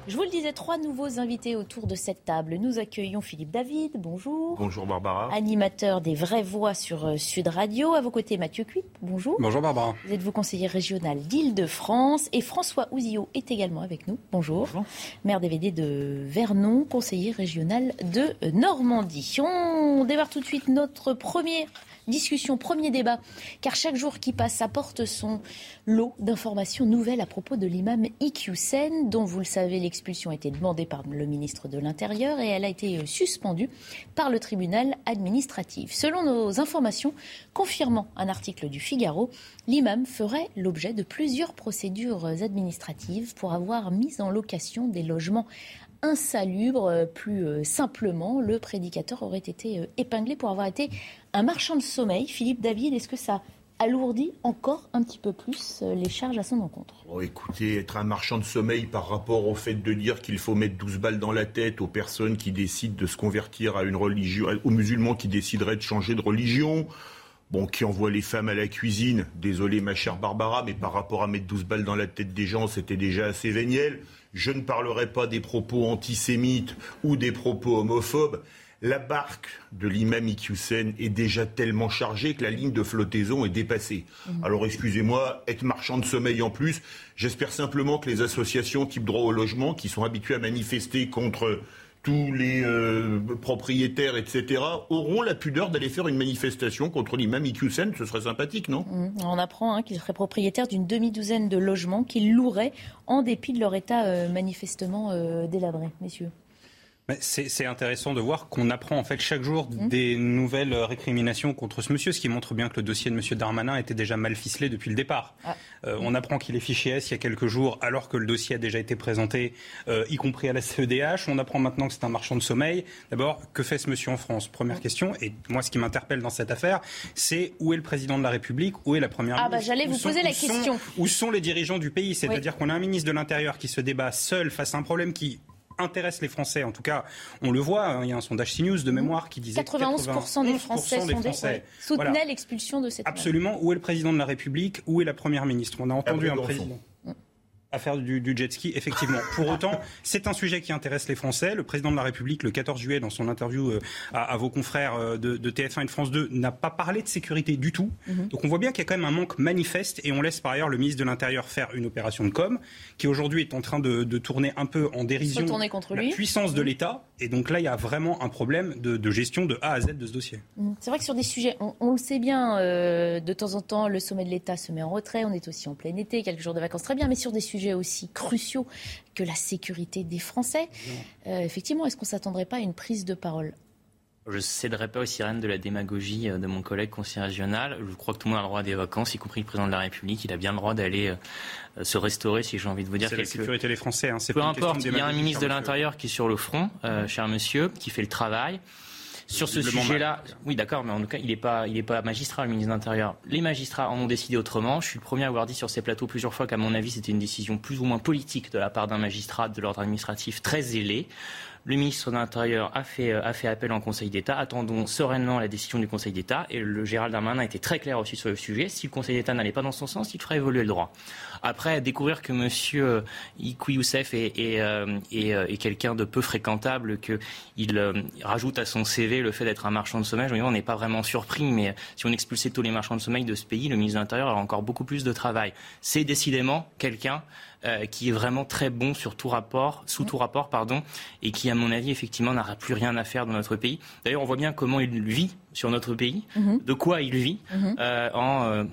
Je vous le disais, trois nouveaux invités autour de cette table. Nous accueillons Philippe David, bonjour. Bonjour Barbara. Animateur des Vraies Voix sur euh, Sud Radio. À vos côtés, Mathieu Cuip, bonjour. Bonjour Barbara. Vous êtes vous conseiller régional d'Île-de-France. Et François Ouzillot est également avec nous. Bonjour. bonjour. Maire DVD de Vernon, conseiller régional de Normandie. On démarre tout de suite notre première discussion, premier débat, car chaque jour qui passe apporte son lot d'informations nouvelles à propos de l'imam Iqiyoussen, dont vous le savez, l'expulsion a été demandée par le ministre de l'Intérieur et elle a été euh, suspendue par le tribunal administratif. Selon nos informations, confirmant un article du Figaro, l'imam ferait l'objet de plusieurs procédures administratives pour avoir mis en location des logements insalubre. Euh, plus euh, simplement, le prédicateur aurait été euh, épinglé pour avoir été un marchand de sommeil. Philippe David, est-ce que ça alourdit encore un petit peu plus les charges à son encontre? Oh, Écoutez, être un marchand de sommeil par rapport au fait de dire qu'il faut mettre 12 balles dans la tête aux personnes qui décident de se convertir à une religion, aux musulmans qui décideraient de changer de religion, bon, qui envoient les femmes à la cuisine, désolé ma chère Barbara, mais par rapport à mettre 12 balles dans la tête des gens, c'était déjà assez véniel. Je ne parlerai pas des propos antisémites ou des propos homophobes. la barque de l'imam Iqiyoussen est déjà tellement chargée que la ligne de flottaison est dépassée. Mhm. Alors excusez-moi, être marchand de sommeil en plus, j'espère simplement que les associations type droit au logement, qui sont habituées à manifester contre tous les euh, propriétaires, etc., auront la pudeur d'aller faire une manifestation contre l'imam. Ce serait sympathique, non? Mhm. On apprend hein, qu'il serait propriétaire d'une demi-douzaine de logements qu'il louerait en dépit de leur état euh, manifestement euh, délabré, messieurs. C'est intéressant de voir qu'on apprend en fait chaque jour mmh. des nouvelles récriminations contre ce monsieur, ce qui montre bien que le dossier de monsieur Darmanin était déjà mal ficelé depuis le départ. Ah. Euh, on apprend qu'il est fiché S il y a quelques jours alors que le dossier a déjà été présenté, euh, y compris à la CEDH. On apprend maintenant que c'est un marchand de sommeil. D'abord, que fait ce monsieur en France? Première question. Et moi, ce qui m'interpelle dans cette affaire, c'est où est le président de la République, où est la première ah bah j'allais vous poser la question. où sont les dirigeants du pays? C'est-à-dire qu'on a un ministre de l'Intérieur qui se débat seul face à un problème qui intéresse les Français. En tout cas, on le voit, hein, il y a un sondage CNews de mémoire qui disait 91%, des Français, soutenaient l'expulsion de cette Absolument. Où est le président de la République? Où est la première ministre? On a entendu un président à faire du, jet ski, effectivement. Pour autant, c'est un sujet qui intéresse les Français. Le président de la République, le 14 juillet, dans son interview euh, à, vos confrères euh, de, TF1 et de France 2, n'a pas parlé de sécurité du tout. Mhm. Donc on voit bien qu'il y a quand même un manque manifeste et on laisse par ailleurs le ministre de l'Intérieur faire une opération de com qui aujourd'hui est en train de, tourner un peu en dérision contre la puissance de mhm. l'État. Et donc là, il y a vraiment un problème de, gestion de A à Z de ce dossier. Mhm. C'est vrai que sur des sujets, on, le sait bien, euh, de temps en temps, le sommet de l'État se met en retrait. On est aussi en plein été, quelques jours de vacances, très bien. Mais sur des sujets aussi cruciaux que la sécurité des Français. Euh, effectivement, est-ce qu'on ne s'attendrait pas à une prise de parole? Je ne céderai pas aux sirènes de la démagogie euh, de mon collègue conseiller régional. Je crois que tout le monde a le droit des vacances, y compris le président de la République. Il a bien le droit d'aller euh, se restaurer, si j'ai envie de vous dire. C'est la sécurité des Français. Hein. Peu importe, il y a un ministre de l'Intérieur qui est sur le front, cher monsieur, qui fait le travail. Sur ce sujet-là, oui, d'accord, mais en tout cas, il n'est pas, il est pas magistrat, le ministre de l'Intérieur. Les magistrats en ont décidé autrement. Je suis le premier à avoir dit sur ces plateaux plusieurs fois qu'à mon avis, c'était une décision plus ou moins politique de la part d'un magistrat de l'ordre administratif très zélé. Le ministre de l'Intérieur a fait, a fait appel en Conseil d'État. Attendons sereinement la décision du Conseil d'État. Et le Gérald Darmanin a été très clair aussi sur le sujet. Si le Conseil d'État n'allait pas dans son sens, il ferait évoluer le droit. Après, découvrir que M. Ikou Youssef est, est, euh, euh, est, quelqu'un de peu fréquentable, qu'il euh, rajoute à son CV le fait d'être un marchand de sommeil, on n'est pas vraiment surpris. Mais si on expulsait tous les marchands de sommeil de ce pays, le ministre de l'Intérieur aurait encore beaucoup plus de travail. C'est décidément quelqu'un euh, qui est vraiment très bon sur tout rapport, sous tout rapport, pardon, et qui, à mon avis, effectivement, n'aura plus rien à faire dans notre pays. D'ailleurs, on voit bien comment il vit sur notre pays, mhm. de quoi il vit, mhm. euh, en, euh,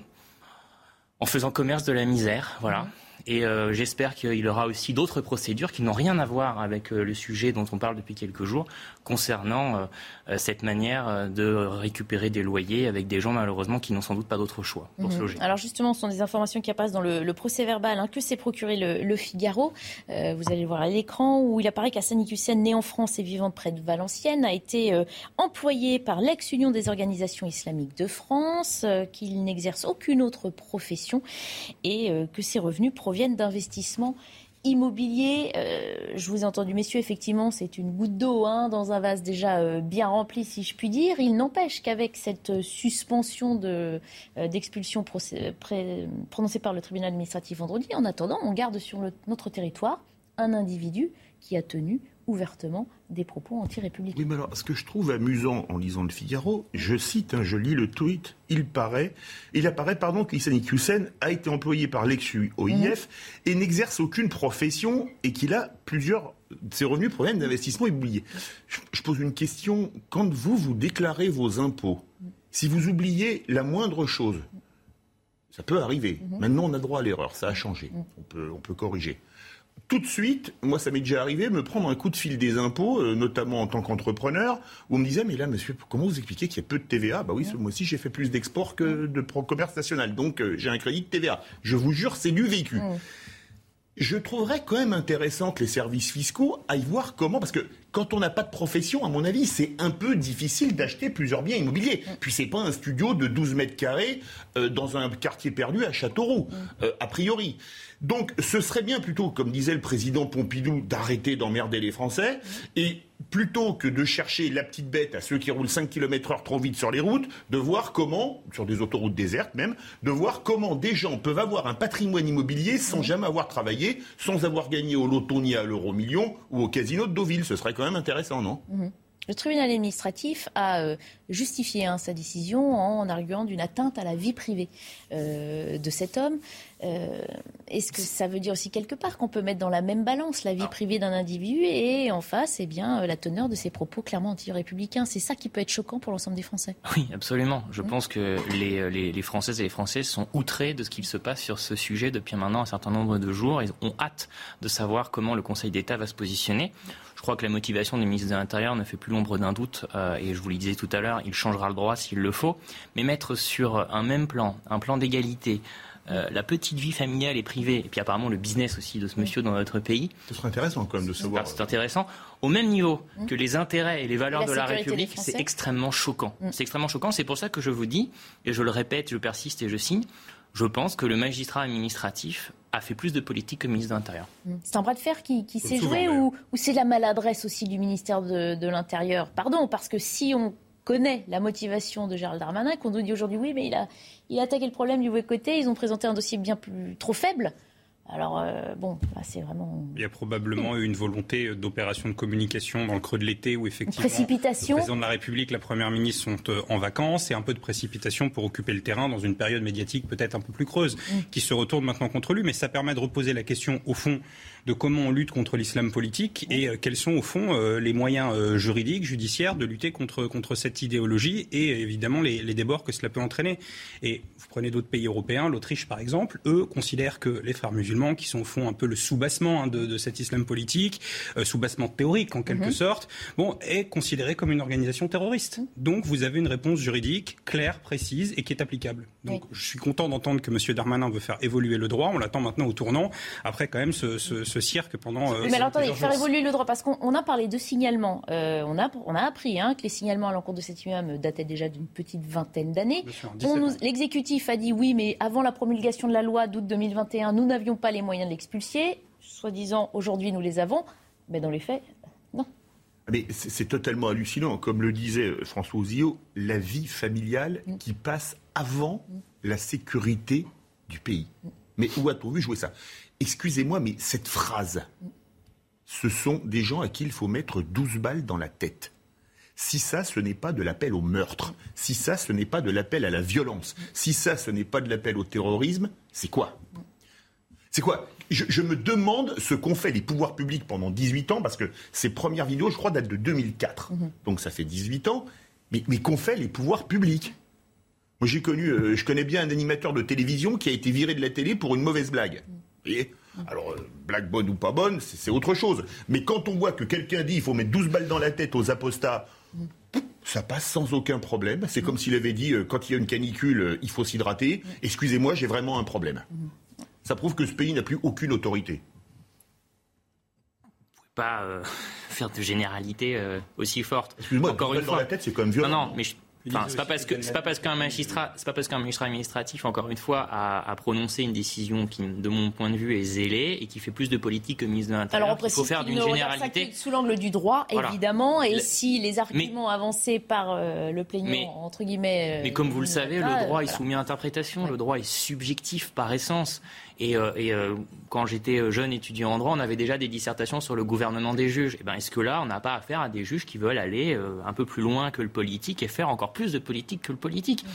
en faisant commerce de la misère, voilà. Et euh, j'espère qu'il aura aussi d'autres procédures qui n'ont rien à voir avec euh, le sujet dont on parle depuis quelques jours concernant euh, cette manière de récupérer des loyers avec des gens malheureusement qui n'ont sans doute pas d'autre choix pour se mhm. loger. Alors justement, ce sont des informations qui apparaissent dans le, procès verbal hein, que s'est procuré le, Figaro. vous allez le voir à l'écran où il apparaît qu'Assani Hussein, né en France et vivant près de Valenciennes, a été employé par l'ex-Union des organisations islamiques de France, qu'il n'exerce aucune autre profession et que ses revenus proviennent viennent d'investissements immobiliers. Euh, je vous ai entendu, messieurs, effectivement, c'est une goutte d'eau hein, dans un vase déjà euh, bien rempli, si je puis dire. Il n'empêche qu'avec cette suspension euh, d'expulsion prononcée par le tribunal administratif vendredi, en attendant, on garde sur notre territoire un individu qui a tenu ouvertement des propos anti-républicains. Oui, mais alors, ce que je trouve amusant en lisant le Figaro, je cite, hein, je lis le tweet, il paraît, il apparaît, pardon, qu'Issani Hussein a été employé par l'ex-OIF mhm. et n'exerce aucune profession et qu'il a plusieurs, ses revenus proviennent d'investissements immobiliers. Je, pose une question, quand vous, vous déclarez vos impôts, si vous oubliez la moindre chose, ça peut arriver. Mhm. Maintenant, on a droit à l'erreur, ça a changé, on, peut, on peut corriger tout de suite, moi ça m'est déjà arrivé, me prendre un coup de fil des impôts, euh, notamment en tant qu'entrepreneur, où on me disait, mais là, monsieur, comment vous expliquez qu'il y a peu de TVA Bah oui, moi aussi j'ai fait plus d'export que de commerce national, donc euh, j'ai un crédit de TVA. Je vous jure, c'est du vécu. Je trouverais quand même intéressant que les services fiscaux aillent voir comment, parce que quand on n'a pas de profession, à mon avis, c'est un peu difficile d'acheter plusieurs biens immobiliers. Puis c'est pas un studio de 12 mètres carrés euh, dans un quartier perdu à Châteauroux, a priori. Donc ce serait bien plutôt, comme disait le président Pompidou, d'arrêter d'emmerder les Français et plutôt que de chercher la petite bête à ceux qui roulent 5 km heure trop vite sur les routes, de voir comment, sur des autoroutes désertes même, de voir comment des gens peuvent avoir un patrimoine immobilier sans jamais avoir travaillé, sans avoir gagné au loto ni à l'euro million ou au casino de Deauville. Ce serait quand même intéressant, non mhm. Le tribunal administratif a euh, justifié hein, sa décision en arguant d'une atteinte à la vie privée euh, de cet homme. Euh, est-ce que ça veut dire aussi quelque part qu'on peut mettre dans la même balance la vie privée d'un individu et en face, eh bien, la teneur de ses propos clairement anti-républicains? C'est ça qui peut être choquant pour l'ensemble des Français. Oui, absolument. Je mmh. pense que les, les, Françaises et les Français sont outrés de ce qu'il se passe sur ce sujet depuis maintenant un certain nombre de jours. Ils ont hâte de savoir comment le Conseil d'État va se positionner. Je crois que la motivation du ministre de l'Intérieur ne fait plus l'ombre d'un doute, euh, et je vous le disais tout à l'heure, il changera le droit s'il le faut, mais mettre sur un même plan, un plan d'égalité, euh, la petite vie familiale et privée, et puis apparemment le business aussi de ce monsieur dans notre pays. Ce serait intéressant quand même de savoir. C'est intéressant. Au même niveau mmh. que les intérêts et les valeurs de la République, c'est extrêmement choquant. Mmh. C'est extrêmement choquant. C'est pour ça que je vous dis, et je le répète, je persiste et je signe, je pense que le magistrat administratif a fait plus de politique que le ministre de l'Intérieur. Mmh. C'est un bras de fer qui, s'est joué ou, c'est la maladresse aussi du ministère de, l'Intérieur? Pardon, parce que si on connaît la motivation de Gérald Darmanin, qu'on nous dit aujourd'hui oui, mais il a, il a attaqué le problème du mauvais côté, ils ont présenté un dossier bien plus trop faible. Alors, euh, bon, c'est vraiment. Il y a probablement eu une volonté d'opération de communication dans le creux de l'été où, effectivement, précipitation. le président de la République, la première ministre sont euh, en vacances et un peu de précipitation pour occuper le terrain dans une période médiatique peut-être un peu plus creuse mm. qui se retourne maintenant contre lui. Mais ça permet de reposer la question, au fond, de comment on lutte contre l'islam politique et euh, quels sont au fond euh, les moyens juridiques, judiciaires de lutter contre, contre cette idéologie et évidemment les, les débords que cela peut entraîner. Et prenez d'autres pays européens, l'Autriche par exemple, eux considèrent que les frères musulmans, qui sont au fond un peu le soubassement hein, de, de, cet islam politique, soubassement théorique en quelque mhm. sorte, bon, est considéré comme une organisation terroriste. Donc vous avez une réponse juridique claire, précise et qui est applicable. Donc je suis content d'entendre que M. Darmanin veut faire évoluer le droit. On l'attend maintenant au tournant. Après quand même ce, ce ce cirque pendant. Euh, mais alors attendez, faire évoluer le droit, parce qu'on a parlé de signalement. Euh, on, a, on a appris hein, que les signalements à l'encontre de cet imam dataient déjà d'une petite vingtaine d'années. L'exécutif a dit oui, mais avant la promulgation de la loi d'août 2021, nous n'avions pas les moyens de l'expulser. Soi-disant, aujourd'hui, nous les avons. Mais dans les faits, non. Mais c'est totalement hallucinant. Comme le disait François Ozio, la vie familiale mm. qui passe avant mm. la sécurité du pays. Mm. Mais où a-t-on vu jouer ça? Excusez-moi, mais cette phrase, ce sont des gens à qui il faut mettre 12 balles dans la tête. Si ça, ce n'est pas de l'appel au meurtre, si ça, ce n'est pas de l'appel à la violence, si ça, ce n'est pas de l'appel au terrorisme, c'est quoi? C'est quoi? Je, me demande ce qu'ont fait les pouvoirs publics pendant 18 ans, parce que ces premières vidéos, je crois, datent de 2004. Mhm. Donc ça fait 18 ans. Mais, mais qu'ont fait les pouvoirs publics? Moi, j'ai connu, euh, je connais bien un animateur de télévision qui a été viré de la télé pour une mauvaise blague. Alors, euh, blague bonne ou pas bonne, c'est autre chose. Mais quand on voit que quelqu'un dit il faut mettre 12 balles dans la tête aux apostats, ça passe sans aucun problème. C'est comme s'il avait dit euh, quand il y a une canicule, euh, il faut s'hydrater. Excusez-moi, j'ai vraiment un problème. Ça prouve que ce pays n'a plus aucune autorité. Vous pouvez pas faire de généralité aussi forte. Excusez-moi, encore une fois. dans la tête, c'est quand même violent. Non, non, mais Enfin, c'est pas parce que c'est pas parce qu'un magistrat, c'est pas parce qu'un magistrat administratif, encore une fois, a, a, prononcé une décision qui, de mon point de vue, est zélée et qui fait plus de politique que le ministre de l'Intérieur. Alors on précise faut faire d'une généralité sous l'angle du droit, évidemment, et si les arguments avancés par euh, le plaignant entre guillemets. Euh, mais comme vous le savez, le droit est soumis à interprétation. Le droit est subjectif par essence. Et, euh, et euh, quand j'étais jeune étudiant en droit, on avait déjà des dissertations sur le gouvernement des juges. Et eh ben, est-ce que là, on n'a pas affaire à des juges qui veulent aller un peu plus loin que le politique et faire encore plus de politique que le politique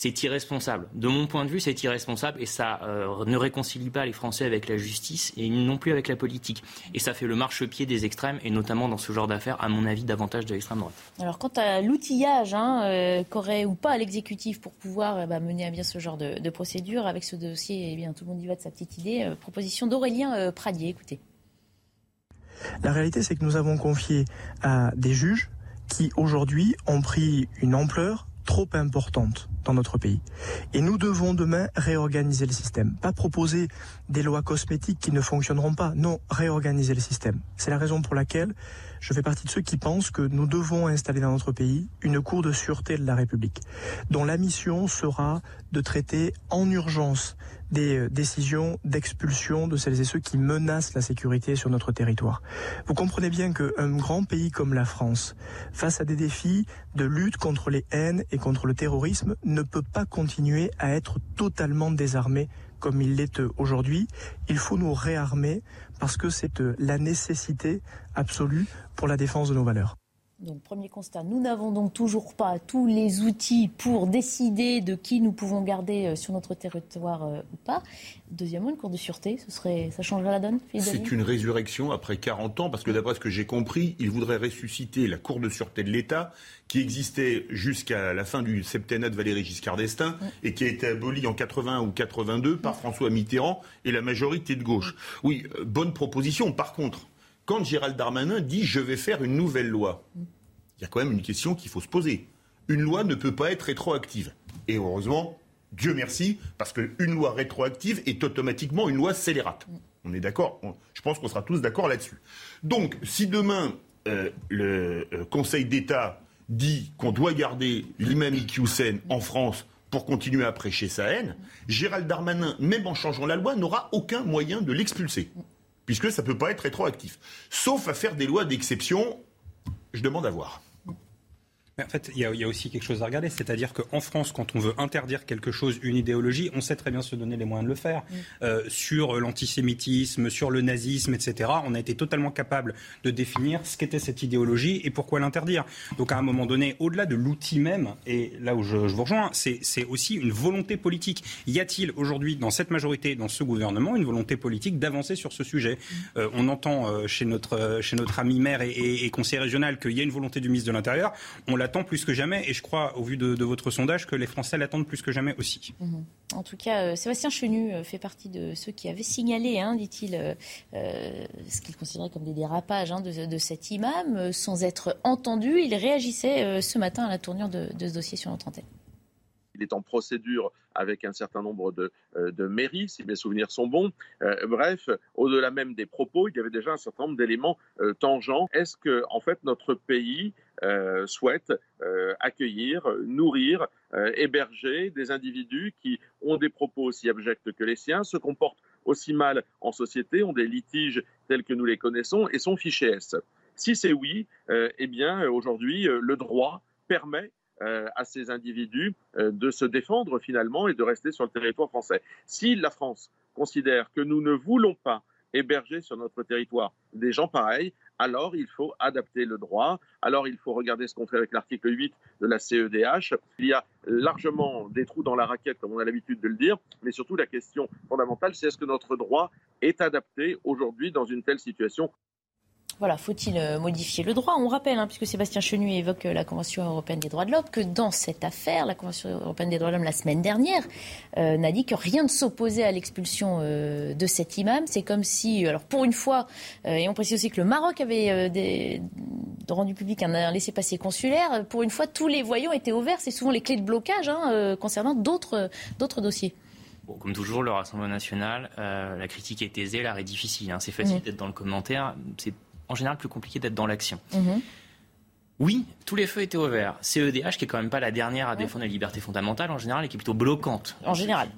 c'est irresponsable. De mon point de vue, c'est irresponsable et ça euh, ne réconcilie pas les Français avec la justice et non plus avec la politique. Et ça fait le marchepied des extrêmes et notamment dans ce genre d'affaires, à mon avis, davantage de l'extrême droite. Alors quant à l'outillage hein, euh, qu'aurait ou pas l'exécutif pour pouvoir euh, bah, mener à bien ce genre de, procédure, avec ce dossier, eh bien, tout le monde y va de sa petite idée. proposition d'Aurélien Pradier, écoutez. La réalité, c'est que nous avons confié à des juges qui aujourd'hui ont pris une ampleur trop importante dans notre pays. Et nous devons demain réorganiser le système. Pas proposer des lois cosmétiques qui ne fonctionneront pas. Non, réorganiser le système. C'est la raison pour laquelle je fais partie de ceux qui pensent que nous devons installer dans notre pays une cour de sûreté de la République, dont la mission sera de traiter en urgence des euh, décisions d'expulsion de celles et ceux qui menacent la sécurité sur notre territoire. Vous comprenez bien qu'un grand pays comme la France, face à des défis de lutte contre les haines et contre le terrorisme, ne peut pas continuer à être totalement désarmé comme il l'est aujourd'hui. Il faut nous réarmer parce que c'est euh, la nécessité absolue pour la défense de nos valeurs. Donc, premier constat, nous n'avons donc toujours pas tous les outils pour décider de qui nous pouvons garder euh, sur notre territoire euh, ou pas. Deuxièmement, une cour de sûreté, ce serait, ça changerait la donne C'est une résurrection après 40 ans, parce que d'après ce que j'ai compris, il voudrait ressusciter la cour de sûreté de l'État, qui existait jusqu'à la fin du septennat de Valéry Giscard d'Estaing, et qui a été abolie en 81 ou 82 par François Mitterrand et la majorité de gauche. Oui, euh, bonne proposition. Par contre, quand Gérald Darmanin dit je vais faire une nouvelle loi, il y a quand même une question qu'il faut se poser. Une loi ne peut pas être rétroactive. Et heureusement, Dieu merci, parce qu'une loi rétroactive est automatiquement une loi scélérate. On est d'accord Je pense qu'on sera tous d'accord là-dessus. Donc, si demain euh, le euh, Conseil d'État dit qu'on doit garder l'imam Iqiyoussen en France pour continuer à prêcher sa haine, Gérald Darmanin, même en changeant la loi, n'aura aucun moyen de l'expulser puisque ça ne peut pas être rétroactif. Sauf à faire des lois d'exception, je demande à voir en fait, il y, a, aussi quelque chose à regarder, c'est-à-dire qu'en France, quand on veut interdire quelque chose, une idéologie, on sait très bien se donner les moyens de le faire. Euh, sur l'antisémitisme, sur le nazisme, etc., on a été totalement capable de définir ce qu'était cette idéologie et pourquoi l'interdire. Donc à un moment donné, au-delà de l'outil même, et là où je, vous rejoins, c'est aussi une volonté politique. Y a-t-il aujourd'hui, dans cette majorité, dans ce gouvernement, une volonté politique d'avancer sur ce sujet? Euh, On entend euh, chez, notre, chez notre ami maire et, et, conseiller régional qu'il y a une volonté du ministre de l'Intérieur. On l'a attend plus que jamais et je crois, au vu de, votre sondage, que les Français l'attendent plus que jamais aussi. Mhm. En tout cas, euh, Sébastien Chenu euh, fait partie de ceux qui avaient signalé, hein, dit-il, euh, ce qu'il considérait comme des dérapages hein, de, cet imam, sans être entendu. Il réagissait ce matin à la tournure de, ce dossier sur notre antenne. Il est en procédure avec un certain nombre de, mairies, si mes souvenirs sont bons. bref, au-delà même des propos, il y avait déjà un certain nombre d'éléments tangents. Est-ce que, en fait, notre pays euh, souhaite euh, accueillir, nourrir, euh, héberger des individus qui ont des propos aussi abjects que les siens, se comportent aussi mal en société, ont des litiges tels que nous les connaissons et sont fichés S? Si c'est oui, eh bien aujourd'hui, le droit permet à ces individus de se défendre finalement et de rester sur le territoire français. Si la France considère que nous ne voulons pas héberger sur notre territoire des gens pareils, alors il faut adapter le droit, alors il faut regarder ce qu'on fait avec l'article 8 de la CEDH. Il y a largement des trous dans la raquette, comme on a l'habitude de le dire, mais surtout la question fondamentale, c'est est-ce que notre droit est adapté aujourd'hui dans une telle situation? Voilà, faut-il euh, modifier le droit? On rappelle, hein, puisque Sébastien Chenu évoque euh, la Convention européenne des droits de l'homme, que dans cette affaire, la Convention européenne des droits de l'homme la semaine dernière euh, n'a dit que rien ne s'opposait à l'expulsion de cet imam. C'est comme si, alors pour une fois, et on précise aussi que le Maroc avait des, rendu public un, laissez-passer consulaire, pour une fois, tous les voyants étaient ouverts. C'est souvent les clés de blocage hein, concernant d'autres dossiers. comme toujours, le Rassemblement national, la critique est aisée, l'art est difficile. Hein. C'est facile mmh. d'être dans le commentaire. C'est en général plus compliqué d'être dans l'action. Mhm. Oui, tous les feux étaient ouverts. CEDH, qui est quand même pas la dernière à défendre les libertés fondamentales en général, et qui est plutôt bloquante. En général.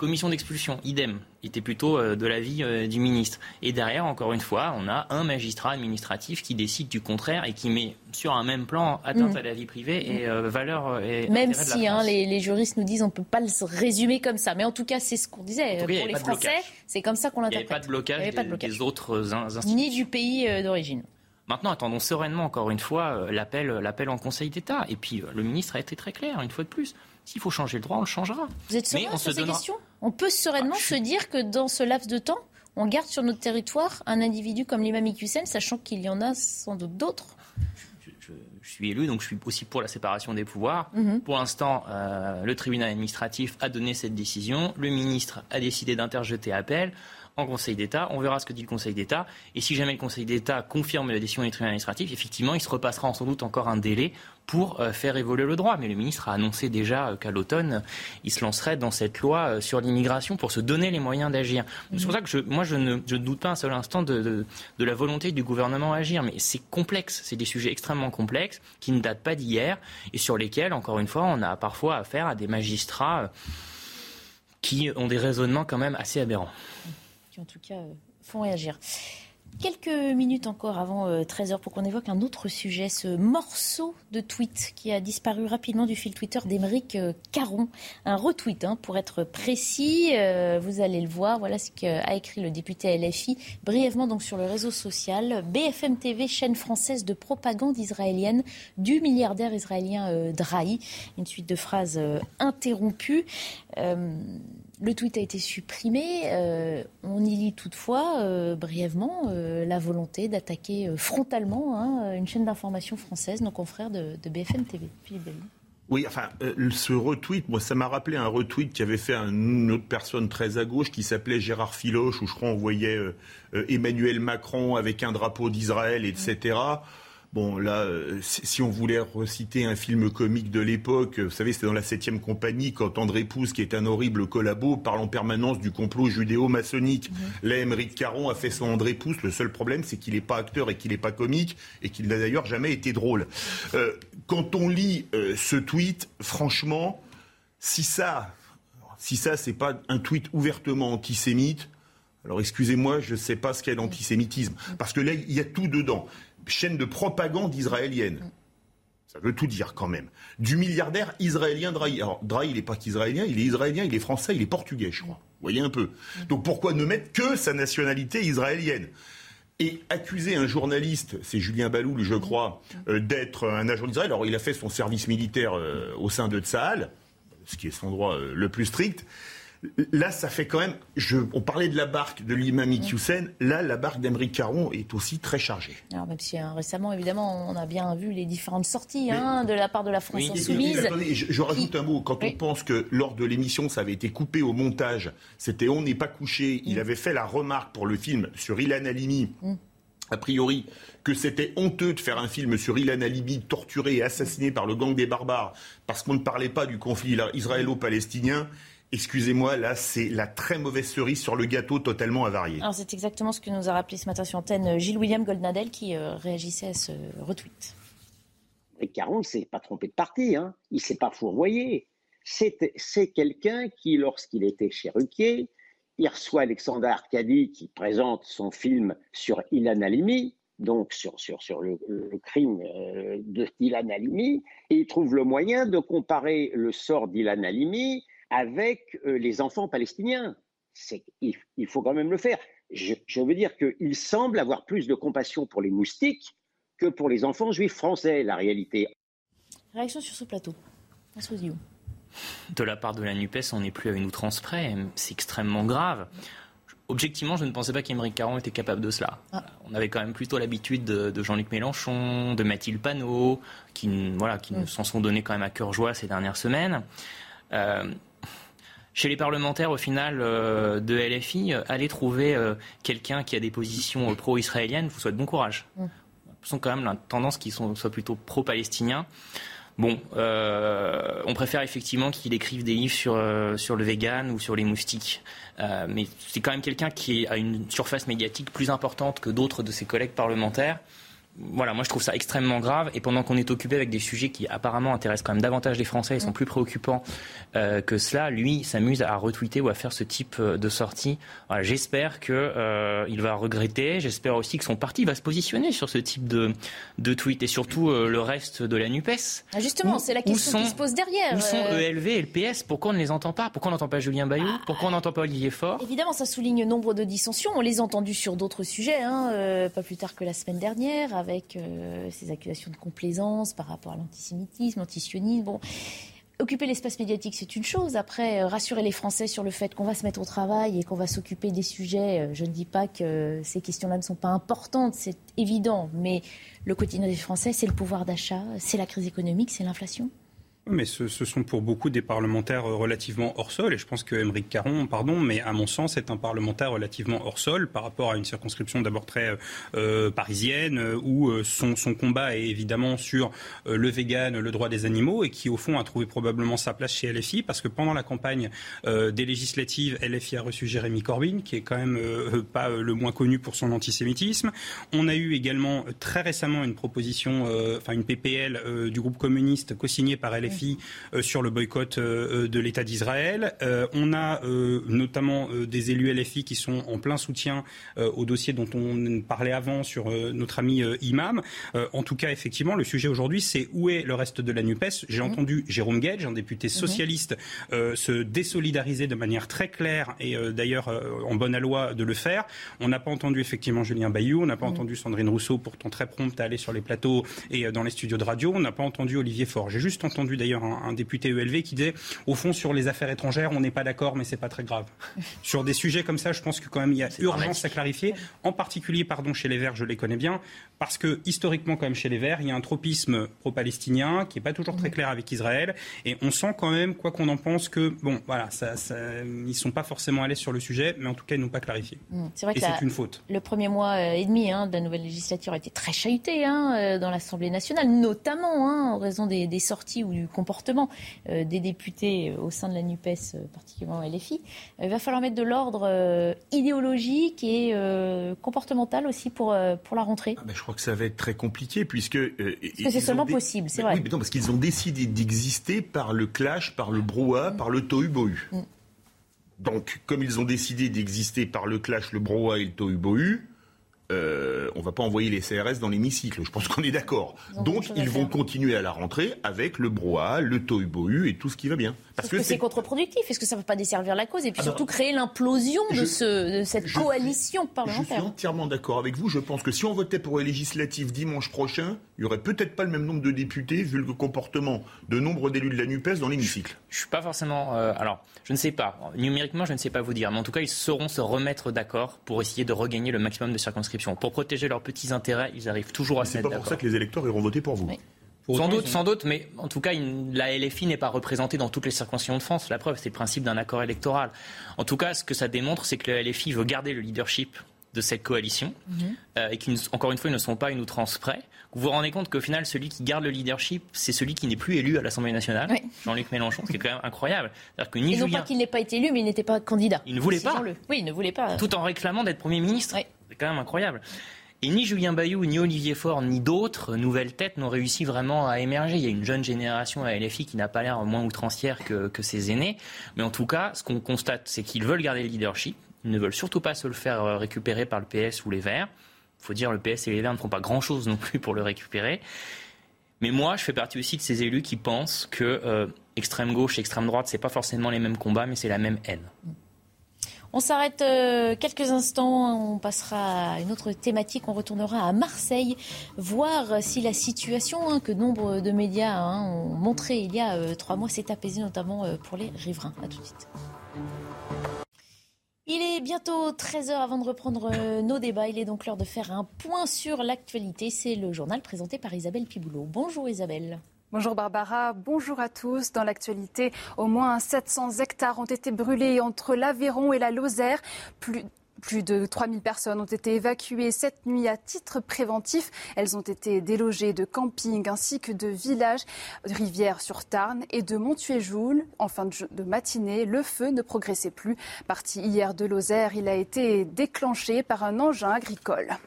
Commission d'expulsion, idem. Il était plutôt euh, de l'avis euh, du ministre. Et derrière, encore une fois, on a un magistrat administratif qui décide du contraire et qui met sur un même plan atteinte mhm. à la vie privée et euh, valeur. Et même si hein, les, juristes nous disent on peut pas le résumer comme ça, mais en tout cas c'est ce qu'on disait pour les Français, c'est comme ça qu'on l'interprète. Il n'y avait pas de blocage, des, autres institutions. Ni du pays d'origine. Maintenant, attendons sereinement, encore une fois, euh, l'appel, l'appel en Conseil d'État. Et puis, euh, le ministre a été très clair, une fois de plus. S'il faut changer le droit, on le changera. Vous êtes serein sur ces questions? On peut sereinement ah, se dire que dans ce laps de temps, on garde sur notre territoire un individu comme l'imam Hussein, sachant qu'il y en a sans doute d'autres je, suis élu, donc je suis aussi pour la séparation des pouvoirs. Mhm. Pour l'instant, euh, le tribunal administratif a donné cette décision. Le ministre a décidé d'interjeter appel en Conseil d'État. On verra ce que dit le Conseil d'État. Et si jamais le Conseil d'État confirme la décision du tribunal administratif, effectivement, il se repassera sans doute encore un délai pour euh, faire évoluer le droit. Mais le ministre a annoncé déjà euh, qu'à l'automne, il se lancerait dans cette loi euh, sur l'immigration pour se donner les moyens d'agir. C'est pour ça que moi, je ne, doute pas un seul instant de, la volonté du gouvernement à agir. Mais c'est complexe. C'est des sujets extrêmement complexes qui ne datent pas d'hier et sur lesquels, encore une fois, on a parfois affaire à des magistrats qui ont des raisonnements quand même assez aberrants en tout cas euh, font réagir. Quelques minutes encore avant 13h euh, pour qu'on évoque un autre sujet, ce morceau de tweet qui a disparu rapidement du fil Twitter d'Emeric euh, Caron. Un retweet, hein, pour être précis. Euh, vous allez le voir. Voilà ce qu'a écrit le député LFI brièvement donc sur le réseau social. BFM TV, chaîne française de propagande israélienne du milliardaire israélien Drahi. Une suite de phrases interrompues. Le tweet a été supprimé. Euh, on y lit toutefois, euh, brièvement, euh, la volonté d'attaquer frontalement hein, une chaîne d'information française, nos confrères de, BFM TV. Oui, enfin, ce retweet, moi, ça m'a rappelé un retweet qui avait fait une autre personne très à gauche qui s'appelait Gérard Filoche, où je crois on voyait Emmanuel Macron avec un drapeau d'Israël, etc. Bon, là, euh, si on voulait reciter un film comique de l'époque, vous savez, c'était dans la septième compagnie, quand André Pousse, qui est un horrible collabo, parle en permanence du complot judéo-maçonnique. Mmh. Là, Émeric Caron a fait son André Pousse. Le seul problème, c'est qu'il n'est pas acteur et qu'il n'est pas comique, et qu'il n'a d'ailleurs jamais été drôle. Euh, quand on lit euh, ce tweet, franchement, si ça, si ça, c'est pas un tweet ouvertement antisémite, alors excusez-moi, je ne sais pas ce qu'est l'antisémitisme. Parce que là, il y a tout dedans chaîne de propagande israélienne. Ça veut tout dire quand même. Du milliardaire israélien Drahi. Alors Drahi, il n'est pas qu'israélien, il est israélien, il est français, il est portugais, je crois. Vous voyez un peu. Donc pourquoi ne mettre que sa nationalité israélienne? Et accuser un journaliste, c'est Julien Baloul, je crois, euh, d'être un agent d'Israël. Alors il a fait son service militaire euh, au sein de Tsahal, ce qui est son droit euh, le plus strict. Là, ça fait quand même. on parlait de la barque de l'imam Hussein. Là, la barque d'Emeric Caron est aussi très chargée. Alors, même si hein, récemment, évidemment, on a bien vu les différentes sorties hein, de la part de la France insoumise. je, rajoute un mot. Quand on pense que lors de l'émission, ça avait été coupé au montage, c'était On n'est pas couché. Il mm. avait fait la remarque pour le film sur Ilan Halimi. Mm. a priori, que c'était honteux de faire un film sur Ilan Halimi torturé et assassiné par le gang des barbares parce qu'on ne parlait pas du conflit israélo-palestinien. Excusez-moi, là, c'est la très mauvaise cerise sur le gâteau totalement avarié. Alors, c'est exactement ce que nous a rappelé ce matin sur antenne euh, Gilles William Goldnadel qui euh, réagissait à ce retweet. Et Caron ne s'est pas trompé de parti, hein. il ne s'est pas fourvoyé. C'est quelqu'un qui, lorsqu'il était chez Ruquier, il reçoit Alexandre Arcadi qui présente son film sur Ilan Halimi, donc sur, sur, sur le, crime euh, d'Ilan Halimi, et il trouve le moyen de comparer le sort d'Ilan Halimi avec euh, les enfants palestiniens. Il, il, faut quand même le faire. Je, veux dire qu'il semble avoir plus de compassion pour les moustiques que pour les enfants juifs français, la réalité. Réaction sur ce plateau. De la part de la NUPES, on n'est plus à une outrance près. C'est extrêmement grave. Objectivement, je ne pensais pas qu'Émeric Caron était capable de cela. Ah. On avait quand même plutôt l'habitude de, Jean-Luc Mélenchon, de Mathilde Panot, qui, voilà, qui nous s'en sont donnés quand même à cœur joie ces dernières semaines. Euh, chez les parlementaires, au final, euh, de LFI, euh, aller trouver euh, quelqu'un qui a des positions pro-israéliennes, vous souhaite bon courage. Mm. Ce sont quand même la tendance qui sont, soit plutôt pro-palestiniens. Bon, on préfère effectivement qu'il écrive des livres sur, sur le vegan ou sur les moustiques. mais c'est quand même quelqu'un qui a une surface médiatique plus importante que d'autres de ses collègues parlementaires voilà, moi je trouve ça extrêmement grave. Et pendant qu'on est occupé avec des sujets qui apparemment intéressent quand même davantage les Français et sont plus préoccupants euh, que cela, lui s'amuse à retweeter ou à faire ce type euh, de sortie. j'espère qu'il euh, va regretter. J'espère aussi que son parti va se positionner sur ce type de, de tweet et surtout le reste de la Nupes. Ah, justement, c'est la question qui se pose derrière. Où sont ELV et le PS Pourquoi on ne les entend pas? Pourquoi on n'entend pas Julien Bayou? Ah. Pourquoi on n'entend pas Olivier Faure? Évidemment, ça souligne nombre de dissensions. On les a entendus sur d'autres sujets, hein, pas plus tard que la semaine dernière avec euh, ces accusations de complaisance par rapport à l'antisémitisme, l'antisionisme. Bon, occuper l'espace médiatique, c'est une chose. Après, euh, rassurer les Français sur le fait qu'on va se mettre au travail et qu'on va s'occuper des sujets, euh, je ne dis pas que ces questions-là ne sont pas importantes, c'est évident. Mais le quotidien des Français, c'est le pouvoir d'achat, c'est la crise économique, c'est l'inflation. Mais ce, sont pour beaucoup des parlementaires relativement hors sol, et je pense que Émeric Caron, pardon, mais à mon sens, est un parlementaire relativement hors sol par rapport à une circonscription d'abord très euh, parisienne, où euh, son, combat est évidemment sur euh, le vegan, le droit des animaux, et qui au fond a trouvé probablement sa place chez LFI, parce que pendant la campagne des législatives, LFI a reçu Jérémy Corbyn, qui est quand même pas le moins connu pour son antisémitisme. On a eu également très récemment une proposition, enfin une PPL du groupe communiste co-signée par LFI LFI sur le boycott de l'État d'Israël. on a notamment des élus LFI qui sont en plein soutien au dossier dont on parlait avant sur notre ami Imam. en tout cas, effectivement, le sujet aujourd'hui, c'est où est le reste de la NUPES. J'ai mmh. entendu Jérôme Gage, un député mmh. socialiste, se désolidariser de manière très claire et d'ailleurs en bonne loi de le faire. On n'a pas entendu effectivement Julien Bayou, on n'a pas mmh. entendu Sandrine Rousseau, pourtant très prompte à aller sur les plateaux et euh, dans les studios de radio. On n'a pas entendu Olivier Faure. J'ai juste entendu d'ailleurs un, député ELV qui disait, au fond, sur les affaires étrangères, on n'est pas d'accord, mais c'est pas très grave. sur des sujets comme ça, je pense que quand même il y a urgence à clarifier. En particulier, pardon, chez les Verts, je les connais bien, parce que historiquement, quand même, chez les Verts, il y a un tropisme pro-palestinien qui n'est pas toujours très mmh. clair avec Israël, et on sent quand même, quoi qu'on en pense, que bon, voilà, ça, ça, ils sont pas forcément à l'aise sur le sujet, mais en tout cas, ils n'ont pas clarifié. Mmh. C'est vrai et c'est une faute. Le premier mois euh, et demi hein, de la nouvelle législature a été très chahuté hein, euh, dans l'Assemblée nationale, notamment hein, en raison des, sorties ou du comportement euh, des députés au sein de la NUPES, particulièrement LFI. il va falloir mettre de l'ordre idéologique et comportemental aussi pour, pour la rentrée. Ah, je crois que ça va être très compliqué puisque. parce que c'est seulement possible, c'est vrai. Oui, mais non, parce qu'ils ont décidé d'exister par le clash, par le brouhaha, par le tohu-bohu. Mm. Donc, comme ils ont décidé d'exister par le clash, le brouhaha et le tohu-bohu, euh, on va pas envoyer les CRS dans l'hémicycle. Je pense qu'on est d'accord. Donc, ils vont continuer à la rentrée avec le brouhaha, le tohu-bohu et tout ce qui va bien. Parce que, c'est contre-productif. Est-ce que ça ne va pas desservir la cause et puis ah surtout créer l'implosion de, ce, de, cette coalition parlementaire? Je suis entièrement d'accord avec vous. Je pense que si on votait pour les législatives dimanche prochain, il n'y aurait peut-être pas le même nombre de députés vu le comportement de nombre d'élus de la NUPES dans l'hémicycle. Je ne suis pas forcément. Euh, alors, je ne sais pas. Numériquement, je ne sais pas vous dire. Mais en tout cas, ils sauront se remettre d'accord pour essayer de regagner le maximum de circonscriptions. Pour protéger leurs petits intérêts, ils arrivent toujours à se mettre d'accord. C'est pas pour ça que les électeurs iront voter pour vous. Sans doute, sans doute, mais en tout cas, la LFI n'est pas représentée dans toutes les circonscriptions de France. La preuve, c'est le principe d'un accord électoral. En tout cas, ce que ça démontre, c'est que la LFI veut garder le leadership de cette coalition mhm. euh, et qu'encore une fois, ils ne sont pas une outrance près. Vous vous rendez compte qu'au final, celui qui garde le leadership, c'est celui qui n'est plus élu à l'Assemblée nationale, Jean-Luc Mélenchon, ce qui est quand même incroyable. Que ni non pas qu'il n'ait pas été élu, mais il n'était pas candidat. Il ne voulait pas. Oui, il ne voulait pas. Tout en réclamant d'être Premier ministre. C'est quand même incroyable. Et ni Julien Bayou, ni Olivier Faure, ni d'autres nouvelles têtes n'ont réussi vraiment à émerger. Il y a une jeune génération à LFI qui n'a pas l'air moins outrancière que, que ses aînés. Mais en tout cas, ce qu'on constate, c'est qu'ils veulent garder le leadership. Ils ne veulent surtout pas se le faire euh, récupérer par le PS ou les Verts. Faut dire, le PS et les Verts ne font pas grand-chose non plus pour le récupérer. Mais moi, je fais partie aussi de ces élus qui pensent que euh, extrême gauche extrême droite, c'est pas forcément les mêmes combats, mais c'est la même haine. On s'arrête euh, quelques instants, on passera à une autre thématique, on retournera à Marseille, voir si la situation hein, que nombre de médias hein, ont montré il y a euh, trois mois s'est apaisée, notamment pour les riverains. A tout de suite. Il est bientôt 13h avant de reprendre nos débats. Il est donc l'heure de faire un point sur l'actualité. C'est le journal présenté par Isabelle Piboulot. Bonjour Isabelle. Bonjour Barbara, bonjour à tous. Dans l'actualité, au moins 700 hectares ont été brûlés entre l'Aveyron et la Lozère. Plus de 3000 personnes ont été évacuées cette nuit à titre préventif. Elles ont été délogées de campings ainsi que de villages, de Rivière-sur-Tarn et de Montuéjoul. En fin de matinée, le feu ne progressait plus. Parti hier de Lozère, il a été déclenché par un engin agricole.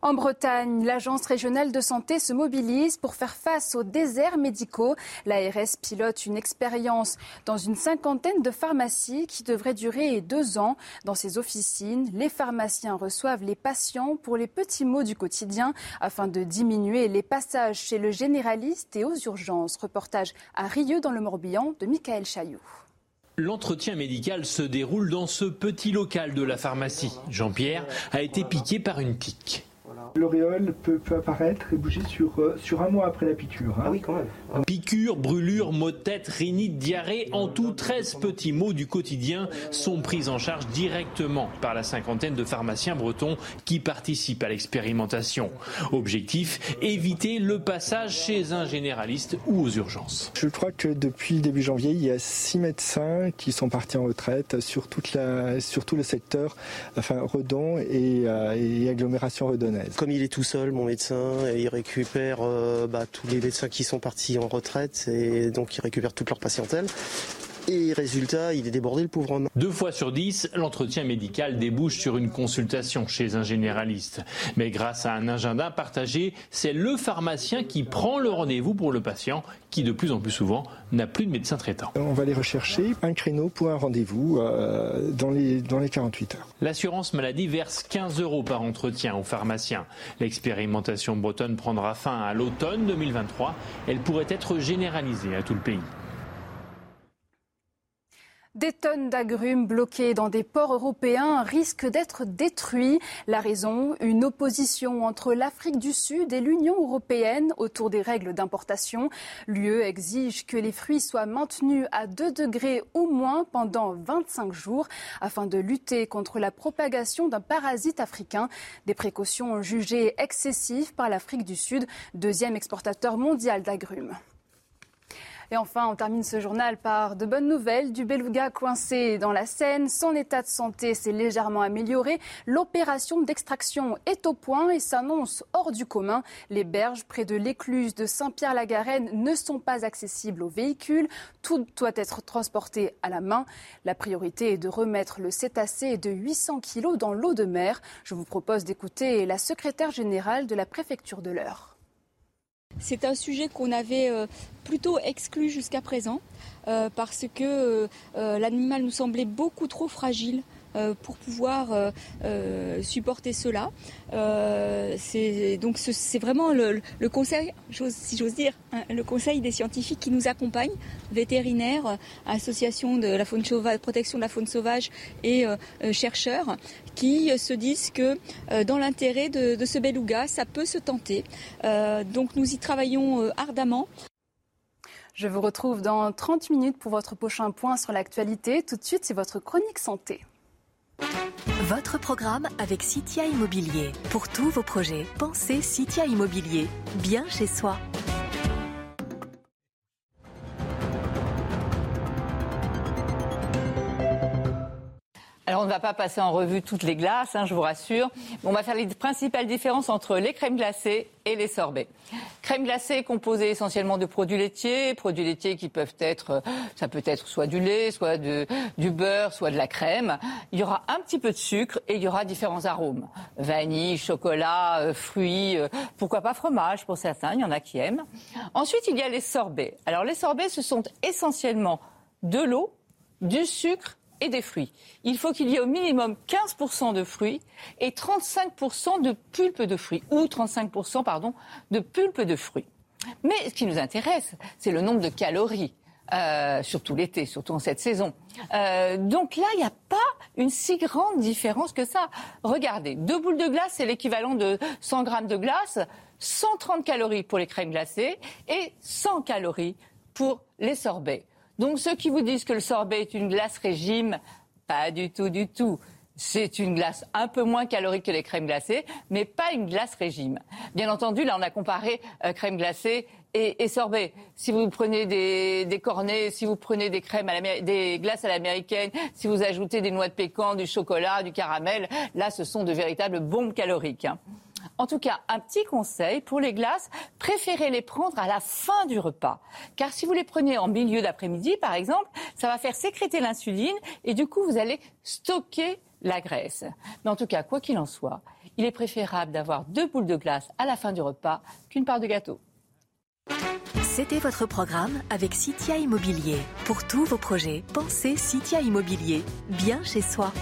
En Bretagne, l'Agence régionale de santé se mobilise pour faire face aux déserts médicaux. L'ARS pilote une expérience dans une cinquantaine de pharmacies qui devrait durer deux ans. Dans ces officines, les pharmaciens reçoivent les patients pour les petits maux du quotidien afin de diminuer les passages chez le généraliste et aux urgences. Reportage à Rieux dans le Morbihan de Michael Chailloux. L'entretien médical se déroule dans ce petit local de la pharmacie. Jean-Pierre a été piqué par une tique. L'auréole peut, apparaître et bouger sur, euh, sur un mois après la piqûre. Hein. Ah oui, quand même. Piqûre, brûlure, maux de tête, rhinite, diarrhée, en tout 13 petits maux du quotidien sont pris en charge directement par la cinquantaine de pharmaciens bretons qui participent à l'expérimentation. Objectif, éviter le passage chez un généraliste ou aux urgences. Je crois que depuis début janvier, il y a six médecins qui sont partis en retraite sur, toute la, sur tout le secteur, enfin Redon et, euh, et agglomération comme il est tout seul, mon médecin, il récupère euh, bah, tous les médecins qui sont partis en retraite et donc il récupère toute leur patientèle. Et résultat, il est débordé le pauvre homme. Deux fois sur dix, l'entretien médical débouche sur une consultation chez un généraliste. Mais grâce à un agenda partagé, c'est le pharmacien qui prend le rendez-vous pour le patient qui de plus en plus souvent n'a plus de médecin traitant. On va aller rechercher un créneau pour un rendez-vous euh, dans, les, dans les 48 heures. L'assurance maladie verse 15 euros par entretien aux pharmaciens. L'expérimentation bretonne prendra fin à l'automne 2023. Elle pourrait être généralisée à tout le pays. Des tonnes d'agrumes bloquées dans des ports européens risquent d'être détruits. La raison, une opposition entre l'Afrique du Sud et l'Union européenne autour des règles d'importation. L'UE exige que les fruits soient maintenus à 2 degrés au moins pendant 25 jours afin de lutter contre la propagation d'un parasite africain. Des précautions jugées excessives par l'Afrique du Sud, deuxième exportateur mondial d'agrumes. Et enfin, on termine ce journal par de bonnes nouvelles du beluga coincé dans la Seine. Son état de santé s'est légèrement amélioré. L'opération d'extraction est au point et s'annonce hors du commun. Les berges près de l'écluse de Saint-Pierre-la-Garenne ne sont pas accessibles aux véhicules. Tout doit être transporté à la main. La priorité est de remettre le cétacé de 800 kg dans l'eau de mer. Je vous propose d'écouter la secrétaire générale de la préfecture de l'Eure. C'est un sujet qu'on avait euh, plutôt exclu jusqu'à présent euh, parce que euh, l'animal nous semblait beaucoup trop fragile pour pouvoir euh, euh, supporter cela. donc c'est vraiment le, conseil, si j'ose dire, hein, le conseil des scientifiques qui nous accompagnent, vétérinaires, associations de la faune sauvage, protection de la faune sauvage et chercheurs, qui se disent que dans l'intérêt de, de, ce beluga, ça peut se tenter. donc nous y travaillons ardemment. Je vous retrouve dans 30 minutes pour votre prochain point sur l'actualité. Tout de suite, c'est votre chronique santé. Votre programme avec Citia Immobilier. Pour tous vos projets, pensez Citia Immobilier. Bien chez soi. Alors on ne va pas passer en revue toutes les glaces, hein, je vous rassure. On va faire les principales différences entre les crèmes glacées et les sorbets. Crème glacée composée essentiellement de produits laitiers, produits laitiers qui peuvent être, ça peut être soit du lait, soit du beurre, soit de la crème. Il y aura un petit peu de sucre et il y aura différents arômes. Vanille, chocolat, euh, fruits, euh, pourquoi pas fromage pour certains, il y en a qui aiment. Ensuite, il y a les sorbets. Alors les sorbets, ce sont essentiellement de l'eau, du sucre et des fruits. Il faut qu'il y ait au minimum 15% de fruits et 35% de pulpe de fruits, ou 35% pardon, de pulpe de fruits. Mais ce qui nous intéresse, c'est le nombre de calories. Euh, surtout l'été, surtout en cette saison. Euh, donc là, il n'y a pas une si grande différence que ça. Regardez, deux boules de glace, c'est l'équivalent de 100 grammes de glace, 130 calories pour les crèmes glacées et 100 calories pour les sorbets. Donc ceux qui vous disent que le sorbet est une glace régime, pas du tout, du tout. C'est une glace un peu moins calorique que les crèmes glacées, mais pas une glace régime. Bien entendu, là, on a comparé euh, crème glacée et, sorbet. Si vous prenez des, cornets, si vous prenez des crèmes, à des glaces à l'américaine, si vous ajoutez des noix de pécan, du chocolat, du caramel, là, ce sont de véritables bombes caloriques. Hein. En tout cas, un petit conseil pour les glaces, préférez les prendre à la fin du repas. Car si vous les prenez en milieu d'après-midi, par exemple, ça va faire sécréter l'insuline et du coup, vous allez stocker la graisse. Mais en tout cas, quoi qu'il en soit, il est préférable d'avoir deux boules de glace à la fin du repas qu'une part de gâteau. C'était votre programme avec Citia Immobilier. Pour tous vos projets, pensez Citia Immobilier, bien chez soi.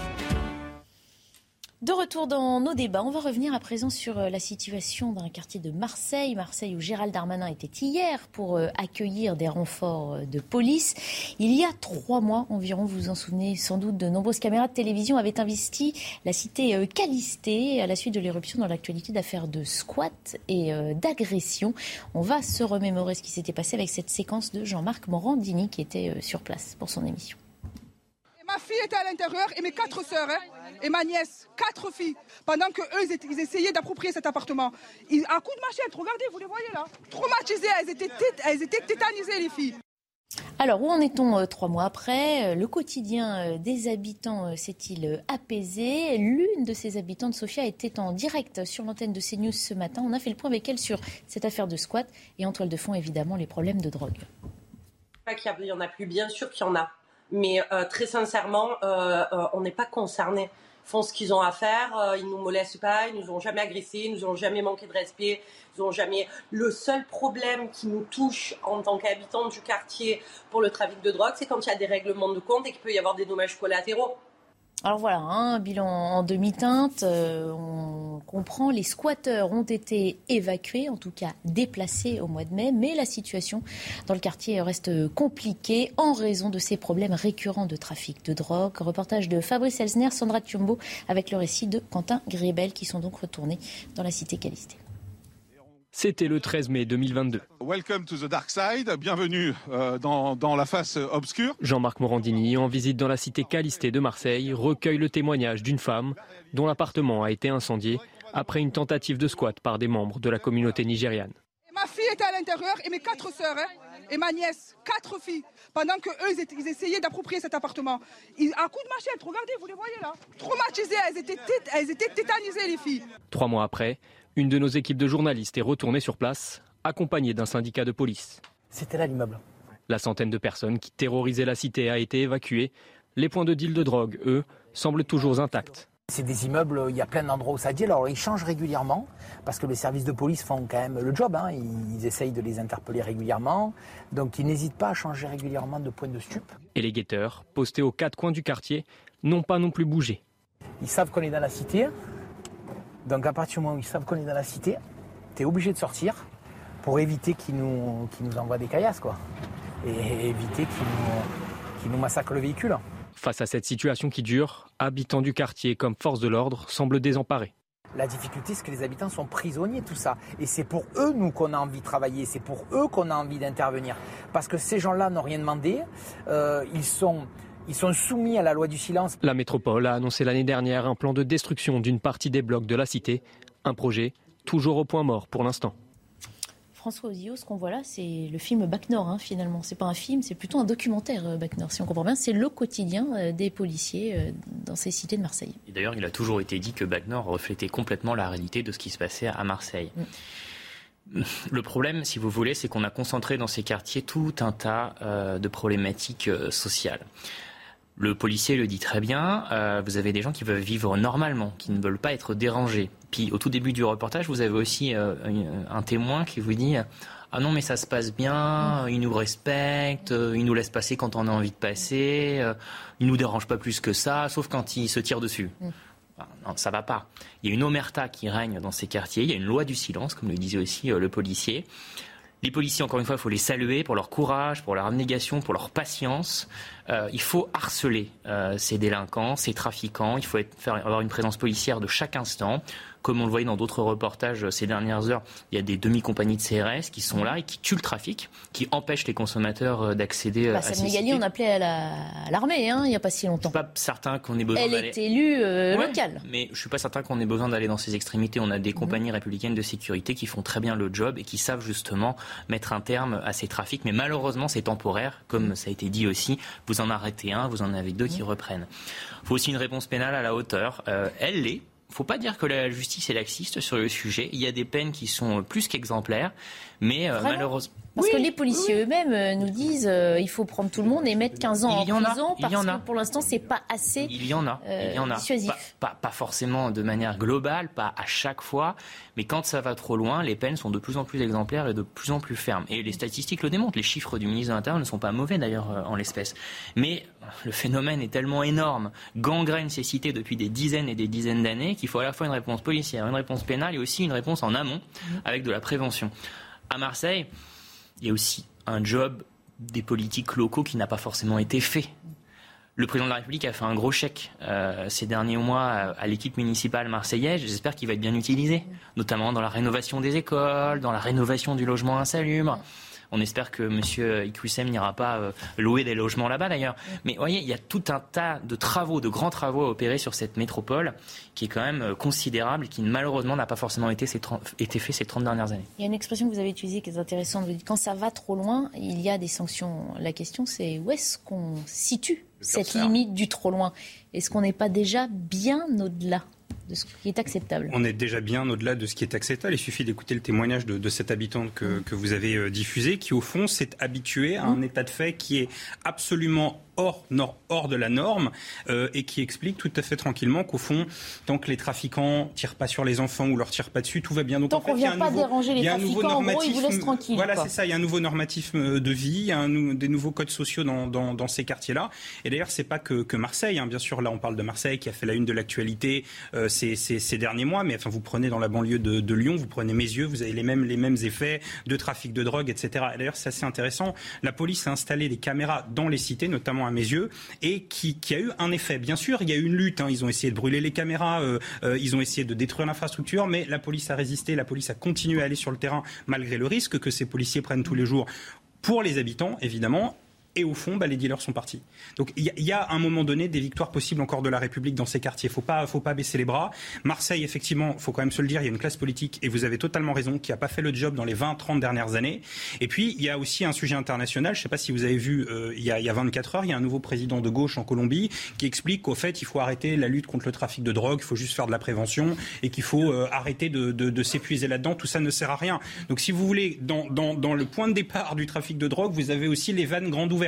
De retour dans nos débats, on va revenir à présent sur euh, la situation dans le quartier de Marseille. Marseille où Gérald Darmanin était hier pour euh, accueillir des renforts euh, de police. Il y a trois mois environ, vous vous en souvenez sans doute, de nombreuses caméras de télévision avaient investi la cité Calisté à la suite de l'éruption dans l'actualité d'affaires de squat et d'agression. On va se remémorer ce qui s'était passé avec cette séquence de Jean-Marc Morandini qui était sur place pour son émission. Ma fille était à l'intérieur et mes quatre sœurs hein, et ma nièce, quatre filles, pendant que eux ils, essayaient d'approprier cet appartement. Ils, un coup de machette, regardez, vous les voyez là, traumatisées, elles étaient, elles étaient tétanisées les filles. Alors, où en est-on euh, trois mois après euh, Le quotidien euh, des habitants s'est-il apaisé? L'une de ces habitantes, Sophia, était en direct sur l'antenne de CNews ce matin. On a fait le point avec elle sur cette affaire de squat et en toile de fond, évidemment, les problèmes de drogue. Pas qu'il y en a plus, bien sûr qu'il y en a. Mais très sincèrement, on n'est pas concernés font ce qu'ils ont à faire, euh, ils nous molestent pas, ils nous ont jamais agressés, ils nous ont jamais manqué de respect, ils ont jamais. Le seul problème qui nous touche en tant qu'habitants du quartier pour le trafic de drogue, c'est quand il y a des règlements de compte et qu'il peut y avoir des dommages collatéraux. Alors voilà, un hein, bilan en demi-teinte. Euh, on comprend, les squatteurs ont été évacués, en tout cas déplacés au mois de mai, mais la situation dans le quartier reste compliquée en raison de ces problèmes récurrents de trafic de drogue. Reportage de Fabrice Elsner, Sandra Tiumbo, avec le récit de Quentin Griebel, qui sont donc retournés dans la cité Calisté. C'était le 13 mai 2022. Welcome to the dark side. Bienvenue euh, dans, dans, la face obscure. Jean-Marc Morandini, en visite dans la cité Calistée de Marseille, recueille le témoignage d'une femme dont l'appartement a été incendié après une tentative de squat par des membres de la communauté nigériane. Ma fille était à l'intérieur et mes quatre sœurs hein, et ma nièce, quatre filles, pendant que eux ils, essayaient d'approprier cet appartement. Ils, à coup de machette, regardez, vous les voyez là, traumatisées, elles étaient, elles étaient tétanisées les filles. Trois mois après, une de nos équipes de journalistes est retournée sur place, accompagnée d'un syndicat de police. C'était là l'immeuble. La centaine de personnes qui terrorisaient la cité a été évacuée. Les points de deal de drogue, eux, semblent toujours intacts. C'est des immeubles, il y a plein d'endroits où ça dit. Alors ils changent régulièrement parce que les services de police font quand même le job. Hein. Ils, essayent de les interpeller régulièrement. Donc ils n'hésitent pas à changer régulièrement de point de stup. Et les guetteurs, postés aux quatre coins du quartier, n'ont pas non plus bougé. Ils savent qu'on est dans la cité. Donc à partir du moment où ils savent qu'on est dans la cité, tu es obligé de sortir pour éviter qu'ils nous, nous envoient des caillasses, quoi. Et éviter qu'ils nous, nous massacrent le véhicule. Face à cette situation qui dure, habitants du quartier comme force de l'ordre semblent désemparés. La difficulté, c'est que les habitants sont prisonniers de tout ça. Et c'est pour eux, nous, qu'on a envie de travailler. C'est pour eux qu'on a envie d'intervenir. Parce que ces gens-là n'ont rien demandé. Euh, ils sont ils sont soumis à la loi du silence. La métropole a annoncé l'année dernière un plan de destruction d'une partie des blocs de la cité. Un projet toujours au point mort pour l'instant. François Ozio, ce qu'on voit là, c'est le film Bac Nord, hein, finalement. C'est pas un film, c'est plutôt un documentaire, euh, Bac Nord. Si on comprend bien, c'est le quotidien euh, des policiers euh, dans ces cités de Marseille. d'ailleurs, il a toujours été dit que Bac Nord reflétait complètement la réalité de ce qui se passait à Marseille. Mm. Le problème, si vous voulez, c'est qu'on a concentré dans ces quartiers tout un tas de problématiques sociales. Le policier le dit très bien, euh, vous avez des gens qui veulent vivre normalement, qui ne veulent pas être dérangés. Puis au tout début du reportage, vous avez aussi euh, un, témoin qui vous dit Ah non, mais ça se passe bien, mm. ils nous respectent, ils nous laissent passer quand on a envie de passer, euh, ils nous dérangent pas plus que ça, sauf quand ils se tirent dessus. Mm. Non, ça va pas. Il y a une omerta qui règne dans ces quartiers, il y a une loi du silence, comme le disait aussi le policier. Les policiers, encore une fois, il faut les saluer pour leur courage, pour leur abnégation, pour leur patience. Euh, il faut harceler euh, ces délinquants, ces trafiquants. Il faut faire, avoir une présence policière de chaque instant comme on le voyait dans d'autres reportages ces dernières heures, il y a des demi-compagnies de CRS qui sont là et qui tuent le trafic, qui empêchent les consommateurs euh, d'accéder bah, à ces sites. on appelait à l'armée hein, il n'y a pas si longtemps. Je suis pas certain qu'on ait besoin Elle est élue euh, locale. Mais je suis pas certain qu'on ait besoin d'aller dans ces extrémités. On a des mhm. compagnies républicaines de sécurité qui font très bien le job et qui savent justement mettre un terme à ces trafics. Mais malheureusement, c'est temporaire, comme ça a été dit aussi. Vous en arrêtez un, vous en avez deux qui reprennent. Il faut aussi une réponse pénale à la hauteur. Euh, elle l'est faut pas dire que la justice est laxiste sur le sujet. Il y a des peines qui sont plus qu'exemplaires, mais euh, malheureusement. Parce que les policiers eux-mêmes euh, nous disent euh, il faut prendre tout le monde et mettre 15 ans en, prison parce que pour l'instant c'est pas assez Il y en a, il y en a. Pas, pas, forcément de manière globale, pas à chaque fois, mais quand ça va trop loin, les peines sont de plus en plus exemplaires et de plus en plus fermes. Et les statistiques le démontrent. Les chiffres du ministre de l'Intérieur ne sont pas mauvais d'ailleurs en l'espèce. Mais le phénomène est tellement énorme, gangrène ces cités depuis des dizaines et des dizaines d'années qu'il faut à la fois une réponse policière, une réponse pénale et aussi une réponse en amont avec de la prévention. À Marseille, il y a aussi un job des politiques locaux qui n'a pas forcément été fait. Le président de la République a fait un gros chèque euh, ces derniers mois à, l'équipe municipale marseillaise. J'espère qu'il va être bien utilisé, notamment dans la rénovation des écoles, dans la rénovation du logement insalubre. On espère que M. Iqusem n'ira pas euh, louer des logements là-bas d'ailleurs. Mais vous voyez, il y a tout un tas de travaux, de grands travaux à opérer sur cette métropole qui est quand même euh, considérable et qui malheureusement n'a pas forcément été, été fait ces 30 dernières années. Il y a une expression que vous avez utilisée qui est intéressante. Vous dites quand ça va trop loin, il y a des sanctions. La question c'est où est-ce qu'on situe cette limite du trop loin? Est-ce qu'on n'est pas déjà bien au-delà? De ce qui est acceptable. On est déjà bien au-delà de ce qui est acceptable. Il suffit d'écouter le témoignage de, de cette habitante que, que, vous avez euh, diffusé, qui au fond s'est habituée à un état de fait qui est absolument hors, nord, hors de la norme euh, et qui explique tout à fait tranquillement qu'au fond, tant que les trafiquants tirent pas sur les enfants ou leur tirent pas dessus, tout va bien. Donc tant en fait, il y a un pas nouveau, déranger les trafiquants, en gros, ils vous laissent tranquille. Voilà, c'est ça. Il y a un nouveau normatisme de vie, il y a un, des nouveaux codes sociaux dans, dans, dans ces quartiers-là. Et d'ailleurs, c'est pas que, que Marseille. Hein. Bien sûr, là, on parle de Marseille qui a fait la une de l'actualité euh, ces, ces, ces, derniers mois. Mais enfin, vous prenez dans la banlieue de, de Lyon, vous prenez mes yeux, vous avez les mêmes, les mêmes effets de trafic de drogue, etc. Et d'ailleurs, c'est assez intéressant. La police a installé des caméras dans les cités, notamment à mes yeux et qui, a eu un effet. Bien sûr, il y a eu une lutte. Hein. Ils ont essayé de brûler les caméras, euh, euh, ils ont essayé de détruire l'infrastructure, mais la police a résisté. La police a continué à aller sur le terrain malgré le risque que ces policiers prennent tous les jours pour les habitants, évidemment, et au fond, bah, les dealers sont partis. Donc il y, a à un moment donné des victoires possibles encore de la République dans ces quartiers. Faut pas, faut pas baisser les bras. Marseille, effectivement, faut quand même se le dire, il y a une classe politique, et vous avez totalement raison, qui n'a pas fait le job dans les 20-30 dernières années. Et puis, il y a aussi un sujet international. Je ne sais pas si vous avez vu, euh, il, y a, y a 24 heures, il y a un nouveau président de gauche en Colombie qui explique qu'au fait, il faut arrêter la lutte contre le trafic de drogue, il faut juste faire de la prévention, et qu'il faut euh, arrêter de, s'épuiser là-dedans. Tout ça ne sert à rien. Donc si vous voulez, dans le point de départ du trafic de drogue, vous avez aussi les vannes grandes ouvertes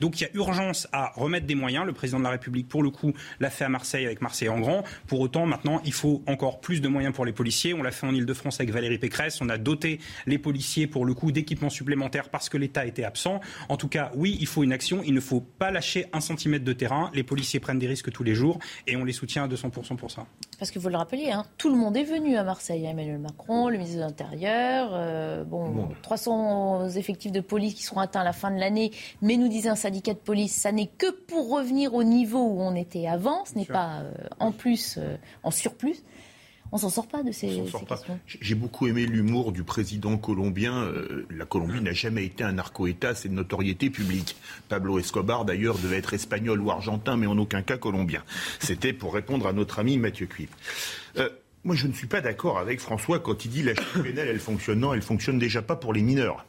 donc il y a urgence à remettre des moyens. Le président de la République, pour le coup, l'a fait à Marseille avec Marseille en grand. Pour autant, maintenant, il faut encore plus de moyens pour les policiers. On l'a fait en Ile-de-France avec Valérie Pécresse. On a doté les policiers, pour le coup, d'équipements supplémentaires parce que l'État était absent. En tout cas, oui, il faut une action. Il ne faut pas lâcher un centimètre de terrain. Les policiers prennent des risques tous les jours et on les soutient à 200% pour ça. Parce que vous le rappeliez, hein, tout le monde est venu à Marseille. Emmanuel Macron, le ministre de l'Intérieur, euh, bon, bon, 300 effectifs de police qui seront atteints à la fin de l'année. Mais nous disait un syndicat de police, ça n'est que pour revenir au niveau où on était avant, ce n'est pas euh, en plus, euh, en surplus. On s'en sort pas de ces, ces questions. J'ai beaucoup aimé l'humour du président colombien. Euh, la Colombie n'a jamais été un narco-État, c'est de notoriété publique. Pablo Escobar, d'ailleurs, devait être espagnol ou argentin, mais en aucun cas colombien. C'était pour répondre à notre ami Mathieu Cuivre. Euh, moi, je ne suis pas d'accord avec François quand il dit la chute pénale, elle fonctionne. Non, elle fonctionne déjà pas pour les mineurs.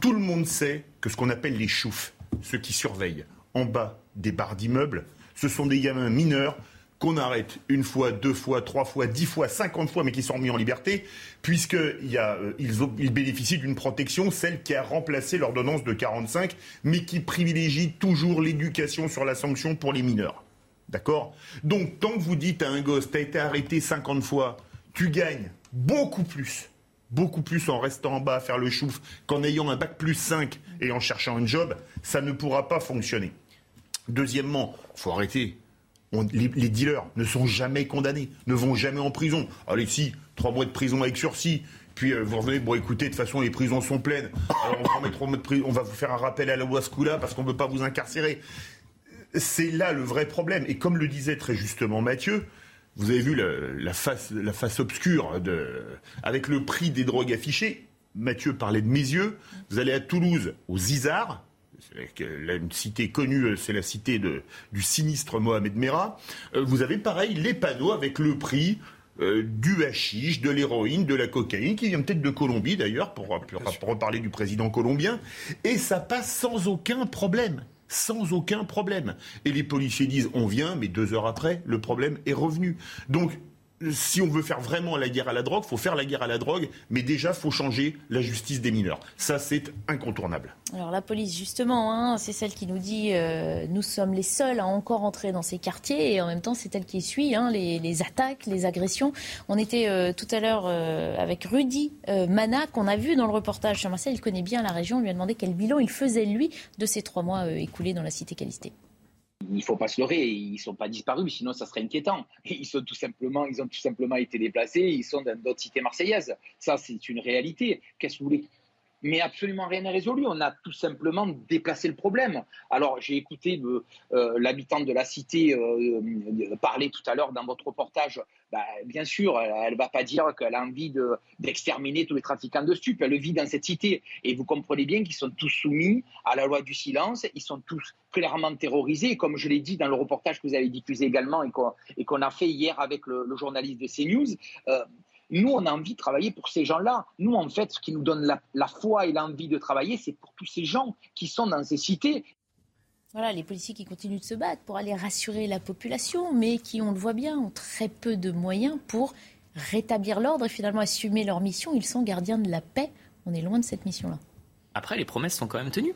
Tout le monde sait que ce qu'on appelle les choufs, ceux qui surveillent en bas des barres d'immeubles, ce sont des gamins mineurs qu'on arrête une fois, deux fois, trois fois, dix fois, cinquante fois, mais qui sont mis en liberté, puisqu'ils euh, ils, bénéficient d'une protection, celle qui a remplacé l'ordonnance de 45, mais qui privilégie toujours l'éducation sur la sanction pour les mineurs. D'accord? Donc, tant que vous dites à un gosse, t'as été arrêté 50 fois, tu gagnes beaucoup plus beaucoup plus en restant en bas à faire le chouf qu'en ayant un bac plus 5 et en cherchant un job, ça ne pourra pas fonctionner. Deuxièmement, faut arrêter. Les, dealers ne sont jamais condamnés, ne vont jamais en prison. Allez, si, trois mois de prison avec sursis. Puis euh, vous revenez, bon écoutez, de toute façon les prisons sont pleines. Alors, on, va vous faire un rappel à la Wascoula parce qu'on ne veut pas vous incarcérer. C'est là le vrai problème. Et comme le disait très justement Mathieu, vous avez vu la, face, obscure avec le prix des drogues affichées. Mathieu parlait de mes yeux. Vous allez à Toulouse, aux Isards, une cité connue, c'est la cité de, du sinistre Mohamed Merah. Vous avez pareil les panneaux avec le prix euh, du hashish, de l'héroïne, de la cocaïne, qui vient peut-être de Colombie d'ailleurs, pour, pour, pour reparler du président colombien. Et ça passe sans aucun problème sans aucun problème. Et les policiers disent on vient, mais deux heures après, le problème est revenu. Donc si on veut faire vraiment la guerre à la drogue, il faut faire la guerre à la drogue, mais déjà, il faut changer la justice des mineurs. Ça, c'est incontournable. Alors la police, justement, hein, c'est celle qui nous dit euh, nous sommes les seuls à encore entrer dans ces quartiers, et en même temps, c'est elle qui suit hein, les, attaques, les agressions. On était euh, tout à l'heure euh, avec Rudy Mana, qu'on a vu dans le reportage sur Marseille. Il connaît bien la région. On lui a demandé quel bilan il faisait, lui, de ces trois mois écoulés dans la cité Calisté il ne faut pas se leurrer, ils ne sont pas disparus, sinon ça serait inquiétant. Ils, sont tout simplement, ils ont tout simplement été déplacés, ils sont dans d'autres cités marseillaises. Ça, c'est une réalité. Qu'est-ce que vous voulez? Mais absolument rien n'est résolu. On a tout simplement déplacé le problème. Alors, j'ai écouté euh, euh, l'habitante de la cité euh, parler tout à l'heure dans votre reportage. Bah, bien sûr, elle ne va pas dire qu'elle a envie d'exterminer de, tous les trafiquants de stupes. Elle vit dans cette cité. Et vous comprenez bien qu'ils sont tous soumis à la loi du silence. Ils sont tous clairement terrorisés. Et comme je l'ai dit dans le reportage que vous avez diffusé également et qu'on qu a fait hier avec le, le journaliste de CNews, euh, nous, on a envie de travailler pour ces gens-là. Nous, en fait, ce qui nous donne la, la foi et l'envie de travailler, c'est pour tous ces gens qui sont dans ces cités Voilà, les policiers qui continuent de se battre pour aller rassurer la population, mais qui, on le voit bien, ont très peu de moyens pour rétablir l'ordre et finalement assumer leur mission. Ils sont gardiens de la paix. On est loin de cette mission-là. Après, les promesses sont quand même tenues.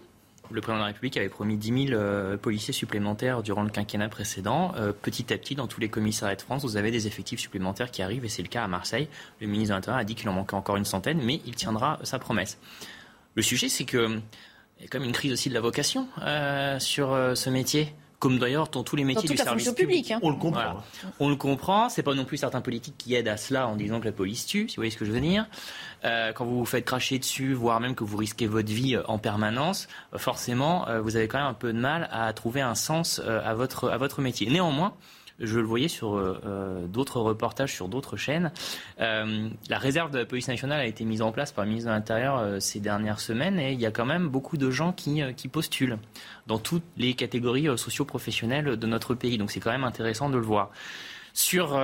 Le président de la République avait promis 10 000 euh, policiers supplémentaires durant le quinquennat précédent. Euh, petit à petit, dans tous les commissariats de France, vous avez des effectifs supplémentaires qui arrivent, et c'est le cas à Marseille. Le ministre de l'Intérieur a dit qu'il en manquait encore une centaine, mais il tiendra sa promesse. Le sujet, c'est que il y a même une crise aussi de la vocation euh, sur ce métier comme d'ailleurs dans tous les métiers du service public. Hein. On le comprend. On le comprend. C'est pas non plus certains politiques qui aident à cela en disant que la police tue, si vous voyez ce que je veux dire. Euh, quand vous vous faites cracher dessus, voire même que vous risquez votre vie en permanence, forcément, vous avez quand même un peu de mal à trouver un sens à votre à votre métier. Néanmoins, je le voyais sur euh, euh, d'autres reportages sur d'autres chaînes. Euh, la réserve de la police nationale a été mise en place par le ministre de l'Intérieur ces dernières semaines et il y a quand même beaucoup de gens qui, qui postulent dans toutes les catégories socio-professionnelles de notre pays. Donc c'est quand même intéressant de le voir. Sur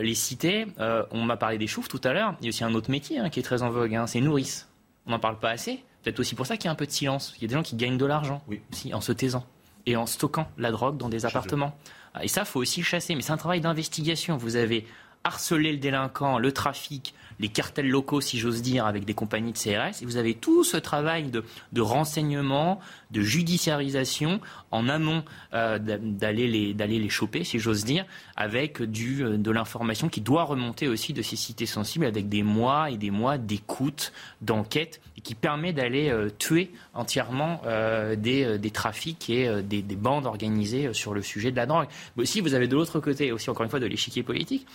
les cités, on m'a parlé des choufs tout à l'heure. Il y a aussi un autre métier hein, qui est très en vogue, hein, c'est nourrice. On n'en parle pas assez. Peut-être aussi pour ça qu'il y a un peu de silence. Il y a des gens qui gagnent de l'argent oui. aussi en se taisant et en stockant la drogue dans des appartements. Et ça, faut aussi chasser. Mais c'est un travail d'investigation. Vous avez harcelé le délinquant, le trafic, les cartels locaux, si j'ose dire, avec des compagnies de CRS. Et vous avez tout ce travail de, renseignement, de judiciarisation en amont euh, d'aller les, les choper, si j'ose dire, avec du, euh, de l'information qui doit remonter aussi de ces cités sensibles, avec des mois et des mois d'écoute, d'enquête, et qui permet d'aller euh, tuer entièrement des, des, trafics et des, des, bandes organisées sur le sujet de la drogue. Mais aussi, vous avez de l'autre côté, aussi encore une fois, de l'échiquier politique,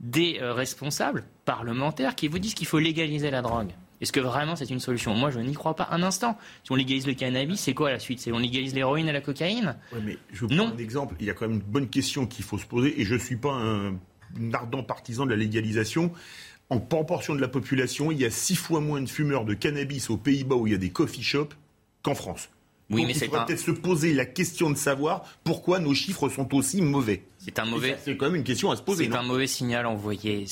des euh, responsables parlementaires qui vous disent qu'il faut légaliser la drogue. Est-ce que vraiment c'est une solution? Moi, je n'y crois pas un instant. Si on légalise le cannabis, c'est quoi la suite? C'est on légalise l'héroïne et la cocaïne? Mais Je vous prends un exemple. Il y a quand même une bonne question qu'il faut se poser, et je ne suis pas un, ardent partisan de la légalisation. En proportion de la population, il y a six fois moins de fumeurs de cannabis aux Pays-Bas où il y a des coffee shops qu'en France. Oui, mais il faudrait peut-être se poser la question de savoir pourquoi nos chiffres sont aussi mauvais. C'est un mauvais. C'est quand même une question à se poser. C'est un mauvais signal envoyé.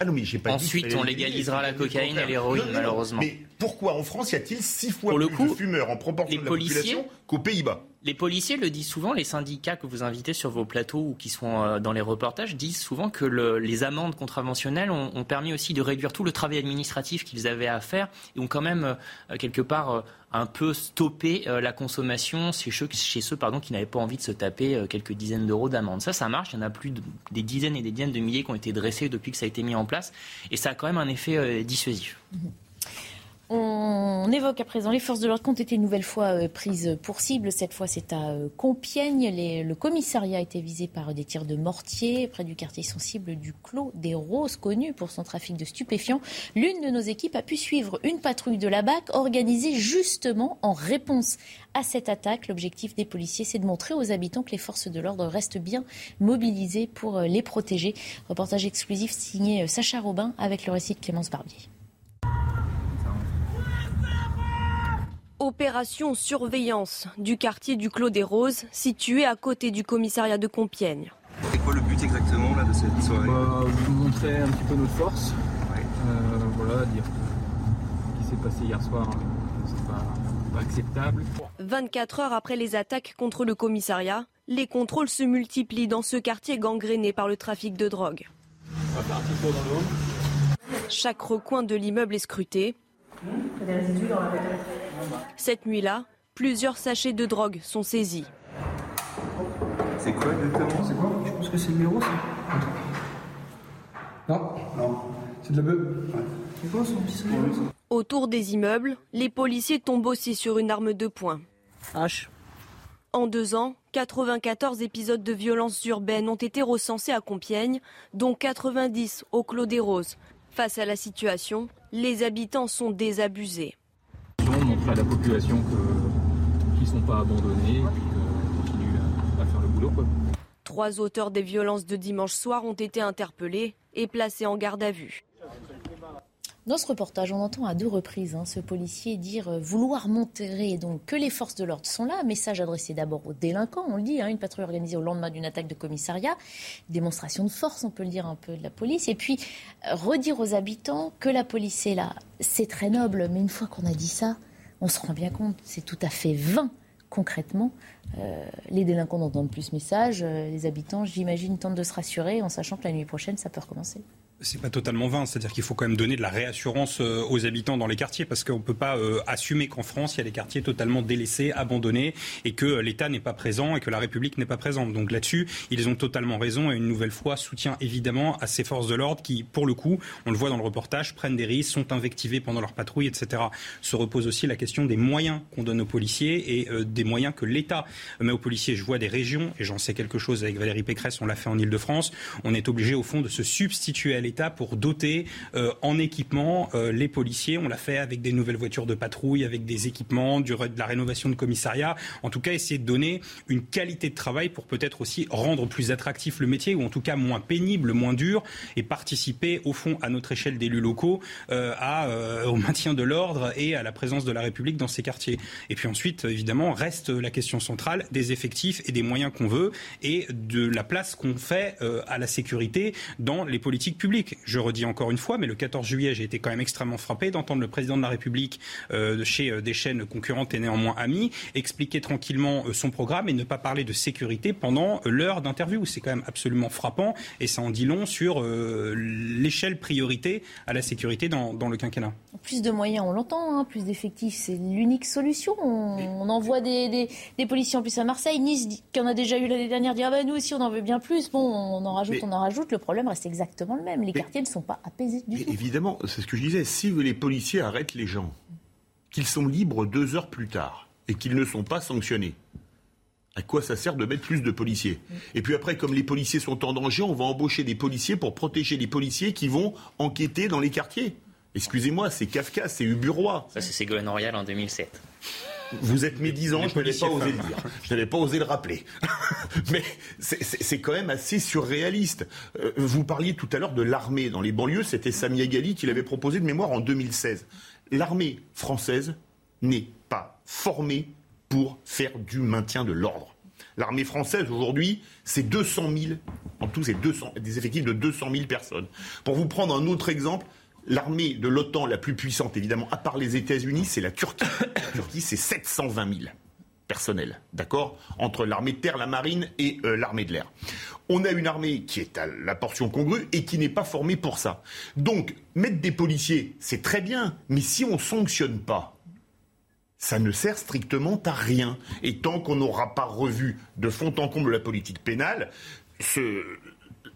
Ah non, mais j'ai pas Ensuite, on légalisera la cocaïne et l'héroïne, malheureusement. Mais pourquoi en France y a-t-il six fois plus de fumeurs en proportion de la population qu'aux Pays-Bas? Les policiers le disent souvent, les syndicats que vous invitez sur vos plateaux ou qui sont euh, dans les reportages disent souvent que les amendes contraventionnelles ont, permis aussi de réduire tout le travail administratif qu'ils avaient à faire et ont quand même euh, quelque part euh, un peu stoppé la consommation chez ceux, qui n'avaient pas envie de se taper quelques dizaines d'euros d'amende. Ça, ça marche. Il y en a plus de, des dizaines et des dizaines de milliers qui ont été dressés depuis que ça a été mis en place et ça a quand même un effet dissuasif. Mmh. On évoque à présent les forces de l'ordre qui ont été une nouvelle fois euh, prises pour cible. Cette fois, c'est à euh, Compiègne. le commissariat a été visé par des tirs de mortier près du quartier sensible du Clos des Roses, connu pour son trafic de stupéfiants. L'une de nos équipes a pu suivre une patrouille de la BAC organisée justement en réponse à cette attaque. L'objectif des policiers, c'est de montrer aux habitants que les forces de l'ordre restent bien mobilisées pour euh, les protéger. Reportage exclusif signé Sacha Robin avec le récit de Clémence Barbier. Opération surveillance du quartier du Clos des Roses, situé à côté du commissariat de Compiègne. C'est quoi le but exactement là, de cette soirée? Bah, Montrer un petit peu notre force. Euh, voilà, dire ce qui s'est passé hier soir, c'est pas, pas acceptable. 24 heures après les attaques contre le commissariat, les contrôles se multiplient dans ce quartier gangréné par le trafic de drogue. On va faire un petit tour dans l'eau. Chaque recoin de l'immeuble est scruté. Cette nuit-là, plusieurs sachets de drogue sont saisis. C'est quoi exactement C'est quoi Je pense que c'est le numéro, ça. Non Non. C'est de la beuh. C'est quoi son petit Autour des immeubles, les policiers tombent aussi sur une arme de poing. H. En deux ans, 94 épisodes de violences urbaines ont été recensés à Compiègne, dont 90 au Clos des Roses. Face à la situation, les habitants sont désabusés à la population qu'ils ne sont pas abandonnés et qu'ils continuent à, faire le boulot. Trois auteurs des violences de dimanche soir ont été interpellés et placés en garde à vue. Dans ce reportage, on entend à deux reprises hein, ce policier dire euh, vouloir montrer donc que les forces de l'ordre sont là. Message adressé d'abord aux délinquants, on le dit, hein, une patrouille organisée au lendemain d'une attaque de commissariat, démonstration de force, on peut le dire un peu de la police, et puis euh, redire aux habitants que la police est là. C'est très noble, mais une fois qu'on a dit ça, on se rend bien compte, c'est tout à fait vain concrètement, les délinquants n'entendent plus ce message. les habitants, j'imagine, tentent de se rassurer en sachant que la nuit prochaine, ça peut recommencer c'est pas totalement vain, c'est-à-dire qu'il faut quand même donner de la réassurance euh, aux habitants dans les quartiers parce qu'on ne peut pas euh, assumer qu'en France, il y a des quartiers totalement délaissés, abandonnés et que l'État n'est pas présent et que la République n'est pas présente. Donc là-dessus, ils ont totalement raison et une nouvelle fois soutien évidemment à ces forces de l'ordre qui, pour le coup, on le voit dans le reportage, prennent des risques, sont invectivés pendant leur patrouille, etc. Se repose aussi la question des moyens qu'on donne aux policiers et euh, des moyens que l'État met aux policiers. Je vois des régions, et j'en sais quelque chose avec Valérie Pécresse, on l'a fait en Ile-de-France, on est obligé au fond de se substituer à l'État pour doter euh, en équipement euh, les policiers. On l'a fait avec des nouvelles voitures de patrouille, avec des équipements, du, de la rénovation de commissariats. En tout cas, essayer de donner une qualité de travail pour peut-être aussi rendre plus attractif le métier, ou en tout cas moins pénible, moins dur, et participer au fond à notre échelle d'élus locaux euh, à, au maintien de l'ordre et à la présence de la République dans ces quartiers. Et puis ensuite, évidemment, reste la question centrale des effectifs et des moyens qu'on veut et de la place qu'on fait à la sécurité dans les politiques publiques. Je redis encore une fois, mais le 14 juillet, j'ai été quand même extrêmement frappé d'entendre le président de la République euh, chez euh, des chaînes concurrentes et néanmoins amies expliquer tranquillement euh, son programme et ne pas parler de sécurité pendant l'heure d'interview. C'est quand même absolument frappant et ça en dit long sur l'échelle priorité à la sécurité dans, le quinquennat. Plus de moyens, on l'entend, hein, plus d'effectifs, c'est l'unique solution. On, envoie des, policiers en plus à Marseille. Nice, qui en a déjà eu l'année dernière, dit ah ben nous aussi on en veut bien plus. Bon, on en rajoute, on en rajoute. Le problème reste exactement le même. Les quartiers ne sont pas apaisés du tout. Évidemment, c'est ce que je disais. Si les policiers arrêtent les gens, qu'ils sont libres deux heures plus tard et qu'ils ne sont pas sanctionnés, à quoi ça sert de mettre plus de policiers? Et puis après, comme les policiers sont en danger, on va embaucher des policiers pour protéger les policiers qui vont enquêter dans les quartiers. Excusez-moi, c'est Kafka, c'est Uburois. Ça, c'est Ségolène Royal en 2007. Vous êtes médisant, je n'avais pas osé le dire. Je n'avais pas osé le rappeler. Mais c'est quand même assez surréaliste. Euh, vous parliez tout à l'heure de l'armée dans les banlieues. C'était Samia Gali qui l'avait proposé de mémoire en 2016. L'armée française n'est pas formée pour faire du maintien de l'ordre. L'armée française aujourd'hui, c'est 200 000, en tout c'est des effectifs de 200 000 personnes. Pour vous prendre un autre exemple, L'armée de l'OTAN la plus puissante, évidemment, à part les États-Unis, c'est la Turquie. La Turquie, c'est 720 000 personnels, d'accord Entre l'armée de terre, la marine et euh, l'armée de l'air. On a une armée qui est à la portion congrue et qui n'est pas formée pour ça. Donc, mettre des policiers, c'est très bien, mais si on ne sanctionne pas, ça ne sert strictement à rien. Et tant qu'on n'aura pas revu de fond en comble la politique pénale,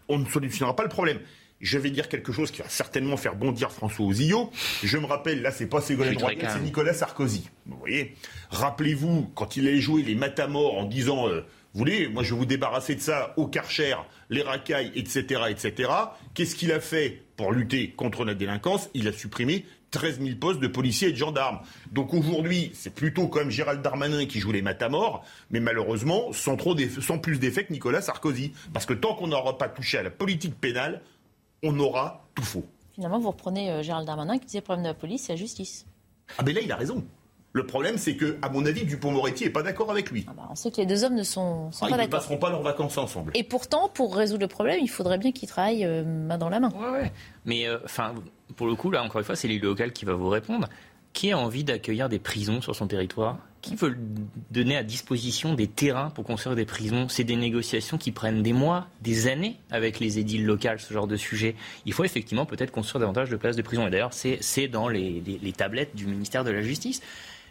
on ne solutionnera pas le problème je vais dire quelque chose qui va certainement faire bondir François Ozillot. Je me rappelle, là, c'est pas Ségolène Royal, c'est Nicolas Sarkozy. Vous voyez Rappelez-vous, quand il a joué les matamors en disant euh, vous voulez, moi je vais vous débarrasser de ça au Karcher, les racailles, etc., etc. Qu'est-ce qu'il a fait pour lutter contre la délinquance? Il a supprimé 13 000 postes de policiers et de gendarmes. Donc aujourd'hui, c'est plutôt comme Gérald Darmanin qui joue les matamors, mais malheureusement, sans, trop sans plus d'effet que Nicolas Sarkozy. Parce que tant qu'on n'aura pas touché à la politique pénale, on aura tout faux. Finalement, vous reprenez euh, Gérald Darmanin qui disait le problème de la police, c'est la justice. Ah ben là, il a raison. Le problème, c'est que, à mon avis, Dupont-Moretti n'est pas d'accord avec lui. Ah bah, on sait que les deux hommes ne sont, ah, pas d'accord. Ils ne passeront pas leurs vacances ensemble. Et pourtant, pour résoudre le problème, il faudrait bien qu'ils travaillent euh, main dans la main. Ouais, ouais. Mais euh, enfin, pour le coup, là, encore une fois, c'est l'élu local qui va vous répondre. Qui a envie d'accueillir des prisons sur son territoire? Qui veut donner à disposition des terrains pour construire des prisons C'est des négociations qui prennent des mois, des années avec les édiles locales, ce genre de sujet. Il faut effectivement peut-être construire davantage de places de prison. Et d'ailleurs, c'est dans les, les tablettes du ministère de la Justice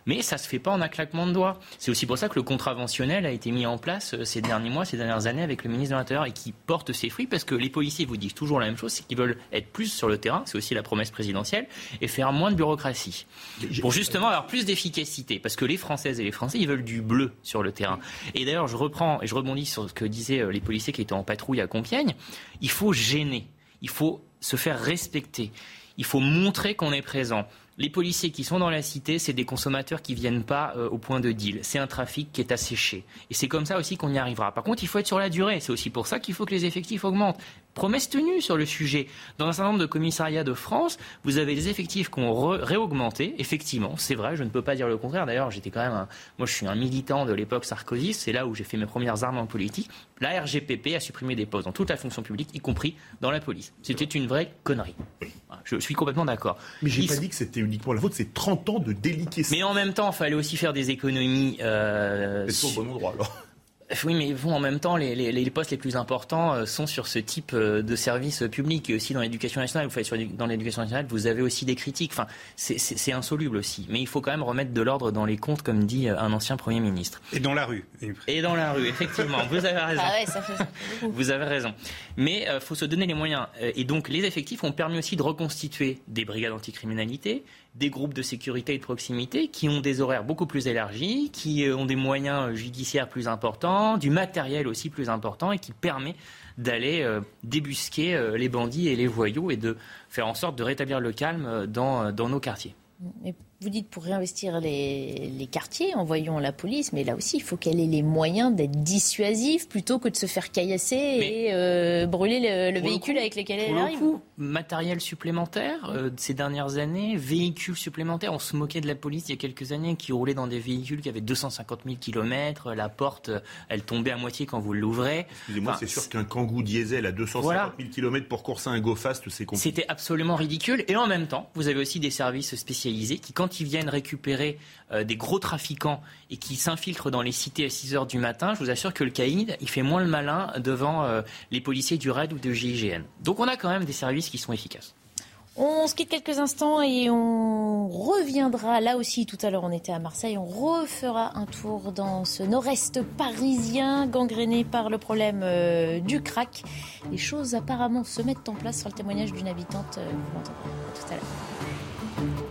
mais ça ne se fait pas en un claquement de doigts. C'est aussi pour ça que le contraventionnel a été mis en place euh, ces derniers mois, ces dernières années avec le ministre de l'Intérieur et qui porte ses fruits parce que les policiers vous disent toujours la même chose, c'est qu'ils veulent être plus sur le terrain, c'est aussi la promesse présidentielle, et faire moins de bureaucratie. Pour justement avoir plus d'efficacité, parce que les Françaises et les Français, ils veulent du bleu sur le terrain. Et d'ailleurs, je reprends et je rebondis sur ce que disaient euh, les policiers qui étaient en patrouille à Compiègne, il faut gêner, il faut se faire respecter, il faut montrer qu'on est présent les policiers qui sont dans la cité, c'est des consommateurs qui viennent pas euh, au point de deal. C'est un trafic qui est asséché. Et c'est comme ça aussi qu'on y arrivera. Par contre, il faut être sur la durée. C'est aussi pour ça qu'il faut que les effectifs augmentent. Promesse tenue sur le sujet. Dans un certain nombre de commissariats de France, vous avez des effectifs qui ont réaugmenté. Effectivement, c'est vrai, je ne peux pas dire le contraire. D'ailleurs, j'étais quand même, moi, je suis un militant de l'époque Sarkozy. C'est là où j'ai fait mes premières armes en politique. La RGPP a supprimé des postes dans toute la fonction publique, y compris dans la police. C'était une vraie connerie. Je suis complètement d'accord. Mais j'ai pas dit que c'était uniquement la faute, c'est 30 ans de déliquescence. Mais en même temps, il fallait aussi faire des économies. Euh, c'est au bon endroit alors. Oui, mais bon, en même temps, les, postes les plus importants euh, sont sur ce type euh, de service public. Et aussi dans l'éducation nationale, vous faites dans l'éducation nationale, vous avez aussi des critiques. Enfin, c'est insoluble aussi. Mais il faut quand même remettre de l'ordre dans les comptes, comme dit euh, un ancien Premier ministre. Et dans la rue. Et dans la rue, effectivement. vous avez raison. Ah ouais, ça fait... vous avez raison. Mais il faut se donner les moyens. Et donc, les effectifs ont permis aussi de reconstituer des brigades anticriminalité, des groupes de sécurité et de proximité qui ont des horaires beaucoup plus élargis, qui euh, ont des moyens judiciaires plus importants, du matériel aussi plus important et qui permet d'aller euh, débusquer euh, les bandits et les voyous et de faire en sorte de rétablir le calme dans nos quartiers. Vous dites pour réinvestir les, quartiers, envoyons la police, mais là aussi, il faut qu'elle ait les moyens d'être dissuasive plutôt que de se faire caillasser et euh, brûler le, véhicule avec lequel elle arrive. Coup, matériel supplémentaire euh, ces dernières années, véhicules supplémentaires. On se moquait de la police il y a quelques années qui roulait dans des véhicules qui avaient 250 000 km. La porte, elle tombait à moitié quand vous l'ouvrez. Excusez-moi, c'est sûr qu'un Kangoo diesel à 250 000 km pour courser un Go Fast, c'est compliqué. C'était absolument ridicule. Et en même temps, vous avez aussi des services spécialisés qui, quand ils viennent récupérer euh, des gros trafiquants et qui s'infiltrent dans les cités à 6 heures du matin, je vous assure que le caïd, il fait moins le malin devant euh, les policiers du RAID ou de GIGN. Donc on a quand même des services qui sont efficaces. On se quitte quelques instants et on reviendra là aussi. Tout à l'heure, on était à Marseille. On refera un tour dans ce nord-est parisien gangréné par le problème euh, du crack. Les choses apparemment se mettent en place sur le témoignage d'une habitante. l'entendrez tout à l'heure.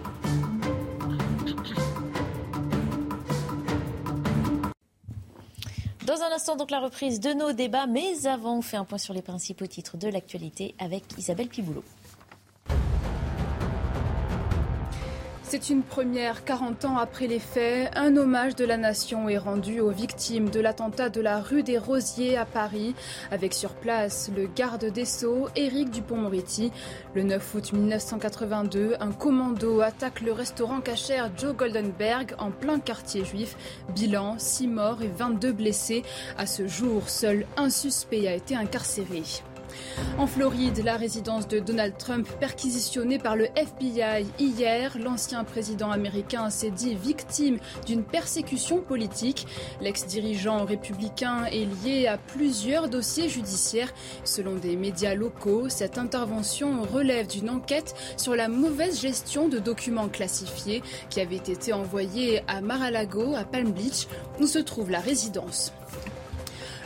Dans un instant, donc la reprise de nos débats, mais avant, on fait un point sur les principaux titres de l'actualité avec Isabelle Piboulot. C'est une première 40 ans après les faits. Un hommage de la nation est rendu aux victimes de l'attentat de la rue des Rosiers à Paris, avec sur place le garde des Sceaux, Éric Dupont-Moretti. Le 9 août 1982, un commando attaque le restaurant cachère Joe Goldenberg en plein quartier juif. Bilan 6 morts et 22 blessés. À ce jour, seul un suspect a été incarcéré. En Floride, la résidence de Donald Trump perquisitionnée par le FBI hier, l'ancien président américain s'est dit victime d'une persécution politique. L'ex-dirigeant républicain est lié à plusieurs dossiers judiciaires. Selon des médias locaux, cette intervention relève d'une enquête sur la mauvaise gestion de documents classifiés qui avaient été envoyés à Mar-a-Lago, à Palm Beach, où se trouve la résidence.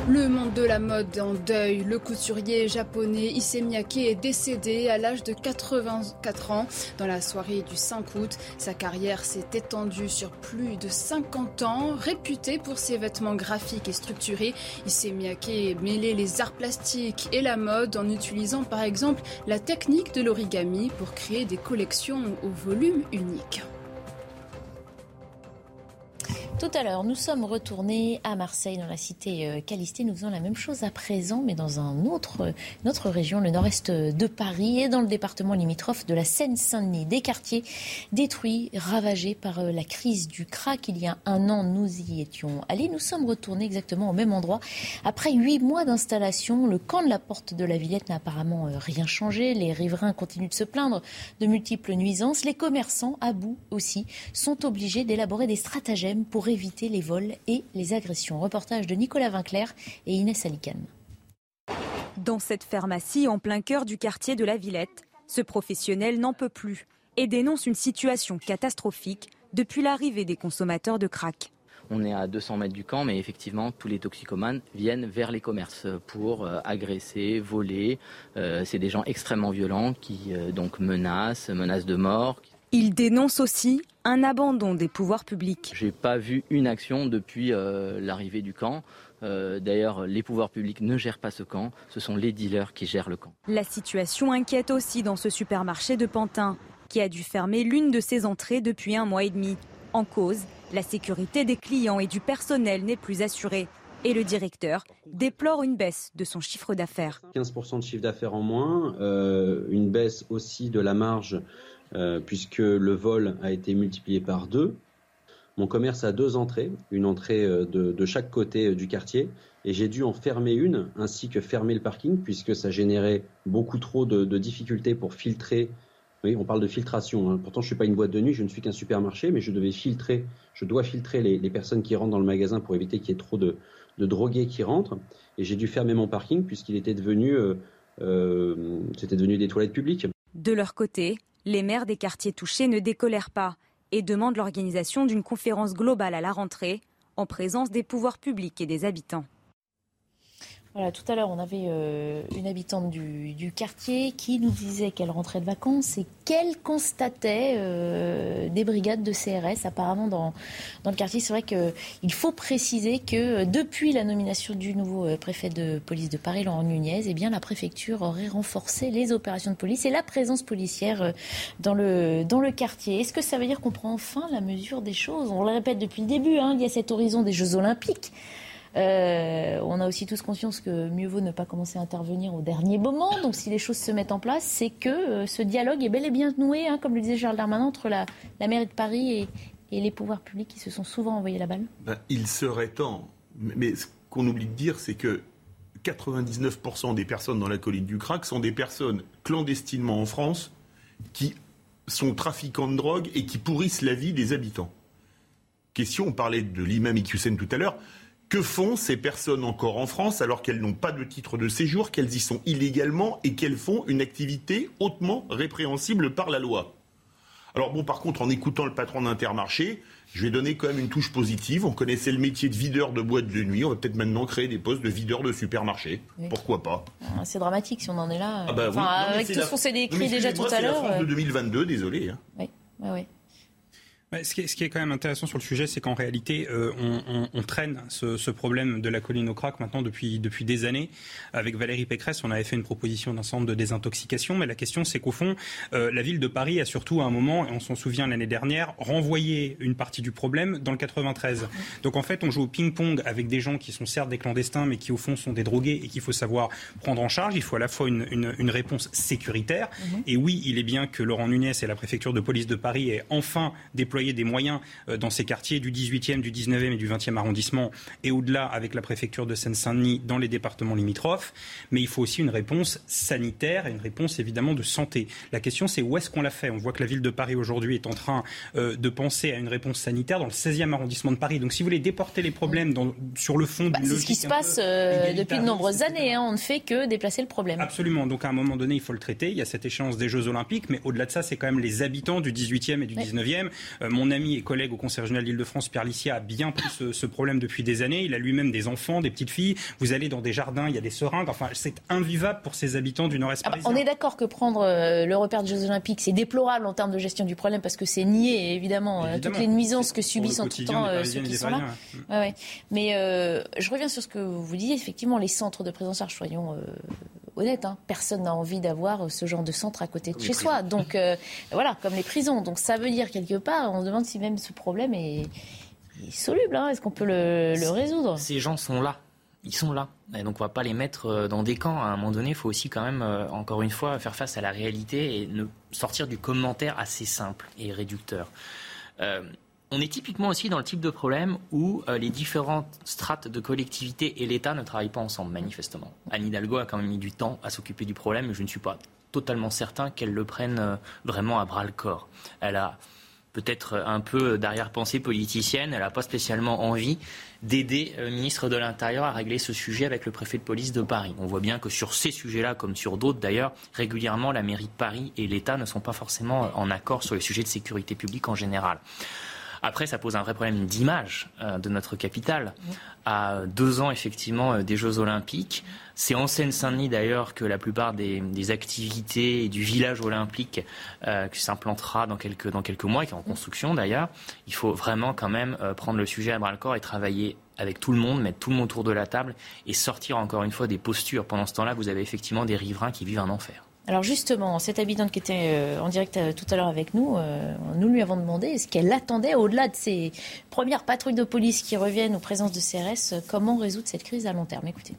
Le monde de la mode en deuil. Le couturier japonais Issey Miyake est décédé à l'âge de 84 ans dans la soirée du 5 août. Sa carrière s'est étendue sur plus de 50 ans. Réputé pour ses vêtements graphiques et structurés, Issey Miyake mêlait les arts plastiques et la mode en utilisant par exemple la technique de l'origami pour créer des collections au volume unique. Tout à l'heure, nous sommes retournés à Marseille, dans la cité euh, Calisté. Nous faisons la même chose à présent, mais dans un autre, une autre région, le nord-est de Paris et dans le département limitrophe de la Seine-Saint-Denis. Des quartiers détruits, ravagés par euh, la crise du crack. Il y a un an, nous y étions allés. Nous sommes retournés exactement au même endroit. Après huit mois d'installation, le camp de la porte de la Villette n'a apparemment euh, rien changé. Les riverains continuent de se plaindre de multiples nuisances. Les commerçants, à bout aussi, sont obligés d'élaborer des stratagèmes pour éviter les vols et les agressions. Reportage de Nicolas Vinclair et Inès Alicane. Dans cette pharmacie en plein cœur du quartier de la Villette, ce professionnel n'en peut plus et dénonce une situation catastrophique depuis l'arrivée des consommateurs de crack. On est à 200 mètres du camp, mais effectivement, tous les toxicomanes viennent vers les commerces pour euh, agresser, voler. Euh, c'est des gens extrêmement violents qui euh, donc menacent, menacent de mort. Il dénonce aussi un abandon des pouvoirs publics. J'ai pas vu une action depuis euh, l'arrivée du camp. Euh, d'ailleurs, les pouvoirs publics ne gèrent pas ce camp, ce sont les dealers qui gèrent le camp. La situation inquiète aussi dans ce supermarché de Pantin, qui a dû fermer l'une de ses entrées depuis un mois et demi. En cause, la sécurité des clients et du personnel n'est plus assurée. Et le directeur déplore une baisse de son chiffre d'affaires. 15% de chiffre d'affaires en moins, euh, une baisse aussi de la marge euh, puisque le vol a été multiplié par deux. Mon commerce a deux entrées, une entrée euh, de, chaque côté euh, du quartier, et j'ai dû en fermer une, ainsi que fermer le parking, puisque ça générait beaucoup trop de, difficultés pour filtrer. Oui, on parle de filtration. Hein. Pourtant, je ne suis pas une boîte de nuit, je ne suis qu'un supermarché, mais je devais filtrer, je dois filtrer les, personnes qui rentrent dans le magasin pour éviter qu'il y ait trop de, drogués qui rentrent. Et j'ai dû fermer mon parking puisqu'il était devenu, c'était devenu des toilettes publiques. De leur côté, les maires des quartiers touchés ne décolèrent pas et demandent l'organisation d'une conférence globale à la rentrée en présence des pouvoirs publics et des habitants. Voilà, tout à l'heure, on avait euh, une habitante du, quartier qui nous disait qu'elle rentrait de vacances et qu'elle constatait euh, des brigades de CRS apparemment dans, dans le quartier. C'est vrai qu'il faut préciser que euh, depuis la nomination du nouveau préfet de police de Paris, Laurent Nunez, eh bien, la préfecture aurait renforcé les opérations de police et la présence policière dans le, dans le quartier. Est-ce que ça veut dire qu'on prend enfin la mesure des choses? On le répète depuis le début, hein, il y a cet horizon des Jeux Olympiques. Euh, on a aussi tous conscience que mieux vaut ne pas commencer à intervenir au dernier moment. Donc si les choses se mettent en place, c'est que euh, ce dialogue est bel et bien noué, hein, comme le disait Charles Darmanin, entre la, mairie de Paris et, les pouvoirs publics qui se sont souvent envoyés la balle. Ben, il serait temps. Mais ce qu'on oublie de dire, c'est que 99% des personnes dans la colline du crack sont des personnes clandestinement en France qui sont trafiquants de drogue et qui pourrissent la vie des habitants. Question, on parlait de l'imam Iqiyoussen tout à l'heure. Que font ces personnes encore en France alors qu'elles n'ont pas de titre de séjour, qu'elles y sont illégalement et qu'elles font une activité hautement répréhensible par la loi? Alors bon, par contre, en écoutant le patron d'Intermarché, je vais donner quand même une touche positive. On connaissait le métier de videur de boîte de nuit. On va peut-être maintenant créer des postes de videur de supermarché. Pourquoi pas? Ah, C'est dramatique si on en est là. Ah bah avec tout ce qu'on s'est décrit déjà tout à l'heure. C'est la France de 2022, euh. désolé. Hein. Oui, oui, oui. Ce qui, est, ce qui, est, quand même intéressant sur le sujet, c'est qu'en réalité, euh, on, traîne ce, problème de la colline au crack maintenant depuis, depuis des années. Avec Valérie Pécresse, on avait fait une proposition d'un centre de désintoxication, mais la question, c'est qu'au fond, euh, la ville de Paris a surtout à un moment, et on s'en souvient l'année dernière, renvoyé une partie du problème dans le 93. Donc en fait, on joue au ping-pong avec des gens qui sont certes des clandestins, mais qui au fond sont des drogués et qu'il faut savoir prendre en charge. Il faut à la fois une, une, réponse sécuritaire. Mhm. Et oui, il est bien que Laurent Nunez et la préfecture de police de Paris aient enfin déployé des moyens euh, dans ces quartiers du 18e, du 19e et du 20e arrondissement et au-delà avec la préfecture de Seine-Saint-Denis dans les départements limitrophes. Mais il faut aussi une réponse sanitaire et une réponse évidemment de santé. La question c'est où est-ce qu'on l'a fait? On voit que la ville de Paris aujourd'hui est en train euh, de penser à une réponse sanitaire dans le 16e arrondissement de Paris. Donc si vous voulez déporter les problèmes sur le fond bah, C'est ce qui se passe euh, depuis de nombreuses années. Hein. On ne fait que déplacer le problème. Absolument. Donc à un moment donné, il faut le traiter. Il y a cette échéance des Jeux Olympiques, mais au-delà de ça, c'est quand même les habitants du 18e et du 19e mon ami et collègue au Conseil régional d'Île-de-France, Pierre Licia, a bien pris ce, problème depuis des années. Il a lui-même des enfants, des petites filles. Vous allez dans des jardins, il y a des seringues. Enfin, c'est invivable pour ces habitants du Nord-Est ah bah, on est d'accord que prendre euh, le repère des Jeux Olympiques, c'est déplorable en termes de gestion du problème parce que c'est nier évidemment, euh, toutes les nuisances que subissent en tout temps euh, ceux qui sont là. Mais je reviens sur ce que vous disiez. Effectivement, les centres de prise en charge, soyons honnête, hein. personne n'a envie d'avoir ce genre de centre à côté de chez soi. Donc euh, voilà, comme les prisons. Donc ça veut dire quelque part, on se demande si même ce problème est, soluble. Hein. Est-ce qu'on peut le, résoudre? Ces gens sont là. Ils sont là. Et donc on va pas les mettre euh, dans des camps. À un moment donné, il faut aussi quand même, euh, encore une fois, faire face à la réalité et ne sortir du commentaire assez simple et réducteur on est typiquement aussi dans le type de problème où euh, les différentes strates de collectivité et l'État ne travaillent pas ensemble, manifestement. Anne Hidalgo a quand même mis du temps à s'occuper du problème, mais je ne suis pas totalement certain qu'elle le prenne euh, vraiment à bras le corps. Elle a peut-être un peu d'arrière-pensée politicienne, elle n'a pas spécialement envie d'aider le ministre de l'Intérieur à régler ce sujet avec le préfet de police de Paris. On voit bien que sur ces sujets-là, comme sur d'autres d'ailleurs, régulièrement la mairie de Paris et l'État ne sont pas forcément en accord sur les sujets de sécurité publique en général. Après, ça pose un vrai problème d'image euh, de notre capitale. À deux ans, effectivement, euh, des Jeux Olympiques. C'est en Seine-Saint-Denis, d'ailleurs, que la plupart des, activités et du village olympique euh, qui s'implantera dans quelques, dans quelques mois, qui est en construction d'ailleurs. Il faut vraiment quand même prendre le sujet à bras-le-corps et travailler avec tout le monde, mettre tout le monde autour de la table et sortir encore une fois des postures. Pendant ce temps-là, vous avez effectivement des riverains qui vivent un enfer. Alors justement, cette habitante qui était euh, en direct euh, tout à l'heure avec nous, euh, nous lui avons demandé est-ce qu'elle attendait, au-delà de ces premières patrouilles de police qui reviennent aux présences de CRS, comment résoudre cette crise à long terme? Écoutez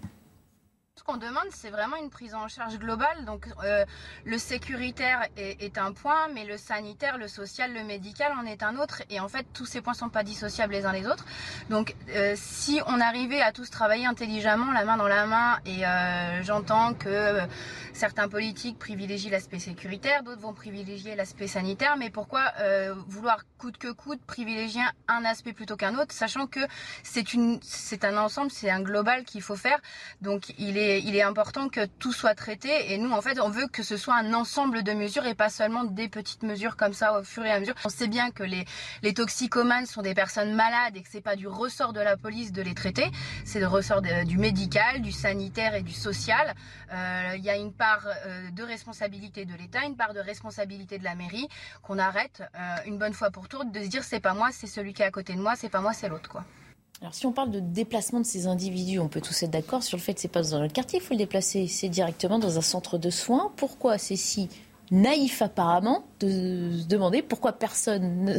qu'on demande, c'est vraiment une prise en charge globale. Donc euh, le sécuritaire est, un point, mais le sanitaire, le social, le médical en est un autre. Et en fait, tous ces points sont pas dissociables les uns des autres. Donc euh, si on arrivait à tous travailler intelligemment, la main dans la main, et euh, j'entends que euh, certains politiques privilégient l'aspect sécuritaire, d'autres vont privilégier l'aspect sanitaire, mais pourquoi euh, vouloir coûte que coûte privilégier un aspect plutôt qu'un autre, sachant que c'est une, c'est un ensemble, c'est un global qu'il faut faire. Donc il est il est important que tout soit traité et nous en fait on veut que ce soit un ensemble de mesures et pas seulement des petites mesures comme ça au fur et à mesure. On sait bien que les, les toxicomanes sont des personnes malades et que c'est pas du ressort de la police de les traiter, c'est le ressort du médical, du sanitaire et du social. Euh, il y a une part euh, de responsabilité de l'État, une part de responsabilité de la mairie qu'on arrête euh, une bonne fois pour toutes de se dire c'est pas moi, c'est celui qui est à côté de moi, c'est pas moi, c'est l'autre quoi. Alors si on parle de déplacement de ces individus, on peut tous être d'accord sur le fait que c'est pas dans notre quartier, il faut le déplacer, c'est directement dans un centre de soins. Pourquoi c'est si naïf apparemment de se demander pourquoi personne ne,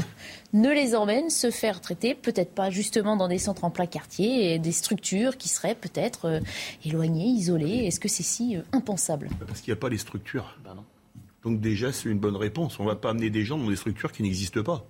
ne, les emmène se faire traiter, peut-être pas justement dans des centres en plein quartier, et des structures qui seraient peut-être euh, éloignées, isolées. Est-ce que c'est si euh, impensable? Parce qu'il n'y a pas les structures. Ben Donc déjà, c'est une bonne réponse. On ne va pas amener des gens dans des structures qui n'existent pas.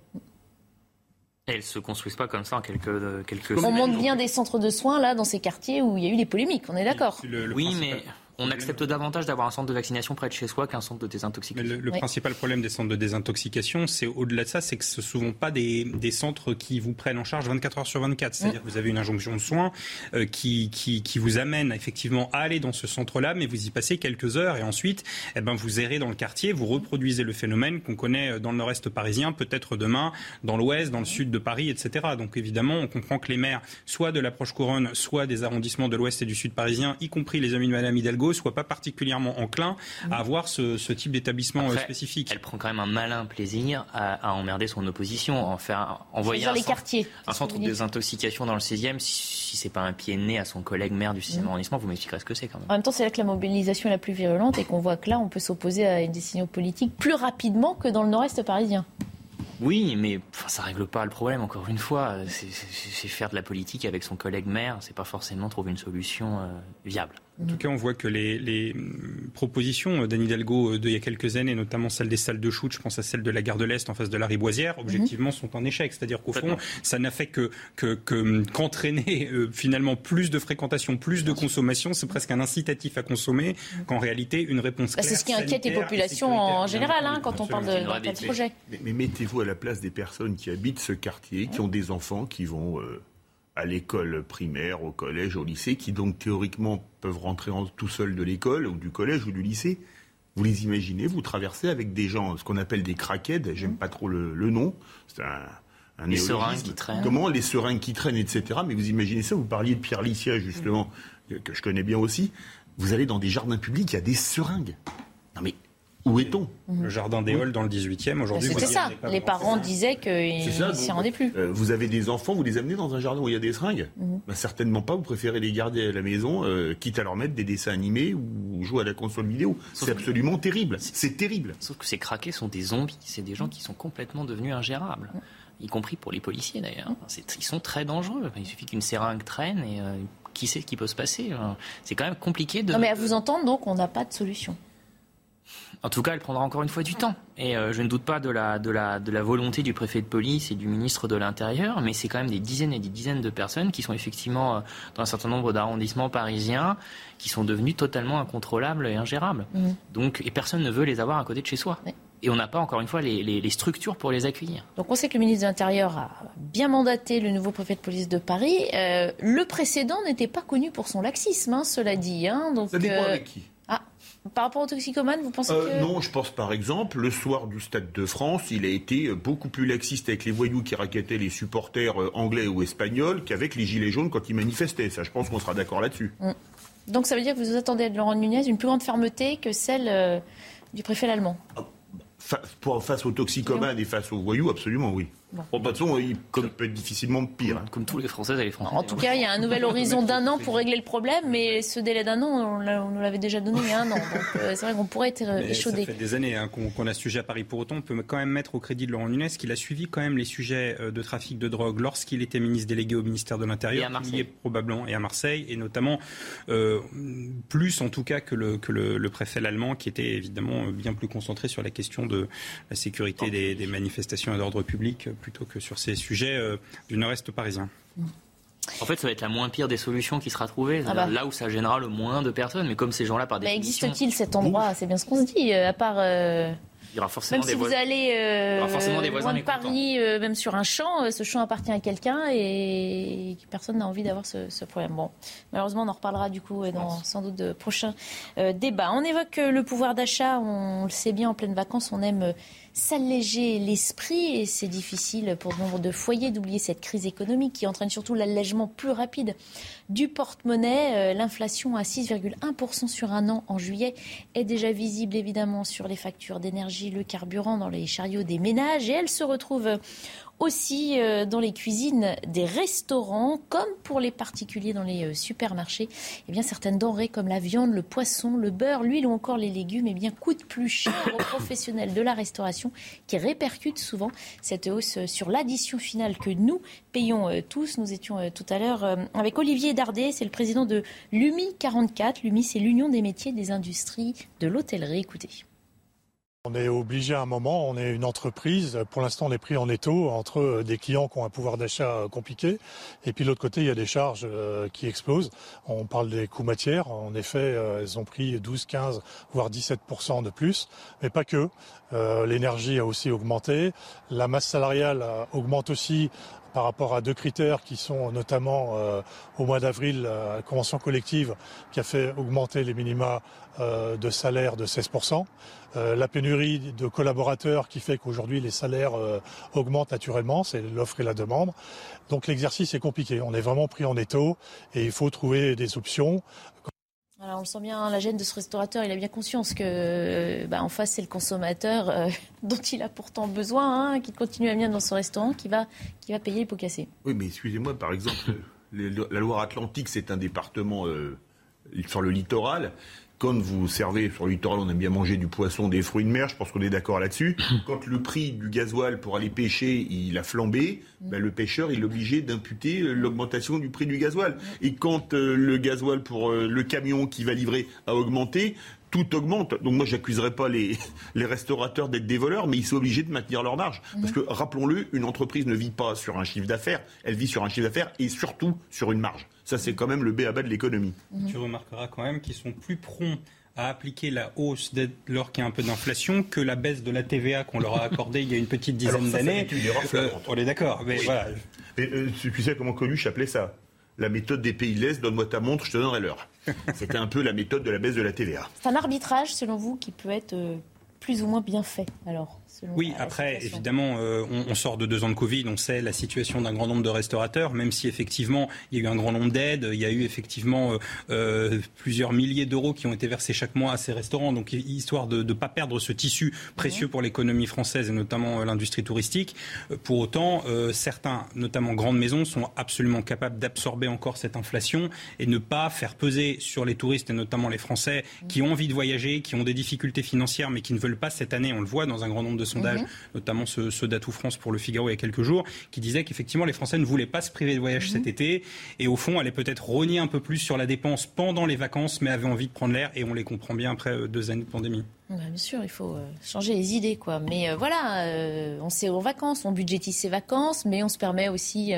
Et elles se construisent pas comme ça en quelques, quelques On monte bien des centres de soins là dans ces quartiers où il y a eu des polémiques, on est d'accord. Oui, mais on accepte davantage d'avoir un centre de vaccination près de chez soi qu'un centre de désintoxication. Le, le oui. principal problème des centres de désintoxication, c'est au-delà de ça, c'est que ce ne sont souvent pas des, des, centres qui vous prennent en charge 24 heures sur 24. C'est-à-dire mmh. que vous avez une injonction de soins euh, qui, qui, qui, vous amène effectivement à aller dans ce centre-là, mais vous y passez quelques heures et ensuite, eh ben, vous errez dans le quartier, vous reproduisez le phénomène qu'on connaît dans le nord-est parisien, peut-être demain dans l'ouest, dans le sud de Paris, etc. Donc évidemment, on comprend que les maires, soit de l'approche couronne, soit des arrondissements de l'ouest et du sud parisien, y compris les amis de Madame Hidalgo, soient pas particulièrement enclin à avoir ce, ce type d'établissement Après, spécifique. Elle prend quand même un malin plaisir à, à emmerder son opposition, en faire envoyer un, les centre, quartiers, un centre de désintoxication dans le 16e. Si, si c'est pas un pied de nez à son collègue maire du 6e mmh. arrondissement, vous m'expliquerez ce que c'est quand même. En même temps, c'est là que la mobilisation est la plus virulente et qu'on voit que là, on peut s'opposer à une décision politique plus rapidement que dans le nord-est parisien. Oui, mais enfin, ça règle pas le problème. Encore une fois, c'est faire de la politique avec son collègue maire. C'est pas forcément trouver une solution euh, viable. En tout cas, on voit que les, les propositions d'Anne Hidalgo d'il y a quelques années, notamment celle des salles de shoot, je pense à celle de la gare de l'Est en face de la Riboisière, objectivement, sont en échec. C'est-à-dire qu'au fond, ça n'a fait que qu'entraîner que, euh, finalement plus de fréquentation, plus de consommation. C'est presque un incitatif à consommer qu'en réalité une réponse bah, C'est ce qui inquiète les populations en général hein, quand on parle de, de, de projet. Mais, mais mettez-vous à la place des personnes qui habitent ce quartier, qui ont des enfants qui vont euh, à l'école primaire, au collège, au lycée, qui donc théoriquement peuvent rentrer en, tout seuls de l'école ou du collège ou du lycée. Vous les imaginez, vous traversez avec des gens, ce qu'on appelle des craquettes, j'aime pas trop le, le nom, c'est un, un les seringues qui traînent. Comment les seringues qui traînent, etc. Mais vous imaginez ça, vous parliez de Pierre Licia, justement, que je connais bien aussi. Vous allez dans des jardins publics, il y a des seringues. Non mais où est-on Le jardin des Halles dans le 18e, aujourd'hui. C'était ça. Les parents disaient qu'ils ne s'y rendaient plus. Euh, vous avez des enfants, vous les amenez dans un jardin où il y a des seringues mm -hmm. bah, Certainement pas. Vous préférez les garder à la maison, euh, quitte à leur mettre des dessins animés ou jouer à la console vidéo. C'est absolument terrible. C'est terrible. Sauf que ces craqués sont des zombies. C'est des gens qui sont complètement devenus ingérables. Y compris pour les policiers d'ailleurs. Ils sont très dangereux. Il suffit qu'une seringue traîne et euh, qui sait ce qui peut se passer. C'est quand même compliqué de. Non, mais à vous entendre, donc, on n'a pas de solution. En tout cas, elle prendra encore une fois du temps. Et euh, je ne doute pas de la, de, la, de la volonté du préfet de police et du ministre de l'Intérieur, mais c'est quand même des dizaines et des dizaines de personnes qui sont effectivement euh, dans un certain nombre d'arrondissements parisiens qui sont devenus totalement incontrôlables et ingérables. Mmh. Donc, et personne ne veut les avoir à côté de chez soi. Oui. Et on n'a pas, encore une fois, les, les, les, structures pour les accueillir. Donc on sait que le ministre de l'Intérieur a bien mandaté le nouveau préfet de police de Paris. Euh, le précédent n'était pas connu pour son laxisme, hein, cela dit. Hein, donc, Ça dépend avec qui par rapport aux toxicomanes, vous pensez euh, que... Non, je pense par exemple, le soir du Stade de France, il a été beaucoup plus laxiste avec les voyous qui raquettaient les supporters anglais ou espagnols qu'avec les gilets jaunes quand ils manifestaient. Ça, je pense qu'on sera d'accord là-dessus. Mm. Donc ça veut dire que vous attendez de Laurent Nunez une plus grande fermeté que celle euh, du préfet allemand? Fa pour, Face aux toxicomanes et face aux voyous, absolument, oui. Bon. de toute façon, il peut être difficilement pire. Hein. Comme tous les Français et les Français. En tout cas, il y a un nouvel horizon d'un an pour régler le problème, mais ce délai d'un an, on, nous l'avait déjà donné il y a un an. Donc euh, c'est vrai qu'on pourrait être euh, échaudé. Ça fait des années hein, qu'on a ce sujet à Paris. Pour autant, on peut quand même mettre au crédit de Laurent Nunez qu'il a suivi quand même les sujets euh, de trafic de drogue lorsqu'il était ministre délégué au ministère de l'Intérieur, est probablement, et à Marseille, et notamment plus en tout cas que le, que le, préfet allemand, qui était évidemment bien plus concentré sur la question de la sécurité des, des manifestations et d'ordre public plutôt que sur ces sujets euh, du nord-est parisien. En fait, ça va être la moins pire des solutions qui sera trouvée, ah bah. là où ça gênera le moins de personnes. Mais comme ces gens-là, par définition... Mais existe-t-il cet endroit? C'est bien ce qu'on se dit, euh, à part... Euh, il y aura forcément même si vous allez euh, loin de Paris, même sur un champ, ce champ appartient à quelqu'un et personne n'a envie d'avoir ce, problème. Bon, malheureusement, on en reparlera du coup dans sans doute de prochains débats. On évoque le pouvoir d'achat, on le sait bien, en pleine vacances, on aime s'alléger l'esprit et c'est difficile pour nombre de foyers d'oublier cette crise économique qui entraîne surtout l'allègement plus rapide du porte-monnaie. Euh, l'inflation à 6,1% sur un an en juillet est déjà visible évidemment sur les factures d'énergie, le carburant dans les chariots des ménages et elle se retrouve aussi euh, dans les cuisines des restaurants, comme pour les particuliers dans les euh, supermarchés. Eh bien, certaines denrées comme la viande, le poisson, le beurre, l'huile ou encore les légumes eh coûtent plus cher aux professionnels de la restauration qui répercutent souvent cette hausse sur l'addition finale que nous payons euh, tous. Nous étions tout à l'heure avec Olivier Dardet, c'est le président de l'UMI 44. L'UMI, c'est l'Union des métiers des industries de l'hôtellerie. Écoutez. On est obligé à un moment, on est une entreprise, pour l'instant on est pris en étau entre des clients qui ont un pouvoir d'achat compliqué et puis de l'autre côté il y a des charges euh, qui explosent. On parle des coûts matières, en effet euh, elles ont pris 12, 15 voire 17% de plus, mais pas que. Euh, l'énergie a aussi augmenté, la masse salariale augmente aussi par rapport à deux critères qui sont notamment au mois d'avril la convention collective qui a fait augmenter les minima de salaire de 16%. Euh, la pénurie de collaborateurs qui fait qu'aujourd'hui les salaires euh, augmentent naturellement, c'est l'offre et la demande. Donc l'exercice est compliqué. On est vraiment pris en étau et il faut trouver des options. Alors on le sent bien, la gêne de ce restaurateur, il a bien conscience que euh, bah, en face c'est le consommateur dont il a pourtant besoin, hein, qui continue à venir dans son restaurant, qui va, qui va payer les pots cassés. Oui, mais excusez-moi, par exemple, la Loire-Atlantique, c'est un département sur le littoral quand vous servez sur le littoral, on aime bien manger du poisson, des fruits de mer, je pense qu'on est d'accord là-dessus. Quand le prix du gasoil pour aller pêcher, il a flambé, ben, le pêcheur, il est obligé d'imputer euh, l'augmentation du prix du gasoil. Et quand euh, le gasoil pour euh, le camion qui va livrer a augmenté, tout augmente. Donc moi, j'accuserai pas les, les restaurateurs d'être des voleurs, mais ils sont obligés de maintenir leur marge. Parce que, rappelons-le, une entreprise ne vit pas sur un chiffre d'affaires, elle vit sur un chiffre d'affaires et surtout sur une marge. Ça, c'est quand même le B à bas de l'économie. Tu remarqueras quand même qu'ils sont plus prompts à appliquer la hausse dès lors qu'il y a un peu d'inflation que la baisse de la TVA qu'on leur a accordée il y a une petite dizaine d'années. Euh, on est d'accord, mais voilà. Mais, euh, tu sais comment Coluche appelait ça? La méthode des pays l'Est, donne-moi ta montre, je te donnerai l'heure. C'était un peu la méthode de la baisse de la TVA. C'est un arbitrage, selon vous, qui peut être euh, plus ou moins bien fait, alors? Oui, après, évidemment, euh, on, sort de deux ans de Covid, on sait la situation d'un grand nombre de restaurateurs, même si effectivement il y a eu un grand nombre d'aides, il y a eu effectivement euh, euh, plusieurs milliers d'euros qui ont été versés chaque mois à ces restaurants, donc histoire de ne pas perdre ce tissu précieux pour l'économie française et notamment l'industrie touristique. Pour autant, certains, notamment grandes maisons, sont absolument capables d'absorber encore cette inflation et ne pas faire peser sur les touristes et notamment les Français qui ont envie de voyager, qui ont des difficultés financières mais qui ne veulent pas cette année, on le voit dans un grand nombre de sondage, mhm. notamment ceux, ceux d'Atout France pour le Figaro il y a quelques jours, qui disait qu'effectivement les Français ne voulaient pas se priver de voyage mhm. cet été et au fond allaient peut-être rogner un peu plus sur la dépense pendant les vacances, mais avaient envie de prendre l'air et on les comprend bien après euh, deux années de pandémie. bien sûr, il faut euh, changer les idées, quoi. Mais euh, voilà, on sait aux vacances, on budgétise ses vacances, mais on se permet aussi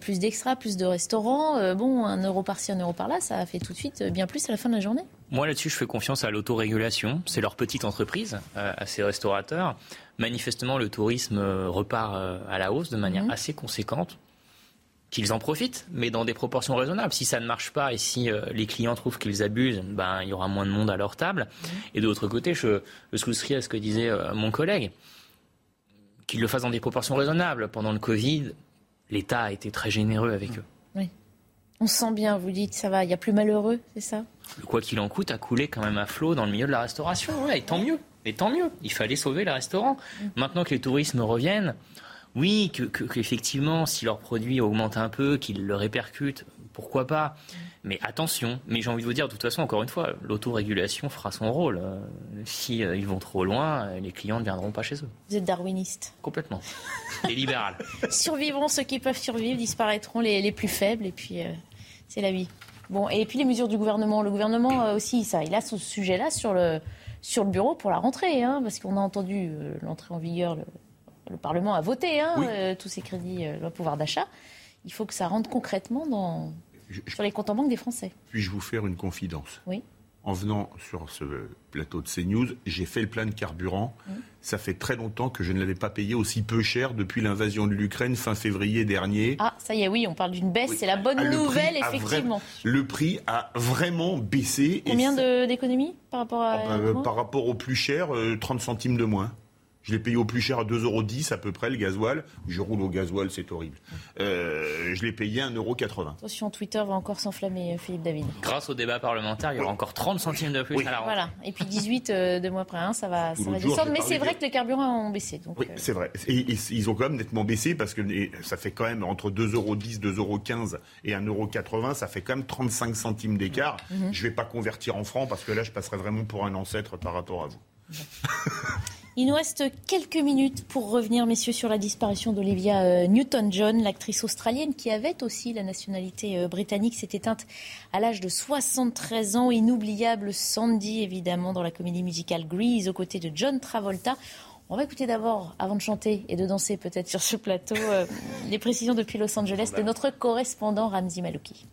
plus d'extra, plus de restaurants. bon, un euro par-ci, un euro par-là, ça fait tout de suite bien plus à la fin de la journée. Moi, là-dessus, je fais confiance à l'autorégulation. C'est leur petite entreprise, à ces restaurateurs manifestement, le tourisme euh, repart euh, à la hausse de manière mhm. assez conséquente. Qu'ils en profitent, mais dans des proportions raisonnables. Si ça ne marche pas et si euh, les clients trouvent qu'ils abusent, ben, il y aura moins de monde à leur table. Mhm. Et de l'autre côté, je, je souscris à ce que disait mon collègue, qu'ils le fassent dans des proportions raisonnables. Pendant le Covid, l'État a été très généreux avec eux. Oui. On se sent bien, vous dites, ça va, il y a plus malheureux, c'est ça? Le quoi qu'il en coûte a coulé quand même à flot dans le milieu de la restauration, ouais, et tant mieux. Et tant mieux, il fallait sauver les restaurants. Maintenant que les tourismes reviennent, Oui, que, qu'effectivement, si leurs produits augmentent un peu, qu'ils le répercutent, pourquoi pas mais attention, mais j'ai envie de vous dire, de toute façon, encore une fois, l'autorégulation fera son rôle. Euh, si euh, ils vont trop loin, euh, les clients ne viendront pas chez eux. Vous êtes darwiniste Complètement. Et libéral. Survivront ceux qui peuvent survivre, disparaîtront les, les plus faibles, et puis c'est la vie. Bon, et puis les mesures du gouvernement. Le gouvernement aussi, ça, il a ce sujet-là sur le, sur le bureau pour la rentrée, hein, parce qu'on a entendu l'entrée en vigueur, le, Parlement a voté hein, tous ces crédits, le pouvoir d'achat. Il faut que ça rentre concrètement dans, sur les comptes en banque des Français. Puis-je vous faire une confidence? Oui. En venant sur ce plateau de CNews, j'ai fait le plein de carburant. Ça fait très longtemps que je ne l'avais pas payé aussi peu cher depuis l'invasion de l'Ukraine fin février dernier. Ah, ça y est, oui, on parle d'une baisse. C'est la bonne ah, nouvelle, effectivement. Le prix a vraiment baissé. Combien d'économies par rapport à. Ah, bah, par rapport au plus cher, 30 euh, centimes de moins. Je l'ai payé au plus cher à 2,10 euros à peu près le gasoil. Je roule au gasoil, c'est horrible. Euh, je l'ai payé à 1,80 euros. Attention, Twitter va encore s'enflammer, euh, Philippe David. Grâce au débat parlementaire, il y aura encore 30 centimes de plus à la Voilà. Et puis 18 euh, deux mois après, hein, ça va, ça va descendre. Mais c'est vrai que les carburants ont baissé. Donc, oui, c'est vrai. Et, ils ont quand même nettement baissé parce que ça fait quand même entre 2,10 euros, 2,15 euros et 1,80 euros, ça fait quand même 35 centimes d'écart. Mhm. Je ne vais pas convertir en francs parce que là, je passerai vraiment pour un ancêtre par rapport à vous. Il nous reste quelques minutes pour revenir, messieurs, sur la disparition d'Olivia euh, Newton-John, l'actrice australienne qui avait aussi la nationalité euh, britannique, s'est éteinte à l'âge de 73 ans. Inoubliable Sandy, évidemment, dans la comédie musicale Grease, aux côtés de John Travolta. On va écouter d'abord, avant de chanter et de danser peut-être sur ce plateau, euh, les précisions depuis Los Angeles de notre correspondant Ramzi Malouki.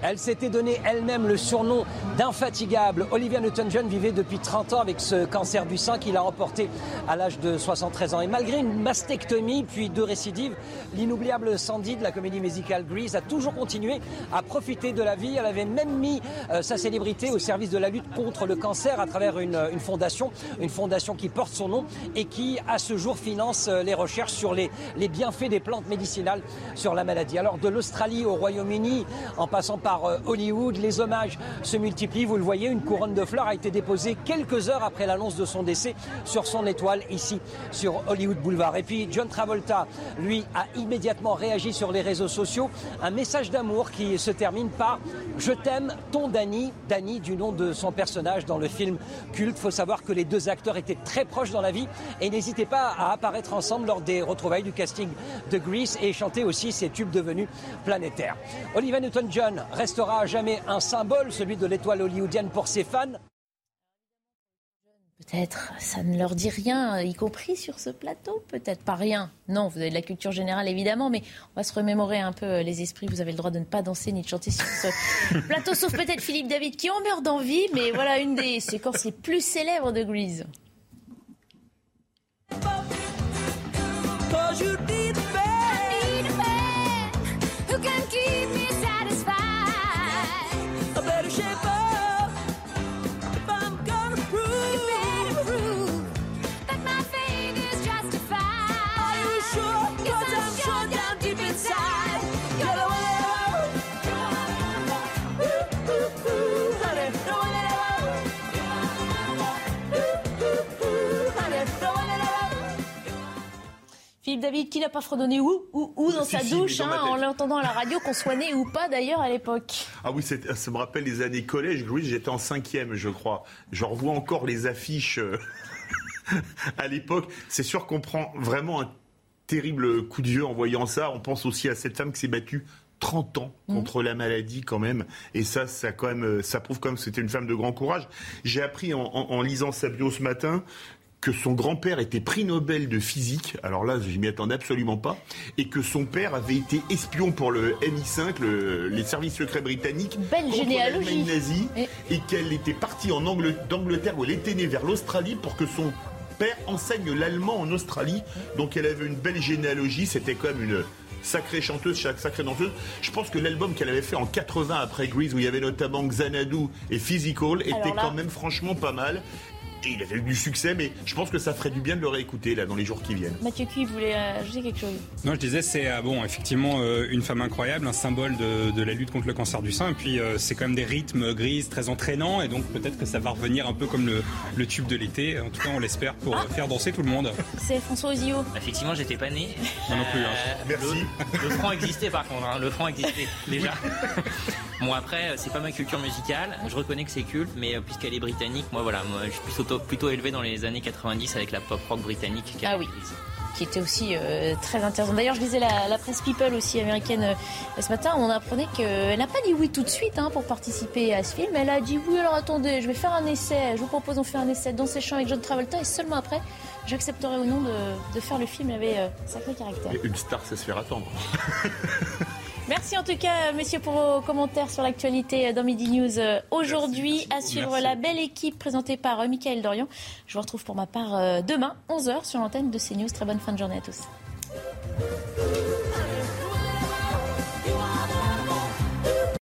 Elle s'était donné elle-même le surnom d'infatigable. Olivia Newton-John vivait depuis 30 ans avec ce cancer du sein qu'il a remporté à l'âge de 73 ans. Et malgré une mastectomie puis deux récidives, l'inoubliable Sandy de la comédie musicale Grease a toujours continué à profiter de la vie. Elle avait même mis euh, sa célébrité au service de la lutte contre le cancer à travers une, fondation, une fondation qui porte son nom et qui, à ce jour, finance euh, les recherches sur les, les bienfaits des plantes médicinales sur la maladie. Alors de l'Australie au Royaume-Uni, en passant par euh, Hollywood. Les hommages se multiplient. Vous le voyez, une couronne de fleurs a été déposée quelques heures après l'annonce de son décès sur son étoile ici sur Hollywood Boulevard. Et puis John Travolta, lui, a immédiatement réagi sur les réseaux sociaux. Un message d'amour qui se termine par Je t'aime, ton Danny. Danny, du nom de son personnage dans le film culte. Faut savoir que les deux acteurs étaient très proches dans la vie et n'hésitaient pas à apparaître ensemble lors des retrouvailles du casting de Grease et chanter aussi ces tubes devenus planétaires. Olivia Newton-John restera à jamais un symbole, celui de l'étoile hollywoodienne pour ses fans. Peut-être ça ne leur dit rien, y compris sur ce plateau, peut-être pas rien. Non, vous avez de la culture générale évidemment, mais on va se remémorer un peu euh, les esprits. Vous avez le droit de ne pas danser ni de chanter sur ce plateau, sauf peut-être Philippe David qui en meurt d'envie, mais voilà une des séquences les plus célèbres de Grease. 是 Philippe David, qui n'a pas fredonné où, où, où dans sa douche, hein, en l'entendant à la radio, qu'on soit né ou pas d'ailleurs à l'époque Ah oui, ça me rappelle les années collège. j'étais en cinquième, je crois. Je revois encore les affiches euh, à l'époque. C'est sûr qu'on prend vraiment un terrible coup de vieux en voyant ça. On pense aussi à cette femme qui s'est battue 30 ans mmh. contre la maladie quand même. Et ça, ça, quand même, euh, ça prouve quand même que c'était une femme de grand courage. J'ai appris en, en, lisant sa bio ce matin que son grand-père était prix Nobel de physique, alors là je m'y attendais absolument pas, et que son père avait été espion pour le MI5, les services secrets britanniques, Belle contre nazie, et, qu'elle était partie en d'Angleterre où elle était née vers l'Australie pour que son père enseigne l'allemand en Australie. Donc elle avait une belle généalogie, c'était quand même une sacrée chanteuse, sacrée danseuse. Je pense que l'album qu'elle avait fait en 80 après Grease, où il y avait notamment Xanadu et Physical, était quand même franchement pas mal. Et il avait eu du succès, mais je pense que ça ferait du bien de le réécouter là dans les jours qui viennent. Mathieu Cuy voulait ajouter quelque chose? Non, je disais, c'est euh, bon, effectivement euh, une femme incroyable, un symbole de, la lutte contre le cancer du sein. Et puis euh, c'est quand même des rythmes grises très entraînants, et donc peut-être que ça va revenir un peu comme le, tube de l'été. En tout cas, on l'espère pour ah. faire danser tout le monde. C'est François Ozio. Effectivement, j'étais pas né. Moi non plus. Hein. Merci. Le, franc existait par contre. Hein. Le franc existait déjà. bon après, c'est pas ma culture musicale. Je reconnais que c'est culte, mais puisqu'elle est britannique, moi voilà, moi je suis plutôt, plutôt élevé dans les années 90 avec la pop rock britannique. Ah oui qui était aussi euh, très intéressant. D'ailleurs, je lisais la, presse People aussi américaine euh, ce matin, on apprenait qu'elle n'a pas dit oui tout de suite hein, pour participer à ce film. Elle a dit oui, alors attendez, je vais faire un essai, je vous propose on fait un essai dans ces champs avec John Travolta et seulement après, j'accepterai ou non de, faire le film. Il avait euh, sacré caractère. une star, ça se fait attendre. Merci en tout cas, messieurs, pour vos commentaires sur l'actualité dans Midi News aujourd'hui. À suivre la belle équipe présentée par euh, Michael Dorian. Je vous retrouve pour ma part euh, demain, 11h, sur l'antenne de CNews. Très bonne fin de journée à tous.